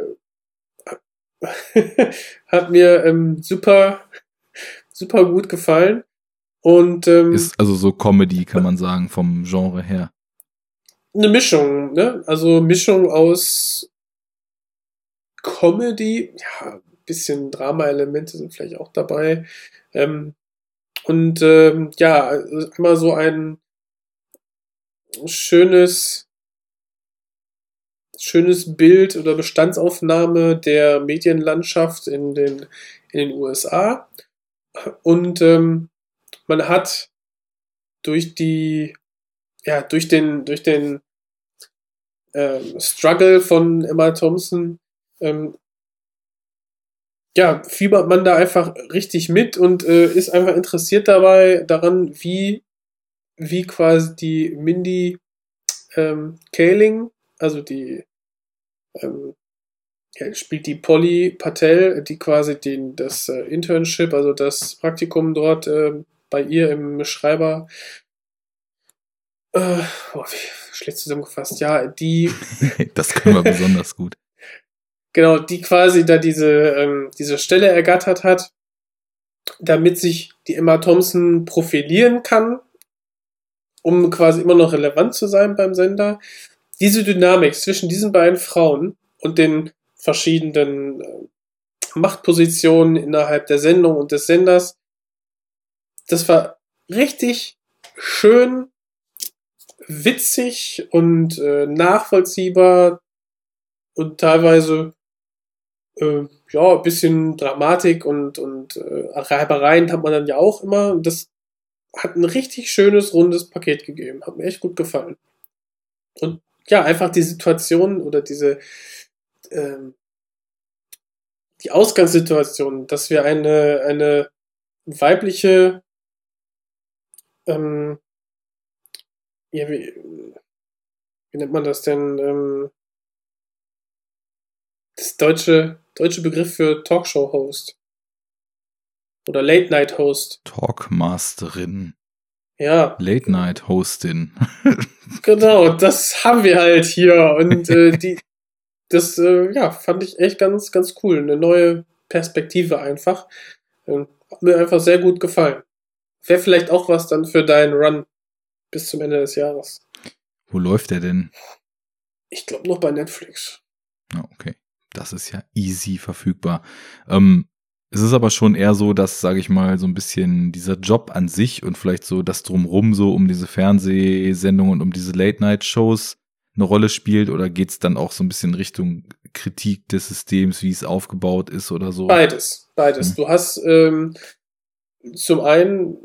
hat mir ähm, super, super gut gefallen. Und ähm, Ist also so Comedy, kann man sagen, vom Genre her. eine Mischung, ne? Also Mischung aus Comedy, ja, ein bisschen Drama-Elemente sind vielleicht auch dabei. Ähm, und ähm, ja, einmal so ein schönes, schönes Bild oder Bestandsaufnahme der Medienlandschaft in den, in den USA. Und ähm, man hat durch die, ja, durch den, durch den ähm, Struggle von Emma Thompson, ähm, ja, fiebert man da einfach richtig mit und äh, ist einfach interessiert dabei daran, wie wie quasi die Mindy ähm, Kaling, also die ähm, ja, spielt die Polly Patel, die quasi den, das äh, Internship, also das Praktikum dort äh, bei ihr im Schreiber äh, oh, schlecht zusammengefasst, ja, die das können wir besonders gut. Genau, die quasi da diese, ähm, diese Stelle ergattert hat, damit sich die Emma Thompson profilieren kann, um quasi immer noch relevant zu sein beim Sender. Diese Dynamik zwischen diesen beiden Frauen und den verschiedenen äh, Machtpositionen innerhalb der Sendung und des Senders, das war richtig schön, witzig und äh, nachvollziehbar und teilweise äh, ja, ein bisschen Dramatik und, und äh, Reibereien hat man dann ja auch immer. Das hat ein richtig schönes, rundes Paket gegeben. Hat mir echt gut gefallen. Und ja, einfach die Situation oder diese ähm, die Ausgangssituation, dass wir eine, eine weibliche ähm, ja, wie, wie nennt man das denn? Ähm, das deutsche, deutsche Begriff für Talkshow-Host. Oder Late-Night-Host. Talkmasterin. Ja. Late-Night-Hostin. genau, das haben wir halt hier. Und äh, die, das, äh, ja, fand ich echt ganz, ganz cool. Eine neue Perspektive einfach. Ähm, hat mir einfach sehr gut gefallen. Wäre vielleicht auch was dann für deinen Run bis zum Ende des Jahres. Wo läuft der denn? Ich glaube noch bei Netflix. Ja, okay. Das ist ja easy verfügbar. Ähm, es ist aber schon eher so, dass, sage ich mal, so ein bisschen dieser Job an sich und vielleicht so das drumrum so um diese Fernsehsendungen und um diese Late-Night-Shows eine Rolle spielt oder geht es dann auch so ein bisschen Richtung Kritik des Systems, wie es aufgebaut ist oder so? Beides, beides. Hm. Du hast ähm, zum einen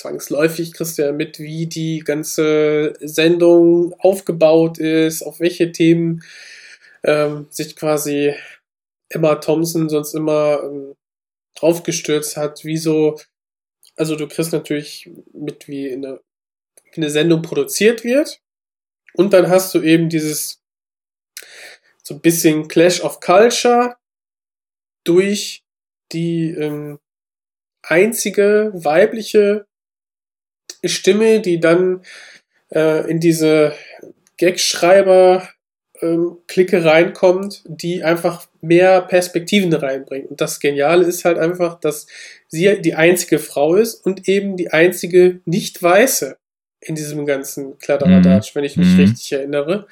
zwangsläufig kriegst du ja mit, wie die ganze Sendung aufgebaut ist, auf welche Themen ähm, sich quasi Emma Thompson sonst immer ähm, draufgestürzt hat, wieso, also du kriegst natürlich mit, wie eine, wie eine Sendung produziert wird. Und dann hast du eben dieses so ein bisschen Clash of Culture durch die ähm, einzige weibliche Stimme, die dann äh, in diese Gagschreiber ähm, Clique reinkommt, die einfach mehr Perspektiven reinbringt. Und das Geniale ist halt einfach, dass sie die einzige Frau ist und eben die einzige nicht-weiße in diesem ganzen Kladderadatsch, mhm. wenn ich mich mhm. richtig erinnere.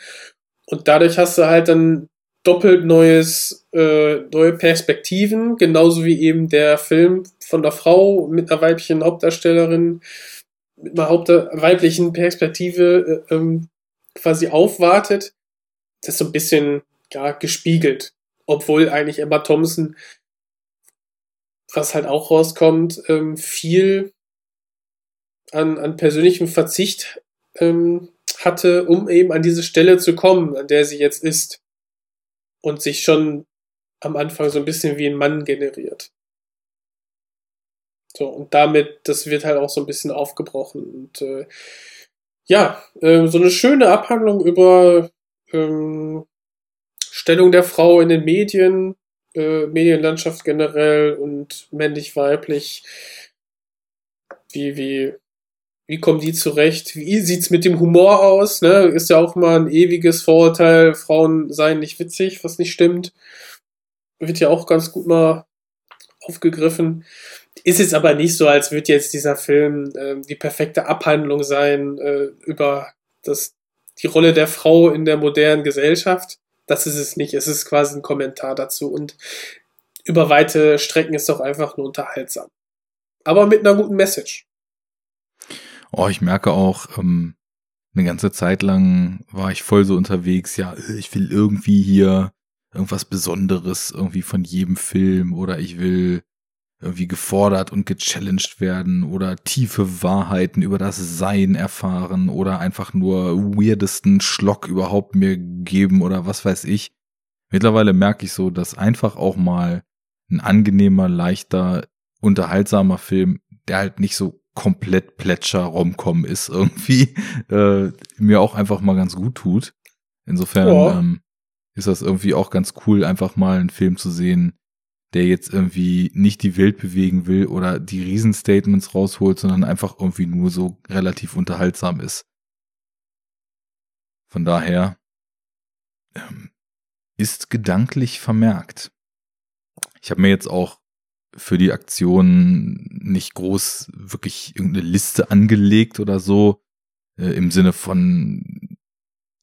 Und dadurch hast du halt dann doppelt neues, äh, neue Perspektiven, genauso wie eben der Film von der Frau mit einer weiblichen Hauptdarstellerin mit einer Haupt weiblichen Perspektive äh, ähm, quasi aufwartet, das ist so ein bisschen ja, gespiegelt. Obwohl eigentlich Emma Thompson, was halt auch rauskommt, ähm, viel an, an persönlichem Verzicht ähm, hatte, um eben an diese Stelle zu kommen, an der sie jetzt ist. Und sich schon am Anfang so ein bisschen wie ein Mann generiert. So, und damit, das wird halt auch so ein bisschen aufgebrochen. Und äh, ja, äh, so eine schöne Abhandlung über ähm, Stellung der Frau in den Medien, äh, Medienlandschaft generell und männlich-weiblich. Wie, wie, wie kommen die zurecht? Wie sieht's mit dem Humor aus? Ne? Ist ja auch mal ein ewiges Vorurteil, Frauen seien nicht witzig, was nicht stimmt. Wird ja auch ganz gut mal aufgegriffen. Ist es aber nicht so, als würde jetzt dieser Film äh, die perfekte Abhandlung sein äh, über das, die Rolle der Frau in der modernen Gesellschaft. Das ist es nicht. Es ist quasi ein Kommentar dazu und über weite Strecken ist doch einfach nur unterhaltsam. Aber mit einer guten Message. Oh, ich merke auch, ähm, eine ganze Zeit lang war ich voll so unterwegs, ja, ich will irgendwie hier irgendwas Besonderes irgendwie von jedem Film oder ich will irgendwie gefordert und gechallenged werden oder tiefe Wahrheiten über das Sein erfahren oder einfach nur weirdesten Schlock überhaupt mir geben oder was weiß ich. Mittlerweile merke ich so, dass einfach auch mal ein angenehmer, leichter, unterhaltsamer Film der halt nicht so komplett Plätscher Romcom ist irgendwie, äh, mir auch einfach mal ganz gut tut. Insofern Ja. ähm, ist das irgendwie auch ganz cool, einfach mal einen Film zu sehen, der jetzt irgendwie nicht die Welt bewegen will oder die Riesenstatements rausholt, sondern einfach irgendwie nur so relativ unterhaltsam ist. Von daher ähm, ist gedanklich vermerkt. Ich habe mir jetzt auch für die Aktion nicht groß wirklich irgendeine Liste angelegt oder so, äh, im Sinne von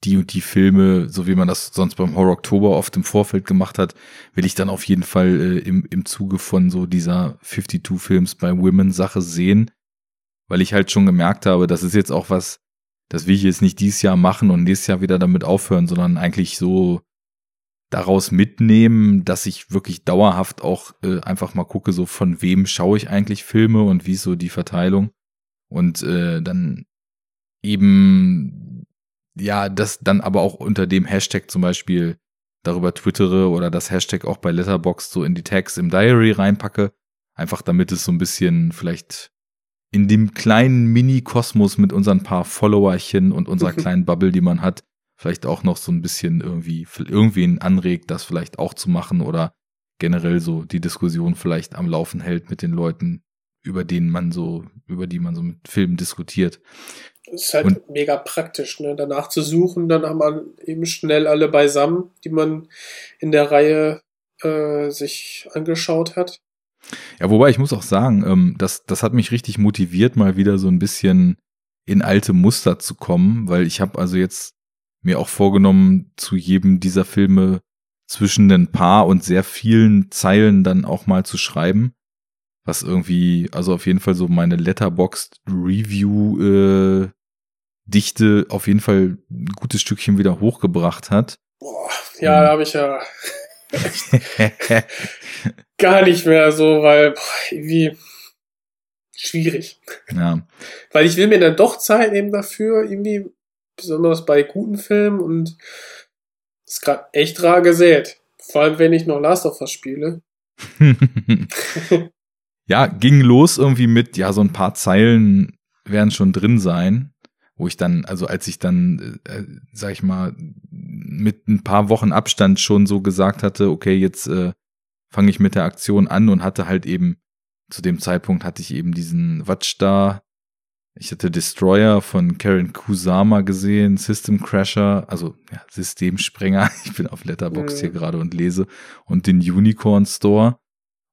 die und die Filme, so wie man das sonst beim Horror Oktober oft im Vorfeld gemacht hat, will ich dann auf jeden Fall äh, im, im Zuge von so dieser 52 Films bei Women Sache sehen, weil ich halt schon gemerkt habe, das ist jetzt auch was, das will ich jetzt nicht dieses Jahr machen und nächstes Jahr wieder damit aufhören, sondern eigentlich so daraus mitnehmen, dass ich wirklich dauerhaft auch äh, einfach mal gucke, so von wem schaue ich eigentlich Filme und wie ist so die Verteilung. Und äh, dann eben ja, das dann aber auch unter dem Hashtag zum Beispiel darüber twittere oder das Hashtag auch bei Letterboxd so in die Tags im Diary reinpacke, einfach damit es so ein bisschen vielleicht in dem kleinen Mini-Kosmos mit unseren paar Followerchen und unserer kleinen Bubble, die man hat, vielleicht auch noch so ein bisschen irgendwie irgendwen anregt, das vielleicht auch zu machen oder generell so die Diskussion vielleicht am Laufen hält mit den Leuten, über denen man so, über die man so mit Filmen diskutiert. Das ist halt Und- mega praktisch, ne? Danach zu suchen, dann haben man eben schnell alle beisammen, die man in der Reihe äh, sich angeschaut hat. Ja, wobei ich muss auch sagen, ähm, das, das hat mich richtig motiviert, mal wieder so ein bisschen in alte Muster zu kommen, weil ich habe also jetzt mir auch vorgenommen, zu jedem dieser Filme zwischen ein paar und sehr vielen Zeilen dann auch mal zu schreiben. Was irgendwie, also auf jeden Fall so meine Letterboxd Review äh, Dichte auf jeden Fall ein gutes Stückchen wieder hochgebracht hat. Boah, ja, da habe ich ja gar nicht mehr so, weil boah, irgendwie schwierig. ja. Weil ich will mir dann doch Zeit nehmen dafür, irgendwie, besonders bei guten Filmen und ist gerade echt rar gesät. Vor allem, wenn ich noch Last of Us spiele. ja, ging los irgendwie mit, ja, so ein paar Zeilen werden schon drin sein, wo ich dann, also als ich dann, äh, sag ich mal, mit ein paar Wochen Abstand schon so gesagt hatte, okay, jetzt äh, fange ich mit der Aktion an und hatte halt eben, zu dem Zeitpunkt hatte ich eben diesen Watch da, ich hatte Destroyer von Karen Kusama gesehen, System Crasher, also ja, Systemsprenger. Ich bin auf Letterbox Mhm. hier gerade und lese und den Unicorn Store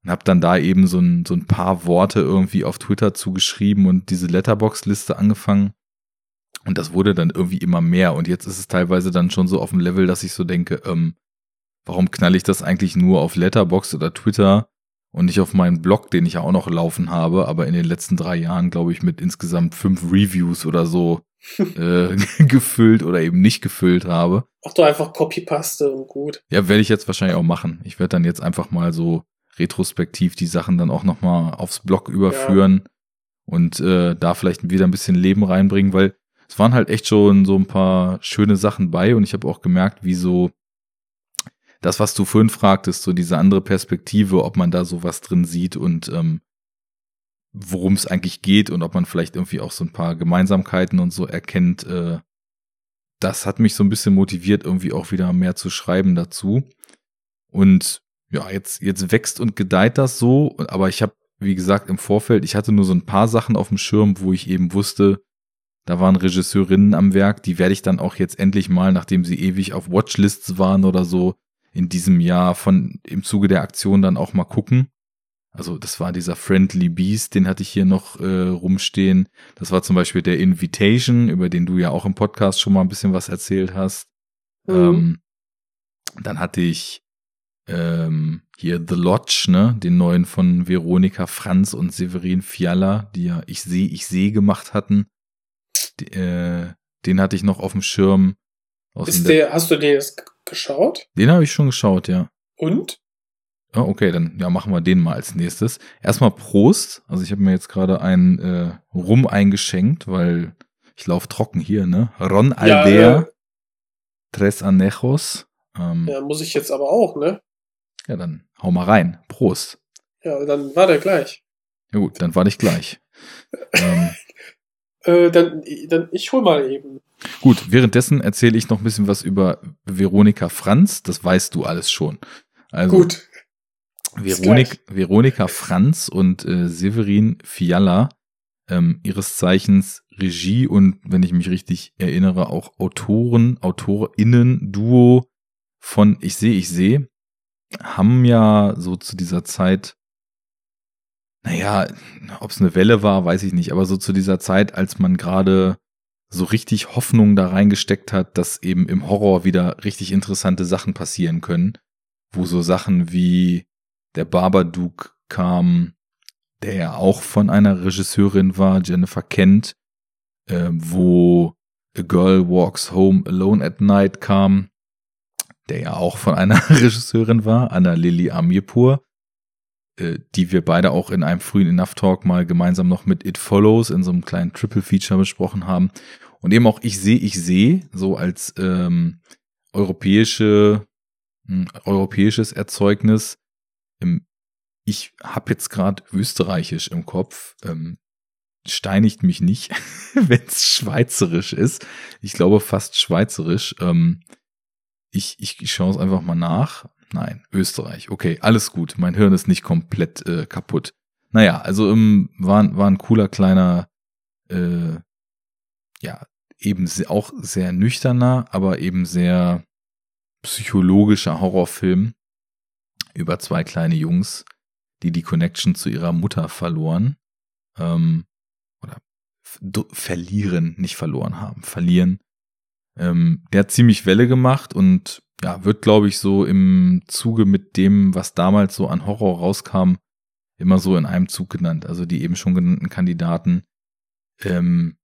und habe dann da eben so ein, so ein paar Worte irgendwie auf Twitter zugeschrieben und diese Letterbox-Liste angefangen. Und das wurde dann irgendwie immer mehr. Und jetzt ist es teilweise dann schon so auf dem Level, dass ich so denke, ähm, warum knall ich das eigentlich nur auf Letterbox oder Twitter und nicht auf meinen Blog, den ich ja auch noch laufen habe, aber in den letzten drei Jahren, glaube ich, mit insgesamt fünf Reviews oder so äh, gefüllt oder eben nicht gefüllt habe. Mach doch einfach Copypaste und gut. Ja, werde ich jetzt wahrscheinlich auch machen. Ich werde dann jetzt einfach mal so retrospektiv die Sachen dann auch nochmal aufs Blog überführen und äh, da vielleicht wieder ein bisschen Leben reinbringen, weil es waren halt echt schon so ein paar schöne Sachen bei und ich habe auch gemerkt, wie so das, was du vorhin fragtest, so diese andere Perspektive, ob man da sowas drin sieht und ähm, worum es eigentlich geht und ob man vielleicht irgendwie auch so ein paar Gemeinsamkeiten und so erkennt, äh, das hat mich so ein bisschen motiviert, irgendwie auch wieder mehr zu schreiben dazu. Und ja, jetzt, jetzt wächst und gedeiht das so, aber ich habe, wie gesagt, im Vorfeld, ich hatte nur so ein paar Sachen auf dem Schirm, wo ich eben wusste, da waren Regisseurinnen am Werk, die werde ich dann auch jetzt endlich mal, nachdem sie ewig auf Watchlists waren oder so, in diesem Jahr von im Zuge der Aktion dann auch mal gucken. Also das war dieser Friendly Beast, den hatte ich hier noch äh, rumstehen. Das war zum Beispiel der Invitation, über den du ja auch im Podcast schon mal ein bisschen was erzählt hast. Mhm. Ähm, dann hatte ich ähm, hier The Lodge, ne, den neuen von Veronika Franz und Severin Fiala, die ja Ich sehe, ich sehe gemacht hatten. Die, äh, den hatte ich noch auf dem Schirm. Aus Ist dem der, hast du den jetzt geschaut? den habe ich schon geschaut, ja. Und? Ja, okay, dann ja, machen wir den mal als nächstes. Erstmal Prost. Also ich habe mir jetzt gerade einen äh, Rum eingeschenkt, weil ich laufe trocken hier, ne? Ron Ja, Aldea, äh, Tres Anejos. Ähm, ja. Ja, muss ich jetzt aber auch, ne? Dann hau mal rein. Prost. Ja, dann war der gleich. Ja gut, dann warte ich gleich. Ähm, Äh, dann, dann ich hol mal eben. gut, währenddessen erzähle ich noch ein bisschen was über Veronika Franz. Das weißt du alles schon. Also, Gut. Veronik, Veronika Franz und äh, Severin Fiala, ähm, ihres Zeichens Regie und, wenn ich mich richtig erinnere, auch Autoren, AutorInnen, Duo von Ich sehe, ich sehe, haben ja so zu dieser Zeit, naja, ob es eine Welle war, weiß ich nicht, aber so zu dieser Zeit, als man gerade so richtig Hoffnung da reingesteckt hat, dass eben im Horror wieder richtig interessante Sachen passieren können, wo so Sachen wie der Babadook kam, der ja auch von einer Regisseurin war, Jennifer Kent, äh, wo A Girl Walks Home Alone at Night kam, der ja auch von einer Regisseurin war, Anna Lili Amirpur, äh, die wir beide auch in einem frühen Enough Talk mal gemeinsam noch mit It Follows in so einem kleinen Triple Feature besprochen haben. Und eben auch Ich sehe, ich sehe, so als ähm, europäische, ein europäisches Erzeugnis. Ähm, ich habe jetzt gerade österreichisch im Kopf. Ähm, steinigt mich nicht, wenn es schweizerisch ist. Ich glaube fast schweizerisch. Ähm, ich, ich, schaue es einfach mal nach. Nein, Österreich. Okay, alles gut. Mein Hirn ist nicht komplett äh, kaputt. Naja, also ähm, war, war ein cooler kleiner, äh, ja, eben auch sehr nüchterner, aber eben sehr psychologischer Horrorfilm über zwei kleine Jungs, die die Connection zu ihrer Mutter verloren. Ähm, oder verlieren, nicht verloren haben, verlieren. Ähm, der hat ziemlich Welle gemacht und ja, wird, glaube ich, so im Zuge mit dem, was damals so an Horror rauskam, immer so in einem Zug genannt. Also die eben schon genannten Kandidaten. Ähm,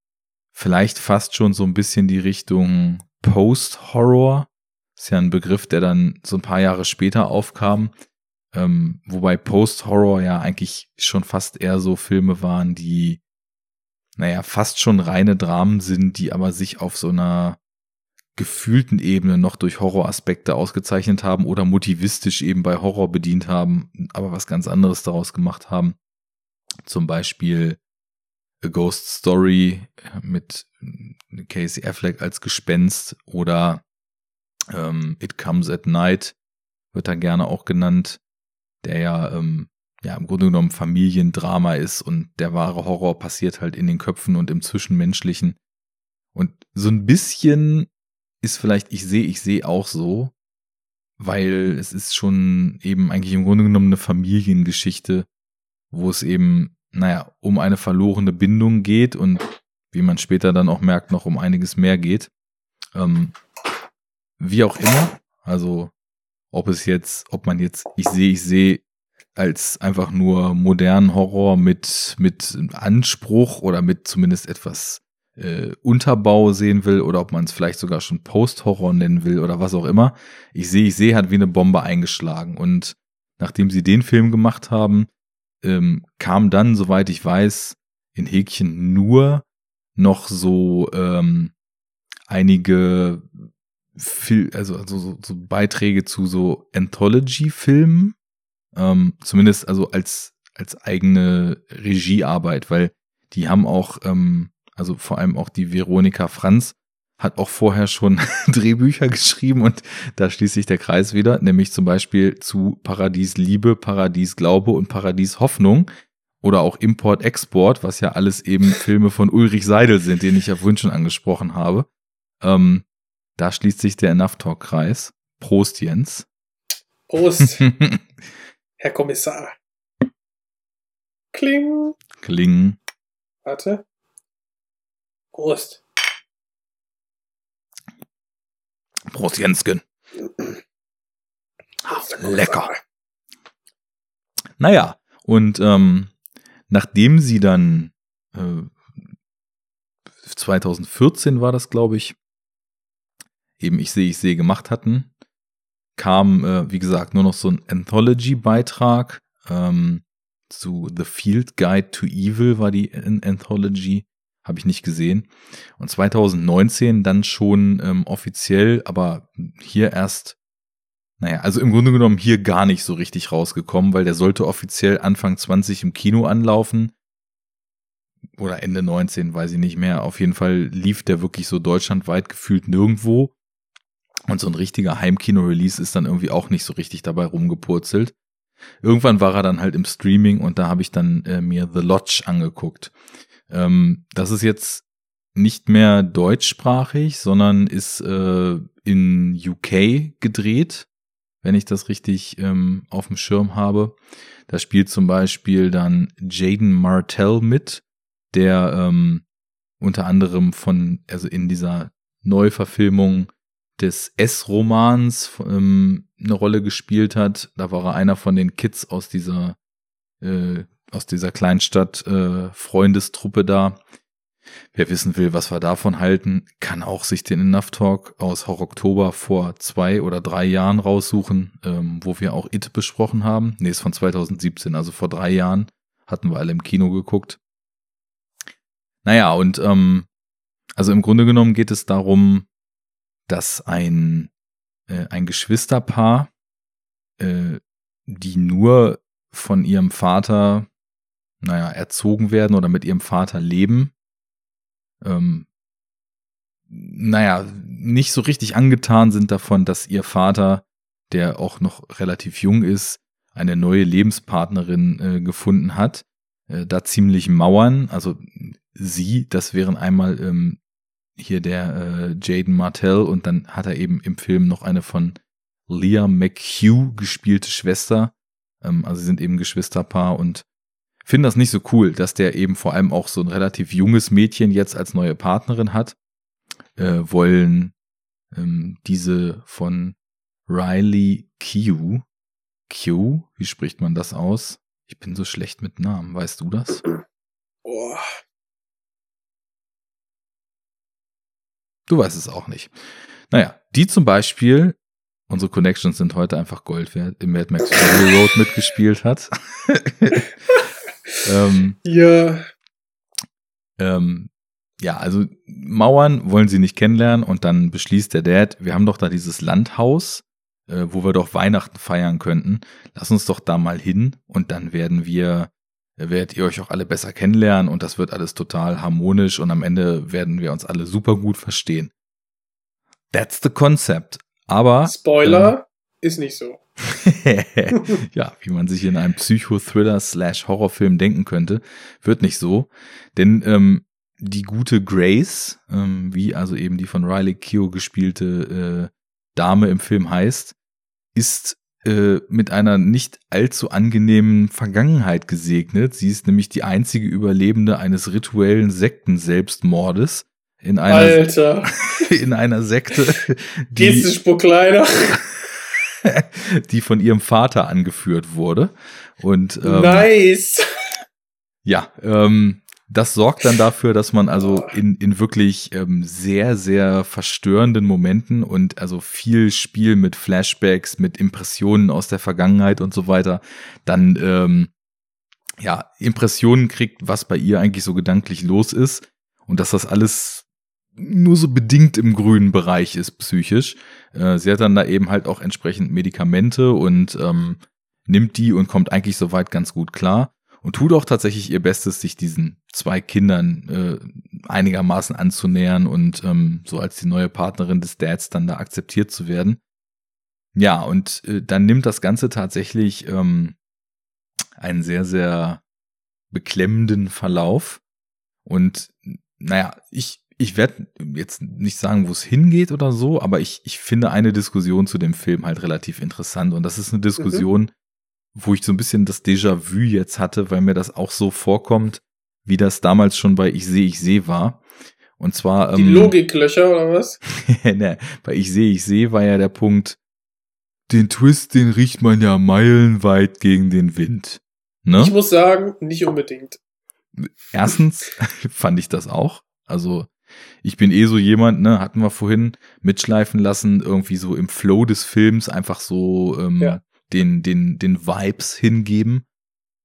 vielleicht fast schon so ein bisschen die Richtung Post-Horror. Ist ja ein Begriff, der dann so ein paar Jahre später aufkam. Ähm, wobei Post-Horror ja eigentlich schon fast eher so Filme waren, die, naja, fast schon reine Dramen sind, die aber sich auf so einer gefühlten Ebene noch durch Horroraspekte ausgezeichnet haben oder motivistisch eben bei Horror bedient haben, aber was ganz anderes daraus gemacht haben. Zum Beispiel A Ghost Story mit Casey Affleck als Gespenst oder ähm, It Comes at Night wird da gerne auch genannt, der ja, ähm, ja im Grunde genommen Familiendrama ist und der wahre Horror passiert halt in den Köpfen und im Zwischenmenschlichen. Und so ein bisschen ist vielleicht, ich sehe, ich sehe auch so, weil es ist schon eben eigentlich im Grunde genommen eine Familiengeschichte, wo es eben, naja, um eine verlorene Bindung geht und wie man später dann auch merkt, noch um einiges mehr geht. Ähm, wie auch immer, also ob es jetzt, ob man jetzt, ich sehe, ich sehe als einfach nur modernen Horror mit, mit Anspruch oder mit zumindest etwas äh, Unterbau sehen will oder ob man es vielleicht sogar schon Post-Horror nennen will oder was auch immer. Ich sehe, ich sehe, hat wie eine Bombe eingeschlagen. Und nachdem sie den Film gemacht haben, ähm, kam dann, soweit ich weiß, in Häkchen nur noch so ähm, einige Fil also, also so, so Beiträge zu so Anthology-Filmen, ähm, zumindest also als als eigene Regiearbeit, weil die haben auch ähm, also vor allem auch die Veronika Franz hat auch vorher schon Drehbücher geschrieben und da schließt sich der Kreis wieder, nämlich zum Beispiel zu Paradies Liebe, Paradies Glaube und Paradies Hoffnung oder auch Import Export, was ja alles eben Filme von Ulrich Seidel sind, den ich ja vorhin schon angesprochen habe. Ähm, da schließt sich der Enough Talk Kreis. Prost, Jens. Prost, Herr Kommissar. Kling. Kling. Warte. Prost. Prost, Jensken. Lecker. Naja, und ähm, nachdem sie dann äh, 2014 war das, glaube ich, eben Ich sehe, ich sehe gemacht hatten, kam, äh, wie gesagt, nur noch so ein Anthology-Beitrag ähm, zu The Field Guide to Evil war die An Anthology, habe ich nicht gesehen. Und 2019 dann schon ähm, offiziell, aber hier erst, naja, also im Grunde genommen hier gar nicht so richtig rausgekommen, weil der sollte offiziell Anfang 20 im Kino anlaufen. oder Ende 19, weiß ich nicht mehr. Auf jeden Fall lief der wirklich so deutschlandweit gefühlt nirgendwo. Und so ein richtiger Heimkino-Release ist dann irgendwie auch nicht so richtig dabei rumgepurzelt. Irgendwann war er dann halt im Streaming und da habe ich dann äh, mir The Lodge angeguckt. Ähm, das ist jetzt nicht mehr deutschsprachig, sondern ist äh, in UK gedreht, wenn ich das richtig ähm, auf dem Schirm habe. Da spielt zum Beispiel dann Jaden Martell mit, der ähm, unter anderem von, also in dieser Neuverfilmung des S-Romans ähm, eine Rolle gespielt hat. Da war er einer von den Kids aus dieser äh, aus dieser Kleinstadt äh, Freundestruppe da. Wer wissen will, was wir davon halten, kann auch sich den Enough Talk aus Horror Oktober vor zwei oder drei Jahren raussuchen, ähm, wo wir auch It besprochen haben. Nee, ist von 2017, also vor drei Jahren hatten wir alle im Kino geguckt. Naja, und ähm, also im Grunde genommen geht es darum, dass ein, äh, ein Geschwisterpaar, äh, die nur von ihrem Vater, naja, erzogen werden oder mit ihrem Vater leben, ähm, naja, nicht so richtig angetan sind davon, dass ihr Vater, der auch noch relativ jung ist, eine neue Lebenspartnerin äh, gefunden hat, äh, da ziemlich mauern. Also sie, das wären einmal ähm, hier der äh, Jaden Martell und dann hat er eben im Film noch eine von Leah McHugh gespielte Schwester. Ähm, also sie sind eben Geschwisterpaar und finde das nicht so cool, dass der eben vor allem auch so ein relativ junges Mädchen jetzt als neue Partnerin hat. Äh, wollen ähm, diese von Riley Q. Q, wie spricht man das aus? Ich bin so schlecht mit Namen, weißt du das? Oh. Du weißt es auch nicht. Naja, die zum Beispiel, unsere Connections sind heute einfach Gold wert, im Mad Max Fury Road mitgespielt hat. ähm, Ja, ähm, ja, also Mauern wollen sie nicht kennenlernen und dann beschließt der Dad, wir haben doch da dieses Landhaus, äh, wo wir doch Weihnachten feiern könnten. Lass uns doch da mal hin und dann werden wir, werdet ihr euch auch alle besser kennenlernen und das wird alles total harmonisch und am Ende werden wir uns alle super gut verstehen. That's the concept. Aber Spoiler ist nicht so. ja, wie man sich in einem Psychothriller slash Horrorfilm denken könnte, wird nicht so. Denn ähm, die gute Grace, ähm, wie also eben die von Riley Keough gespielte äh, Dame im Film heißt, ist äh, mit einer nicht allzu angenehmen Vergangenheit gesegnet. Sie ist nämlich die einzige Überlebende eines rituellen Sekten-Selbstmordes in einer, Alter, in einer Sekte, die, den Spuck kleiner? die von ihrem Vater angeführt wurde. Und ähm, nice. ja, ähm, das sorgt dann dafür, dass man also in, in wirklich ähm, sehr, sehr verstörenden Momenten und also viel Spiel mit Flashbacks, mit Impressionen aus der Vergangenheit und so weiter, dann ähm, ja, Impressionen kriegt, was bei ihr eigentlich so gedanklich los ist und dass das alles nur so bedingt im grünen Bereich ist psychisch. Äh, sie hat dann da eben halt auch entsprechend Medikamente und ähm, nimmt die und kommt eigentlich soweit ganz gut klar und tut auch tatsächlich ihr Bestes, sich diesen zwei Kindern äh, einigermaßen anzunähern und ähm, so als die neue Partnerin des Dads dann da akzeptiert zu werden. Ja, und äh, dann nimmt das Ganze tatsächlich ähm, einen sehr, sehr beklemmenden Verlauf. Und naja, ich, ich werde jetzt nicht sagen, wo es hingeht oder so, aber ich, ich finde eine Diskussion zu dem Film halt relativ interessant. Und das ist eine Diskussion, mhm. wo ich so ein bisschen das Déjà-vu jetzt hatte, weil mir das auch so vorkommt, wie das damals schon bei Ich sehe, ich sehe war. Und zwar. Die ähm, Logiklöcher oder was? ne, bei Ich sehe, ich sehe war ja der Punkt, den Twist, den riecht man ja meilenweit gegen den Wind. Ne? Ich muss sagen, nicht unbedingt. Erstens fand ich das auch. Also ich bin eh so jemand, ne, hatten wir vorhin mitschleifen lassen, irgendwie so im Flow des Films einfach so ähm, Ja. den, den, den Vibes hingeben.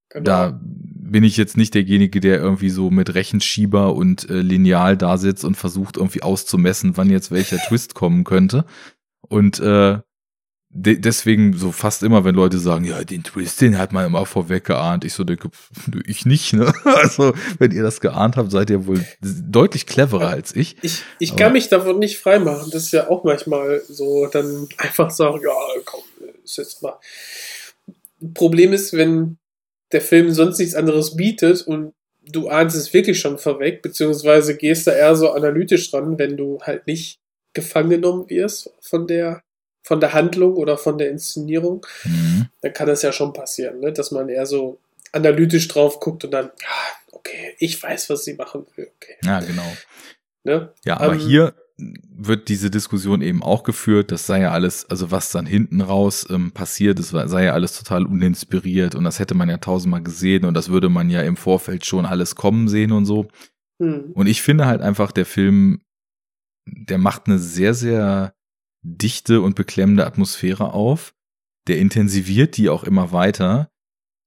Genau. Da bin ich jetzt nicht derjenige, der irgendwie so mit Rechenschieber und äh, Lineal da sitzt und versucht irgendwie auszumessen, wann jetzt welcher Twist kommen könnte. Und äh, de deswegen so fast immer, wenn Leute sagen, ja, den Twist, den hat man immer vorweg geahnt. Ich so denke, ich nicht, ne? Also, wenn ihr das geahnt habt, seid ihr wohl deutlich cleverer als ich. Ich, ich Aber- kann mich davon nicht freimachen. Das ist ja auch manchmal so, dann einfach sagen, ja, komm, ist jetzt mal. Problem ist, wenn der Film sonst nichts anderes bietet und du ahnst es wirklich schon vorweg, beziehungsweise gehst da eher so analytisch ran, wenn du halt nicht gefangen genommen wirst von der, von der Handlung oder von der Inszenierung, Mhm. dann kann das ja schon passieren, ne? dass man eher so analytisch drauf guckt und dann, ah, okay, ich weiß, was sie machen will, okay. Ja, genau. Ne? Ja, aber Ähm, hier wird diese Diskussion eben auch geführt, das sei ja alles, also was dann hinten raus ähm, passiert, das sei ja alles total uninspiriert und das hätte man ja tausendmal gesehen und das würde man ja im Vorfeld schon alles kommen sehen und so. Hm. Und ich finde halt einfach, der Film, der macht eine sehr, sehr dichte und beklemmende Atmosphäre auf. Der intensiviert die auch immer weiter.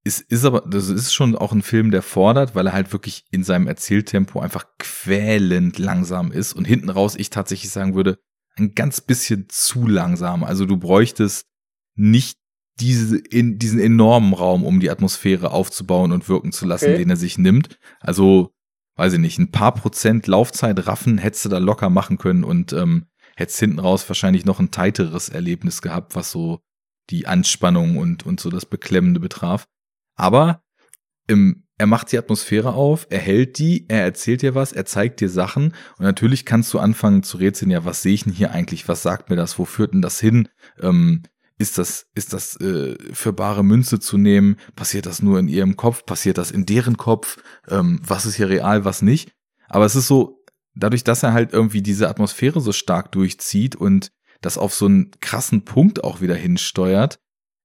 Es ist aber, das ist schon auch ein Film, der fordert, weil er halt wirklich in seinem Erzähltempo einfach quälend langsam ist und hinten raus ich tatsächlich sagen würde, ein ganz bisschen zu langsam. Also du bräuchtest nicht diese, in, diesen enormen Raum, um die Atmosphäre aufzubauen und wirken zu lassen, Okay. den er sich nimmt. Also, weiß ich nicht, ein paar Prozent Laufzeit raffen hättest du da locker machen können und ähm, hättest hinten raus wahrscheinlich noch ein teiteres Erlebnis gehabt, was so die Anspannung und, und so das Beklemmende betraf. Aber ähm, er macht die Atmosphäre auf, er hält die, er erzählt dir was, er zeigt dir Sachen und natürlich kannst du anfangen zu rätseln, ja, was sehe ich denn hier eigentlich, was sagt mir das, wo führt denn das hin? Ähm, ist das, ist das äh, für bare Münze zu nehmen? Passiert das nur in ihrem Kopf? Passiert das in deren Kopf? Ähm, was ist hier real, was nicht? Aber es ist so, dadurch, dass er halt irgendwie diese Atmosphäre so stark durchzieht und das auf so einen krassen Punkt auch wieder hinsteuert,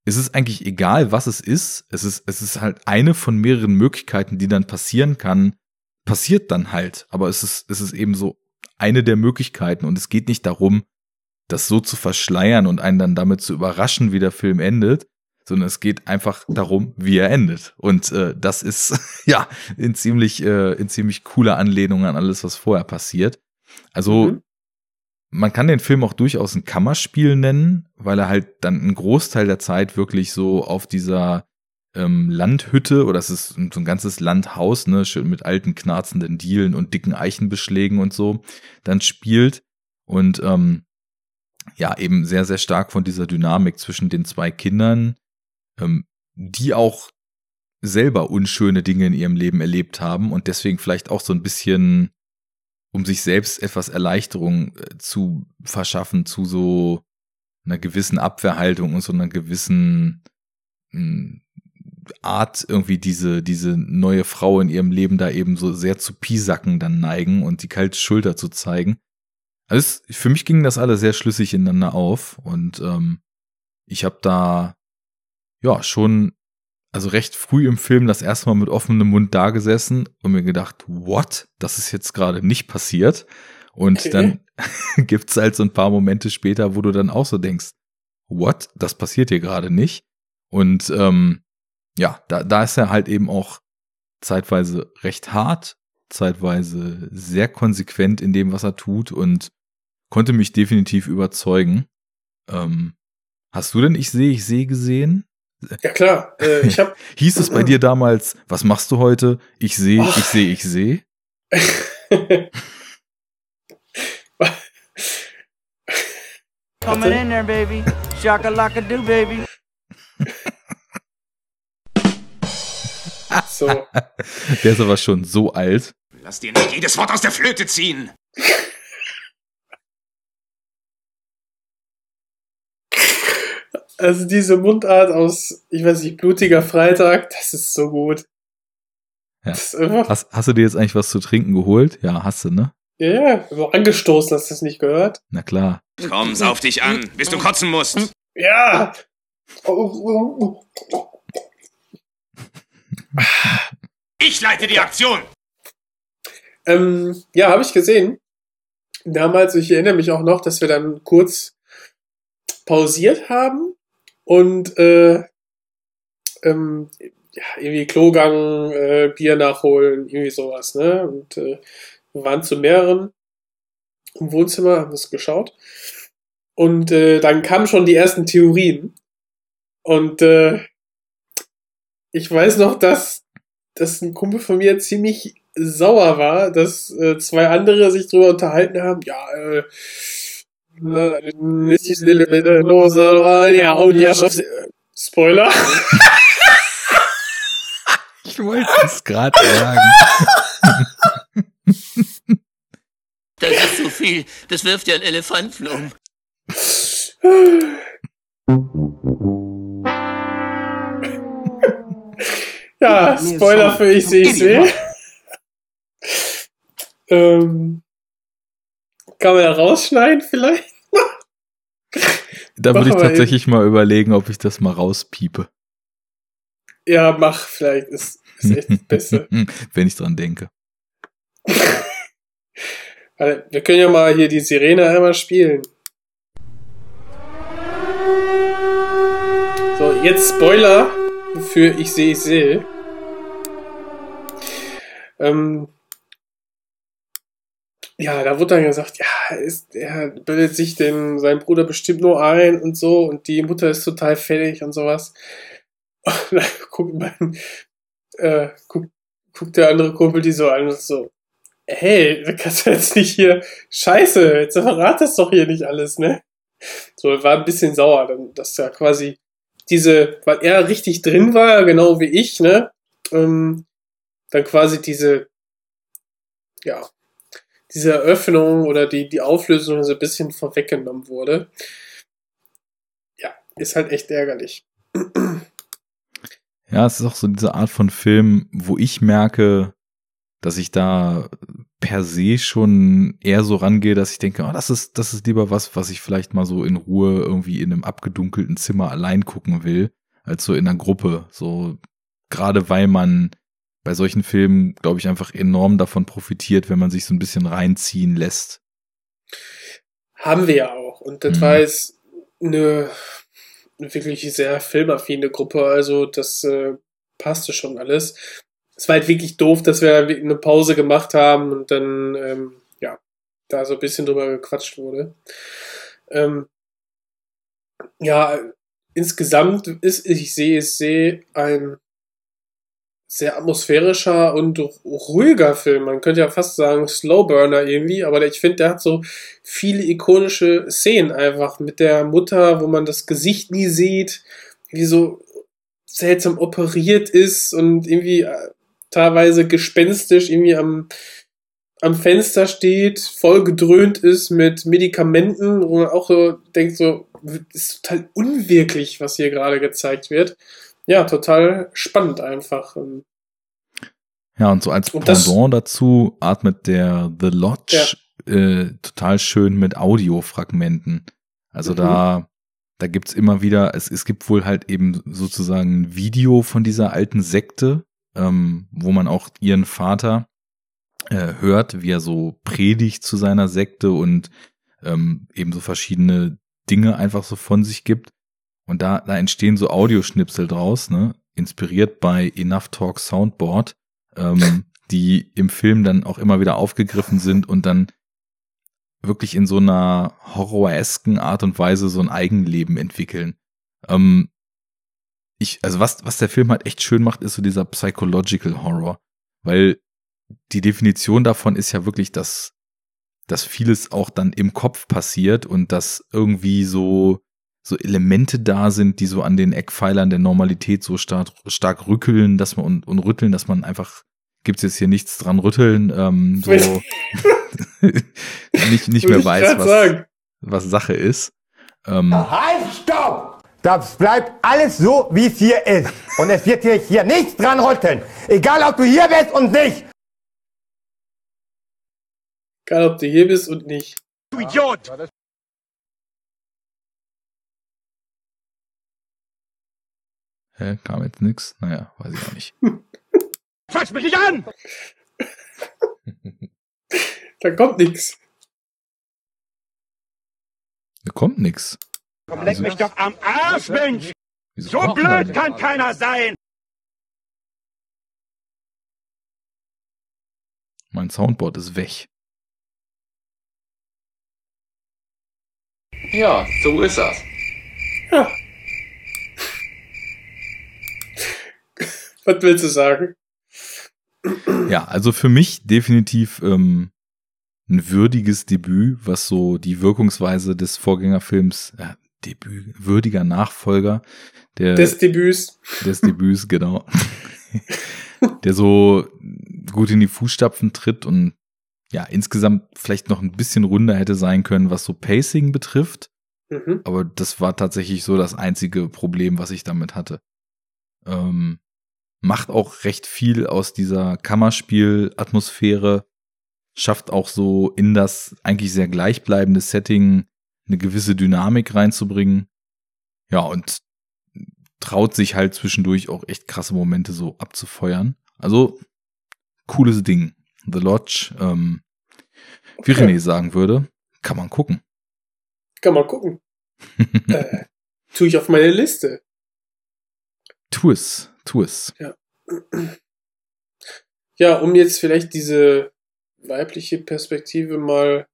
ist es eigentlich egal, was es ist. Es ist, es ist halt eine von mehreren Möglichkeiten, die dann passieren kann, passiert dann halt. Aber es ist, es ist eben so eine der Möglichkeiten und es geht nicht darum, das so zu verschleiern und einen dann damit zu überraschen, wie der Film endet, sondern es geht einfach darum, wie er endet. Und äh, das ist ja in ziemlich, äh, in ziemlich cooler Anlehnung an alles, was vorher passiert. Also Mhm. man kann den Film auch durchaus ein Kammerspiel nennen, weil er halt dann einen Großteil der Zeit wirklich so auf dieser ähm, Landhütte oder es ist so ein ganzes Landhaus, ne, schön mit alten knarzenden Dielen und dicken Eichenbeschlägen und so, dann spielt und ähm, ja eben sehr, sehr stark von dieser Dynamik zwischen den zwei Kindern, ähm, die auch selber unschöne Dinge in ihrem Leben erlebt haben und deswegen vielleicht auch so ein bisschen, um sich selbst etwas Erleichterung äh, zu verschaffen, zu so einer gewissen Abwehrhaltung und so einer gewissen mh, Art irgendwie diese, diese neue Frau in ihrem Leben da eben so sehr zu Piesacken dann neigen und die kalte Schulter zu zeigen. Also es, für mich ging das alles sehr schlüssig ineinander auf und ähm, ich habe da ja schon also recht früh im Film das erste Mal mit offenem Mund da gesessen und mir gedacht, what? Das ist jetzt gerade nicht passiert. Und dann gibt's halt so ein paar Momente später, wo du dann auch so denkst, what? Das passiert hier gerade nicht. Und ähm, ja, da, da ist er halt eben auch zeitweise recht hart, zeitweise sehr konsequent in dem, was er tut und konnte mich definitiv überzeugen. Ähm, hast du denn Ich sehe, ich sehe gesehen? Ja klar, äh, ich habe Hieß es bei dir damals, was machst du heute? Ich sehe, ich sehe, ich sehe. Coming in there, baby. Shaka laka do, baby. so. Der ist aber schon so alt. Lass dir nicht jedes Wort aus der Flöte ziehen. Also diese Mundart aus, ich weiß nicht, blutiger Freitag, das ist so gut. Ja. Das ist einfach, Hast, hast du dir jetzt eigentlich was zu trinken geholt? Ja, hast du, ne? ja, ja, so angestoßen, hast du das nicht gehört? Na klar. Komm, sauf dich an, bis du kotzen musst. Ja! Ich leite die Aktion. Ähm, ja, habe ich gesehen. Damals, ich erinnere mich auch noch, dass wir dann kurz pausiert haben und äh, ähm, ja, irgendwie Klogang, äh, Bier nachholen, irgendwie sowas, ne? Und äh, wir waren zu mehreren im Wohnzimmer, haben das geschaut. Und äh, dann kamen schon die ersten Theorien. Und äh, ich weiß noch, dass, dass ein Kumpel von mir ziemlich sauer war, dass äh, zwei andere sich drüber unterhalten haben. Ja, äh, Spoiler. Ich wollte es gerade sagen. Das ist zu viel. Das wirft ja einen Elefanten um. Ja, Spoiler für ich sehe, ich sehe. ähm, kann man ja rausschneiden vielleicht? Da würde ich tatsächlich mal überlegen, ob ich das mal rauspiepe. Ja, mach vielleicht. Ist, ist echt das Beste. Wenn ich dran denke. Wir können ja mal hier die Sirene einmal spielen. So, jetzt Spoiler für Ich sehe, ich sehe. Ähm, ja, da wurde dann gesagt, ja, ist, er bildet sich den, seinen Bruder bestimmt nur ein und so und die Mutter ist total fertig und sowas. Und dann guckt, mein, äh, guckt, guckt der andere Kumpel die so an und so, hey, du kannst jetzt nicht hier, scheiße, jetzt verrat das doch hier nicht alles, ne? So, war ein bisschen sauer, dann, dass ja quasi diese, weil er richtig drin war, genau wie ich, ne? Ähm, dann quasi diese, ja, diese Eröffnung oder die, die Auflösung so ein bisschen vorweggenommen wurde. Ja, ist halt echt ärgerlich. Ja, es ist auch so diese Art von Film, wo ich merke, dass ich da per se schon eher so rangehe, dass ich denke, oh, das ist, das ist lieber was, was ich vielleicht mal so in Ruhe irgendwie in einem abgedunkelten Zimmer allein gucken will, als so in einer Gruppe. So, gerade weil man bei solchen Filmen, glaube ich, einfach enorm davon profitiert, wenn man sich so ein bisschen reinziehen lässt. Haben wir ja auch. Und das Mhm. war jetzt eine wirklich sehr filmaffine Gruppe, also das äh, passte schon alles. Es war halt wirklich doof, dass wir eine Pause gemacht haben und dann, ähm, ja, da so ein bisschen drüber gequatscht wurde. Ähm, ja, insgesamt ist Ich sehe, ich sehe ein sehr atmosphärischer und ruhiger Film. Man könnte ja fast sagen Slowburner irgendwie, aber ich finde, der hat so viele ikonische Szenen einfach mit der Mutter, wo man das Gesicht nie sieht, wie so seltsam operiert ist und irgendwie äh, teilweise gespenstisch irgendwie am, am Fenster steht, voll gedröhnt ist mit Medikamenten, wo man auch so denkt, so, ist total unwirklich, was hier gerade gezeigt wird. Ja, total spannend einfach. Ähm, Ja, und so als Und Pendant dazu atmet der The Lodge äh, total schön mit Audiofragmenten. Also Mhm. da, da gibt's immer wieder, es, es gibt wohl halt eben sozusagen ein Video von dieser alten Sekte, ähm, wo man auch ihren Vater äh, hört, wie er so predigt zu seiner Sekte und ähm, eben so verschiedene Dinge einfach so von sich gibt. Und da, da entstehen so Audioschnipsel draus, ne? Inspiriert bei Enough Talk Soundboard, ähm, die im Film dann auch immer wieder aufgegriffen sind und dann wirklich in so einer horroresken Art und Weise so ein Eigenleben entwickeln. Ähm, ich, also was, was der Film halt echt schön macht, ist so dieser Psychological Horror. Weil die Definition davon ist ja wirklich, dass, dass vieles auch dann im Kopf passiert und dass irgendwie so, so Elemente da sind, die so an den Eckpfeilern der Normalität so stark, stark rückeln, dass man und, und rütteln, dass man einfach, gibt's jetzt hier nichts dran rütteln, ähm, so nicht, nicht mehr weiß, was, sagen. was Sache ist. Ähm, Halt, stopp! Das bleibt alles so, wie es hier ist. Und es wird hier, hier nichts dran rütteln. Egal, ob du hier bist und nicht. Egal, ob du hier bist und nicht. Du Idiot! Hä, kam jetzt nix? Naja, weiß ich auch nicht. Fass mich nicht an! Da kommt nichts. Da kommt nix. Komm, leck mich doch am Arsch, Mensch! So blöd kann keiner sein! Mein Soundboard ist weg. Ja, so ist das. Ja. Was willst du sagen? Ja, also für mich definitiv ähm, ein würdiges Debüt, was so die Wirkungsweise des Vorgängerfilms, äh, Debüt, würdiger Nachfolger der, Des Debüts. des Debüts, genau, der so gut in die Fußstapfen tritt und ja, insgesamt vielleicht noch ein bisschen runder hätte sein können, was so Pacing betrifft. Mhm. Aber das war tatsächlich so das einzige Problem, was ich damit hatte. Ähm, macht auch recht viel aus dieser Kammerspiel-Atmosphäre, schafft auch so in das eigentlich sehr gleichbleibende Setting eine gewisse Dynamik reinzubringen. Ja, und traut sich halt zwischendurch auch echt krasse Momente so abzufeuern. Also, cooles Ding. The Lodge, ähm, wie Okay. René sagen würde, kann man gucken. Kann man gucken. äh, tue ich auf meine Liste. tu es, tu es. Ja, um jetzt vielleicht diese weibliche Perspektive mal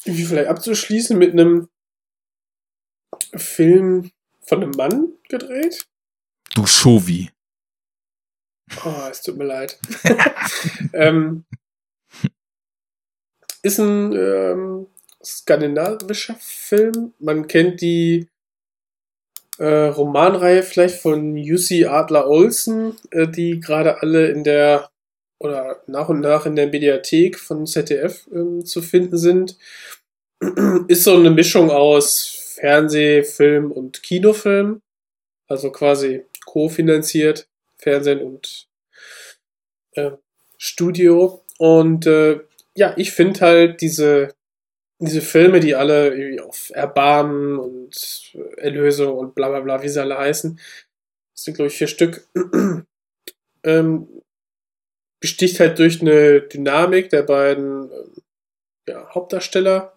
vielleicht abzuschließen mit einem Film von einem Mann gedreht. Du Shovi. Oh, es tut mir leid. ähm, ist ein ähm, skandinavischer Film. Man kennt die äh, Romanreihe vielleicht von Jussi Adler Olsen, äh, die gerade alle in der oder nach und nach in der Mediathek von ZDF ähm, zu finden sind. Ist so eine Mischung aus Fernseh, Film und Kinofilm. Also quasi kofinanziert, Fernsehen und äh, Studio. Und äh, ja, ich finde halt diese, diese Filme, die alle irgendwie auf Erbarmen und Erlösung und bla bla bla, wie sie alle heißen, das sind glaube ich vier Stück, ähm, besticht halt durch eine Dynamik der beiden ähm, ja, Hauptdarsteller.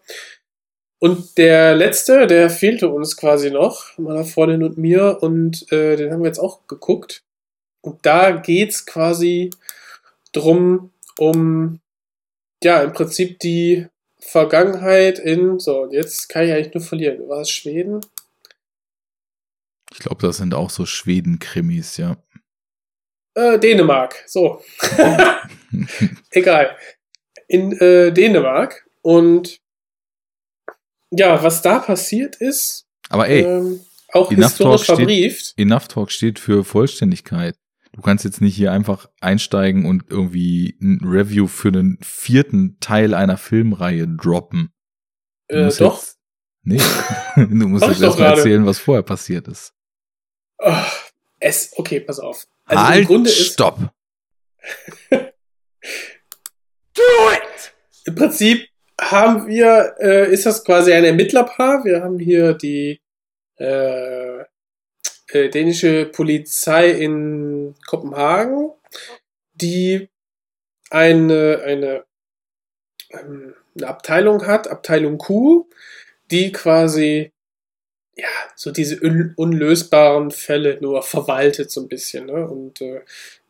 Und der letzte, der fehlte uns quasi noch, meiner Freundin und mir, und äh, den haben wir jetzt auch geguckt. Und da geht's quasi drum, um ja, im Prinzip die Vergangenheit in, so, und jetzt kann ich eigentlich nur verlieren. War es Schweden? Ich glaube, das sind auch so Schweden-Krimis, ja. Äh, Dänemark, so. Egal. In äh, Dänemark. Und ja, was da passiert ist, Aber ey, ähm, auch Enough Talk, historisch verbrieft. steht, Enough Talk steht für Vollständigkeit. Du kannst jetzt nicht hier einfach einsteigen und irgendwie ein Review für einen vierten Teil einer Filmreihe droppen. Du Äh, musst doch. Jetzt, nee, du musst jetzt erstmal erzählen, was vorher passiert ist. Ah, es, okay, pass auf. Also im halt, Grunde ist, stopp. Im Prinzip haben wir, äh, ist das quasi ein Ermittlerpaar. Wir haben hier die äh, äh, dänische Polizei in Kopenhagen, die eine, eine, ähm, eine Abteilung hat, Abteilung Q, die quasi ja, so diese un unlösbaren Fälle nur verwaltet so ein bisschen. Ne? Und äh,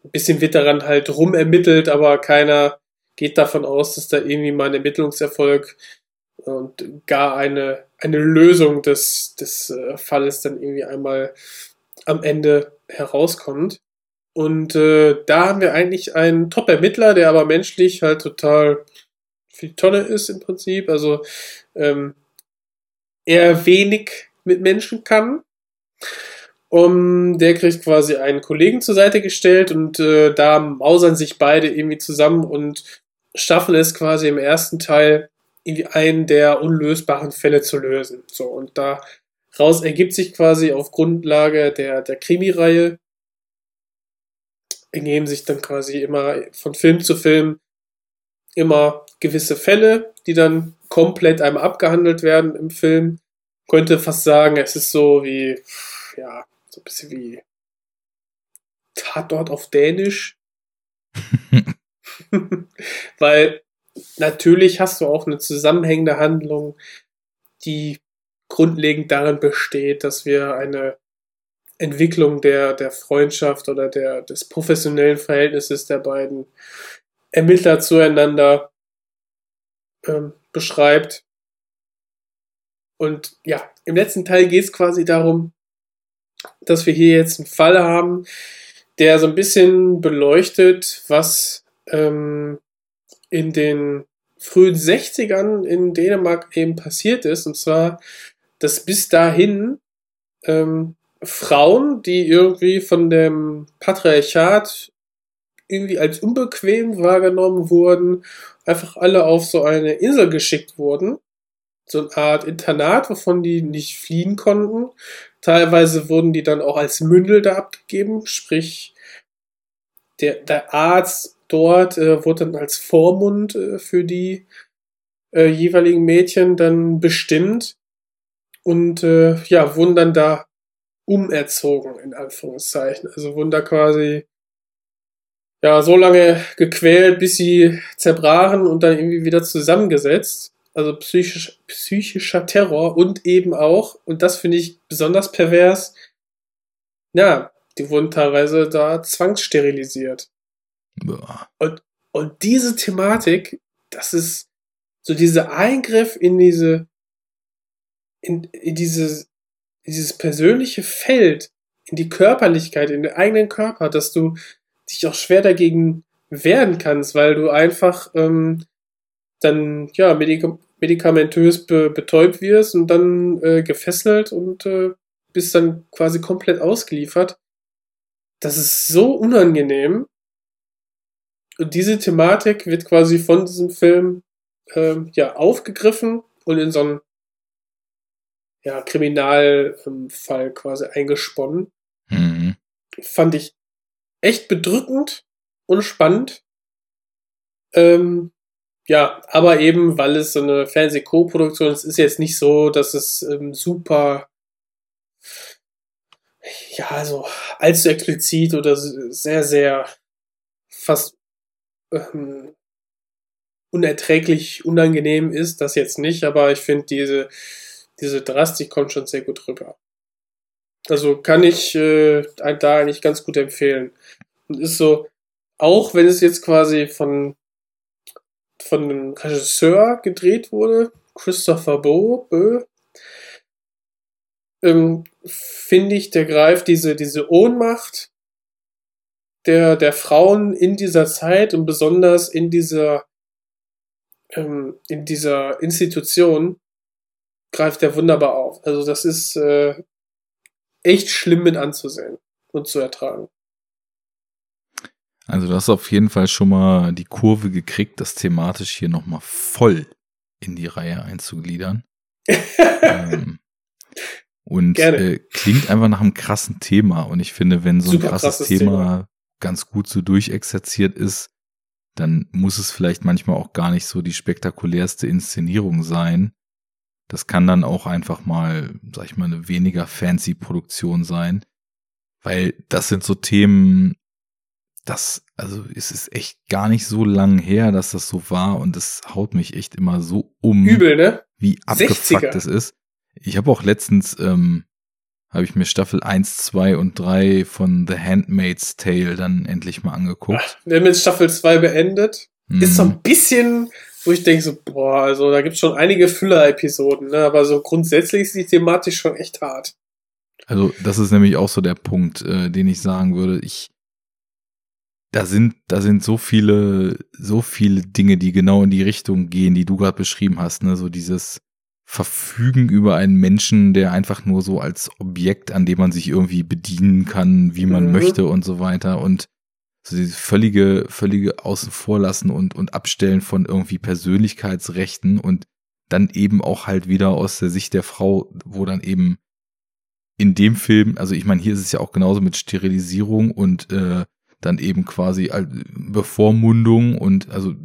ein bisschen wird daran halt rumermittelt, aber keiner geht davon aus, dass da irgendwie mal ein Ermittlungserfolg und gar eine, eine Lösung des, des äh, Falles dann irgendwie einmal am Ende herauskommt. Und äh, da haben wir eigentlich einen Top-Ermittler, der aber menschlich halt total die Tonne ist im Prinzip. Also ähm, eher wenig mit Menschen kann. Um, der kriegt quasi einen Kollegen zur Seite gestellt und äh, da mausern sich beide irgendwie zusammen und schaffen es quasi im ersten Teil irgendwie einen der unlösbaren Fälle zu lösen. So, und daraus ergibt sich quasi auf Grundlage der, der Krimi-Reihe ergeben sich dann quasi immer von Film zu Film immer gewisse Fälle, die dann komplett einmal abgehandelt werden im Film. Könnte fast sagen, es ist so wie, ja, so ein bisschen wie Tatort auf Dänisch. Weil natürlich hast du auch eine zusammenhängende Handlung, die grundlegend darin besteht, dass wir eine Entwicklung der, der Freundschaft oder der, des professionellen Verhältnisses der beiden Ermittler zueinander ähm, beschreibt. Und ja, im letzten Teil geht es quasi darum, dass wir hier jetzt einen Fall haben, der so ein bisschen beleuchtet, was ähm, in den frühen 60ern in Dänemark eben passiert ist. Und zwar, dass bis dahin ähm, Frauen, die irgendwie von dem Patriarchat irgendwie als unbequem wahrgenommen wurden, einfach alle auf so eine Insel geschickt wurden. So eine Art Internat, wovon die nicht fliehen konnten. Teilweise wurden die dann auch als Mündel da abgegeben, sprich der, der Arzt dort äh, wurde dann als Vormund äh, für die äh, jeweiligen Mädchen dann bestimmt und äh, ja, wurden dann da umerzogen, in Anführungszeichen. Also wurden da quasi ja so lange gequält, bis sie zerbrachen und dann irgendwie wieder zusammengesetzt. Also psychisch, psychischer Terror und eben auch, und das finde ich besonders pervers, ja, die wurden teilweise da zwangssterilisiert. Und, und diese Thematik, das ist so dieser Eingriff in diese, in, in dieses, in dieses persönliche Feld, in die Körperlichkeit, in den eigenen Körper, dass du dich auch schwer dagegen wehren kannst, weil du einfach ähm, dann ja Medik medikamentös be betäubt wirst und dann äh, gefesselt und äh, bist dann quasi komplett ausgeliefert. Das ist so unangenehm. Und diese Thematik wird quasi von diesem Film ähm, ja aufgegriffen und in so einen ja, Kriminalfall quasi eingesponnen. Mhm. Fand ich echt bedrückend und spannend. Ähm, ja, aber eben, weil es so eine Fernseh-Co-Produktion ist, ist jetzt nicht so, dass es ähm, super, ja, also allzu explizit oder sehr, sehr fast ähm, unerträglich unangenehm ist, das jetzt nicht, aber ich finde diese, diese Drastik kommt schon sehr gut rüber. Also kann ich äh, da eigentlich ganz gut empfehlen. Und ist so, auch wenn es jetzt quasi von von einem Regisseur gedreht wurde, Christopher Bo, Bö, ähm, finde ich, der greift diese, diese Ohnmacht der, der Frauen in dieser Zeit und besonders in dieser, ähm, in dieser Institution greift er wunderbar auf. Also das ist äh, echt schlimm mit anzusehen und zu ertragen. Also du hast auf jeden Fall schon mal die Kurve gekriegt, das thematisch hier nochmal voll in die Reihe einzugliedern. ähm, und äh, klingt einfach nach einem krassen Thema. Und ich finde, wenn so ein krasses, krasses Thema, Thema, ganz gut so durchexerziert ist, dann muss es vielleicht manchmal auch gar nicht so die spektakulärste Inszenierung sein. Das kann dann auch einfach mal, sag ich mal, eine weniger fancy Produktion sein. Weil das sind so Themen, das, also es ist echt gar nicht so lang her, dass das so war und es haut mich echt immer so um, Übel, ne? wie abgefuckt es ist. Ich habe auch letztens, ähm, habe ich mir Staffel 1, 2 und 3 von The Handmaid's Tale dann endlich mal angeguckt. Ach, wir haben jetzt Staffel 2 beendet. Mhm. Ist so ein bisschen, wo ich denke so, boah, also da gibt's schon einige Füller-Episoden, ne? aber so grundsätzlich ist die Thematik schon echt hart. Also das ist nämlich auch so der Punkt, äh, den ich sagen würde. Ich da sind, da sind so viele, so viele Dinge, die genau in die Richtung gehen, die du gerade beschrieben hast, ne? So dieses Verfügen über einen Menschen, der einfach nur so als Objekt, an dem man sich irgendwie bedienen kann, wie man mhm. möchte und so weiter. Und so dieses völlige, völlige Außen vor lassen und, und Abstellen von irgendwie Persönlichkeitsrechten und dann eben auch halt wieder aus der Sicht der Frau, wo dann eben in dem Film, also ich meine, hier ist es ja auch genauso mit Sterilisierung und äh, dann eben quasi Bevormundung und also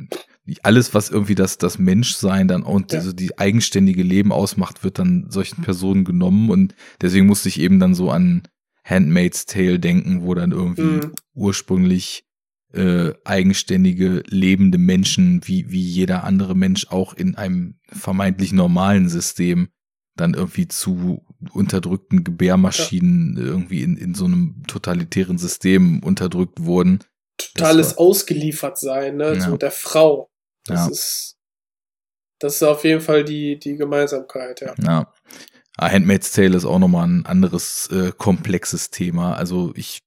alles, was irgendwie das, das Menschsein dann und ja. also die eigenständige Leben ausmacht, wird dann solchen Personen genommen und deswegen musste ich eben dann so an Handmaid's Tale denken, wo dann irgendwie mhm. Ursprünglich äh, eigenständige lebende Menschen, wie, wie jeder andere Mensch auch in einem vermeintlich normalen System dann irgendwie zu unterdrückten Gebärmaschinen ja. irgendwie in, in so einem totalitären System unterdrückt wurden. Totales ausgeliefert sein, ne, ja. so der Frau. Das ja. ist Das ist auf jeden Fall die, die Gemeinsamkeit, ja. Ja. Handmaid's Tale ist auch nochmal ein anderes äh, komplexes Thema. Also ich,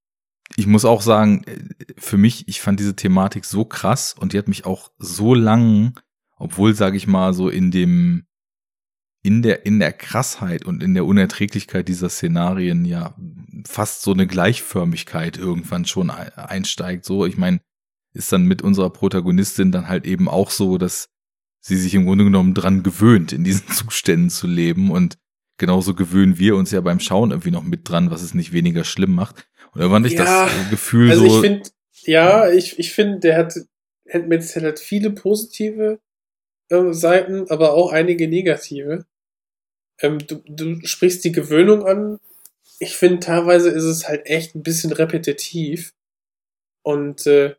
ich muss auch sagen, äh, für mich, ich fand diese Thematik so krass und die hat mich auch so lang, obwohl, sage ich mal, so in dem, in der, in der Krassheit und in der Unerträglichkeit dieser Szenarien ja fast so eine Gleichförmigkeit irgendwann schon einsteigt. So, ich meine, ist dann mit unserer Protagonistin dann halt eben auch so, dass sie sich im Grunde genommen dran gewöhnt, in diesen Zuständen zu leben und genauso gewöhnen wir uns ja beim Schauen irgendwie noch mit dran, was es nicht weniger schlimm macht. Und irgendwann ich ja, das Gefühl also so. Ich find, ja, ich, ich finde, der hat, Handmaid's Tale hat viele positive äh, Seiten, aber auch einige negative. Ähm, du, du sprichst die Gewöhnung an. Ich finde, teilweise ist es halt echt ein bisschen repetitiv. Und äh,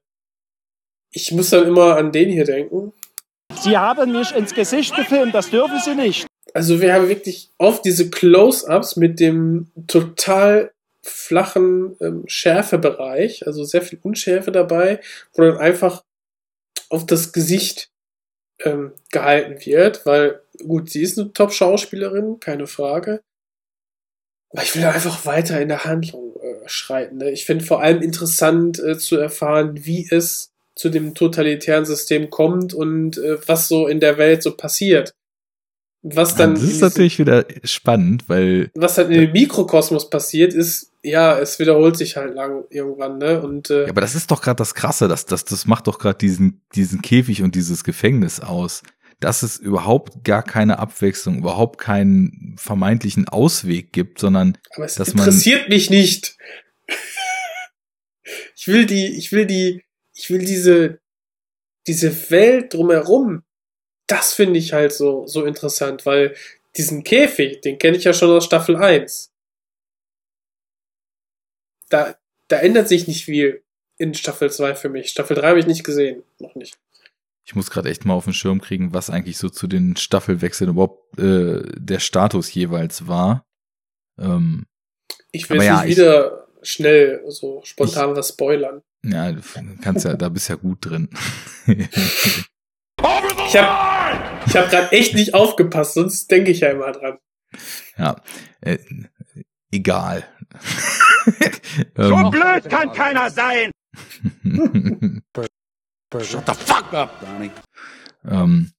ich muss dann immer an den hier denken. Sie haben mich ins Gesicht gefilmt, das dürfen Sie nicht. Also wir haben wirklich auf diese Close-ups mit dem total flachen ähm, Schärfebereich, also sehr viel Unschärfe dabei, wo dann einfach auf das Gesicht ähm, gehalten wird, weil gut, sie ist eine Top-Schauspielerin, keine Frage. Aber ich will einfach weiter in der Handlung äh, schreiten. Ne? Ich finde vor allem interessant äh, zu erfahren, wie es zu dem totalitären System kommt und äh, was so in der Welt so passiert. Was dann. das ist natürlich wieder spannend, weil. Was dann in dem Mikrokosmos passiert, ist, ja, es wiederholt sich halt lang irgendwann, ne? Und, äh, ja, aber das ist doch gerade das Krasse, das, das, das macht doch gerade diesen, diesen Käfig und dieses Gefängnis aus. Dass es überhaupt gar keine Abwechslung, überhaupt keinen vermeintlichen Ausweg gibt, sondern aber es dass interessiert mich nicht. ich will die, ich will die, ich will diese, diese Welt drumherum. Das finde ich halt so, so interessant, weil diesen Käfig, den kenne ich ja schon aus Staffel 1. Da, da ändert sich nicht viel in Staffel 2 für mich. Staffel 3 habe ich nicht gesehen. Noch nicht. Ich muss gerade echt mal auf den Schirm kriegen, was eigentlich so zu den Staffelwechseln überhaupt äh, der Status jeweils war. Ähm, ich will ja, nicht wieder schnell so spontan ich, was spoilern. Ja, du kannst ja, da bist ja gut drin. ich habe ich hab gerade echt nicht aufgepasst, sonst denke ich ja immer dran. Ja, äh, egal. so ähm, blöd kann keiner sein! Shut the fuck up, Donny. Ähm,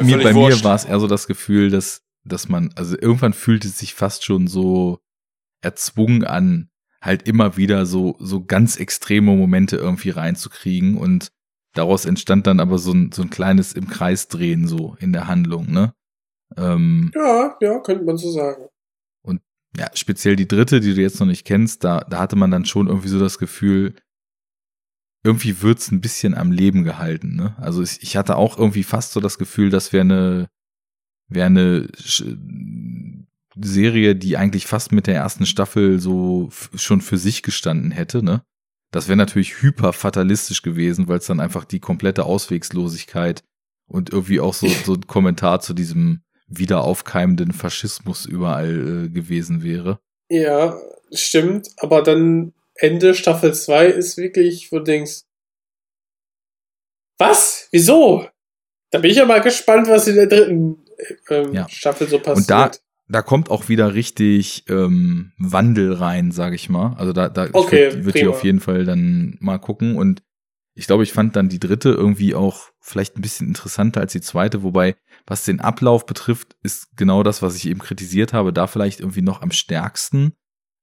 mir, bei wurscht. mir war es eher so das Gefühl, dass, dass man, also irgendwann fühlt es sich fast schon so erzwungen an, halt immer wieder so, so ganz extreme Momente irgendwie reinzukriegen und daraus entstand dann aber so ein, so ein kleines im Kreis drehen so in der Handlung, ne? Ähm, ja, ja, könnte man so sagen. Ja, speziell die dritte, die du jetzt noch nicht kennst, da, da hatte man dann schon irgendwie so das Gefühl, irgendwie wird's ein bisschen am Leben gehalten, ne? Also ich, ich hatte auch irgendwie fast so das Gefühl, das wäre eine, wäre eine Serie, die eigentlich fast mit der ersten Staffel so schon für sich gestanden hätte, ne? Das wäre natürlich hyper fatalistisch gewesen, weil es dann einfach die komplette Auswegslosigkeit und irgendwie auch so, so ein Kommentar zu diesem wieder aufkeimenden Faschismus überall äh, gewesen wäre. Ja, stimmt, aber dann Ende Staffel 2 ist wirklich, wo du denkst, was? Wieso? Da bin ich ja mal gespannt, was in der dritten ähm, ja. Staffel so passiert. Und da, da kommt auch wieder richtig ähm, Wandel rein, sage ich mal. Also da, da okay, ich würde ich auf jeden Fall dann mal gucken. Und ich glaube, ich fand dann die dritte irgendwie auch vielleicht ein bisschen interessanter als die zweite, wobei, was den Ablauf betrifft, ist genau das, was ich eben kritisiert habe, da vielleicht irgendwie noch am stärksten.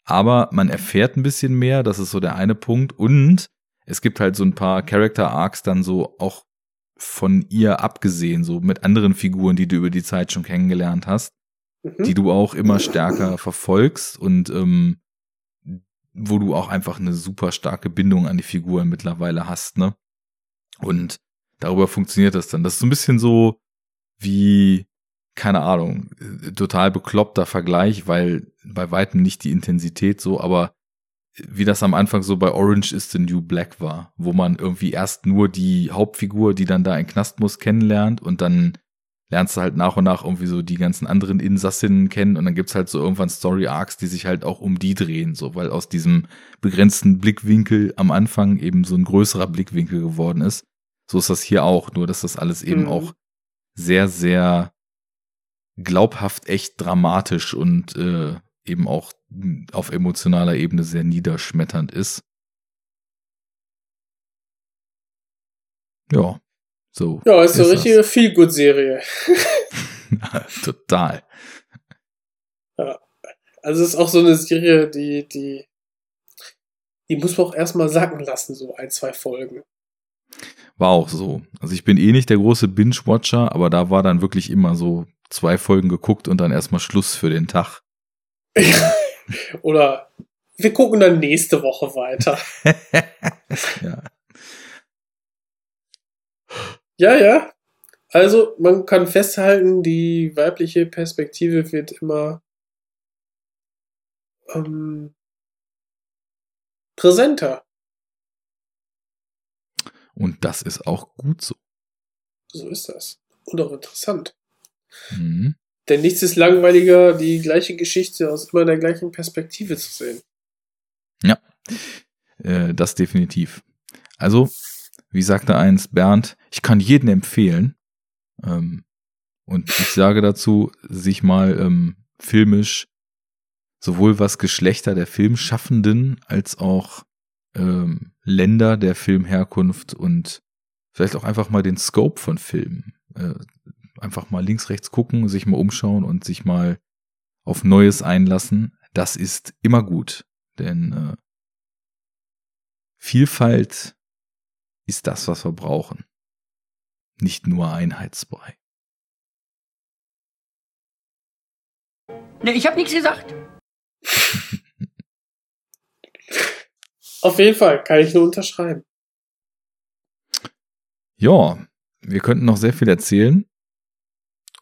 Aber man erfährt ein bisschen mehr, das ist so der eine Punkt. Und es gibt halt so ein paar Character Arcs dann so auch von ihr abgesehen, so mit anderen Figuren, die du über die Zeit schon kennengelernt hast die du auch immer stärker verfolgst und ähm, wo du auch einfach eine super starke Bindung an die Figuren mittlerweile hast, ne? Und darüber funktioniert das dann. Das ist so ein bisschen so wie, keine Ahnung, total bekloppter Vergleich, weil bei weitem nicht die Intensität so, aber wie das am Anfang so bei Orange is the New Black war, wo man irgendwie erst nur die Hauptfigur, die dann da in Knast muss, kennenlernt und dann lernst du halt nach und nach irgendwie so die ganzen anderen Insassinnen kennen und dann gibt's halt so irgendwann Story Arcs, die sich halt auch um die drehen, so weil aus diesem begrenzten Blickwinkel am Anfang eben so ein größerer Blickwinkel geworden ist. So ist das hier auch, nur dass das alles eben mhm. auch sehr, sehr glaubhaft, echt dramatisch und äh, eben auch auf emotionaler Ebene sehr niederschmetternd ist. Ja, so. Ja, ist eine ist richtige Feel-Good-Serie. Total. Ja. Also es ist auch so eine Serie, die, die, die muss man auch erstmal sacken lassen, so ein, zwei Folgen. War auch so. Also ich bin eh nicht der große Binge-Watcher, aber da war dann wirklich immer so zwei Folgen geguckt und dann erstmal Schluss für den Tag. Oder wir gucken dann nächste Woche weiter. ja. Ja, ja. Also man kann festhalten, die weibliche Perspektive wird immer ähm, präsenter. Und das ist auch gut so. So ist das. Und auch interessant. Mhm. Denn nichts ist langweiliger, die gleiche Geschichte aus immer der gleichen Perspektive zu sehen. Ja, äh, das definitiv. Also, wie sagte eins Bernd, ich kann jeden empfehlen. Ähm, und ich sage dazu, sich mal ähm, filmisch sowohl was Geschlechter der Filmschaffenden als auch ähm, Länder der Filmherkunft und vielleicht auch einfach mal den Scope von Filmen. Äh, einfach mal links, rechts gucken, sich mal umschauen und sich mal auf Neues einlassen. Das ist immer gut, denn äh, Vielfalt ist das, was wir brauchen. Nicht nur Einheitsbrei. Ne, ich habe nichts gesagt. Auf jeden Fall, kann ich nur unterschreiben. Ja, wir könnten noch sehr viel erzählen.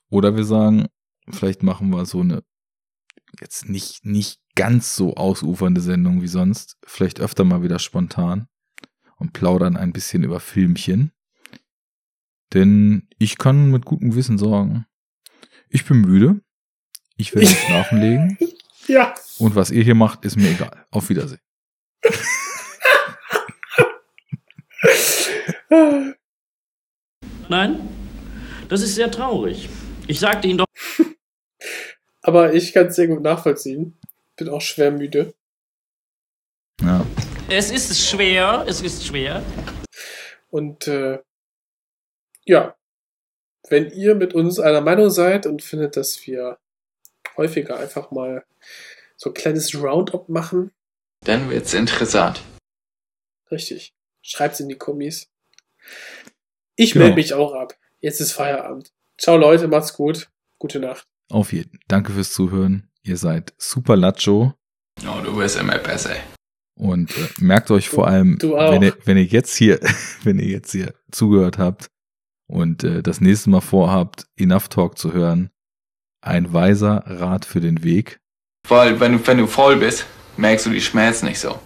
Oder wir sagen, vielleicht machen wir so eine jetzt nicht, nicht ganz so ausufernde Sendung wie sonst. Vielleicht öfter mal wieder spontan und plaudern ein bisschen über Filmchen. Denn ich kann mit gutem Wissen sagen, ich bin müde. Ich werde mich schlafen legen. Ja. Und was ihr hier macht, ist mir egal. Auf Wiedersehen. Nein, das ist sehr traurig. Ich sagte Ihnen doch. Aber ich kann es sehr gut nachvollziehen. Bin auch schwer müde. Ja. Es ist schwer, es ist schwer. Und äh, ja, wenn ihr mit uns einer Meinung seid und findet, dass wir häufiger einfach mal so ein kleines Roundup machen, Dann wird's interessant. richtig, schreibt's in die Kommis. Ich Genau. melde mich auch ab. Jetzt ist Feierabend. Ciao Leute, macht's gut. Gute Nacht. Auf jeden. Danke fürs Zuhören. Ihr seid super Lacho. Oh, du wirst immer besser. Und äh, merkt euch vor allem, du auch. wenn ihr, wenn ihr jetzt hier, wenn ihr jetzt hier zugehört habt und äh, das nächste Mal vorhabt, Enough Talk zu hören, ein weiser Rat für den Weg. Weil, wenn du, wenn du voll bist, merkst du die Schmerzen nicht so.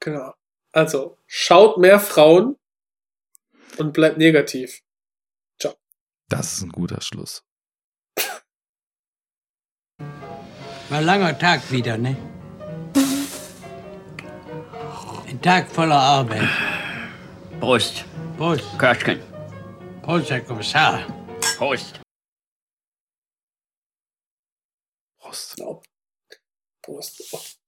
Genau. Also, schaut mehr Frauen und bleibt negativ. Das ist ein guter Schluss. War ein langer Tag wieder, ne? Ein Tag voller Arbeit. Prost. Prost. Köschken. Prost, Herr Kommissar. Prost. Prost. Prost.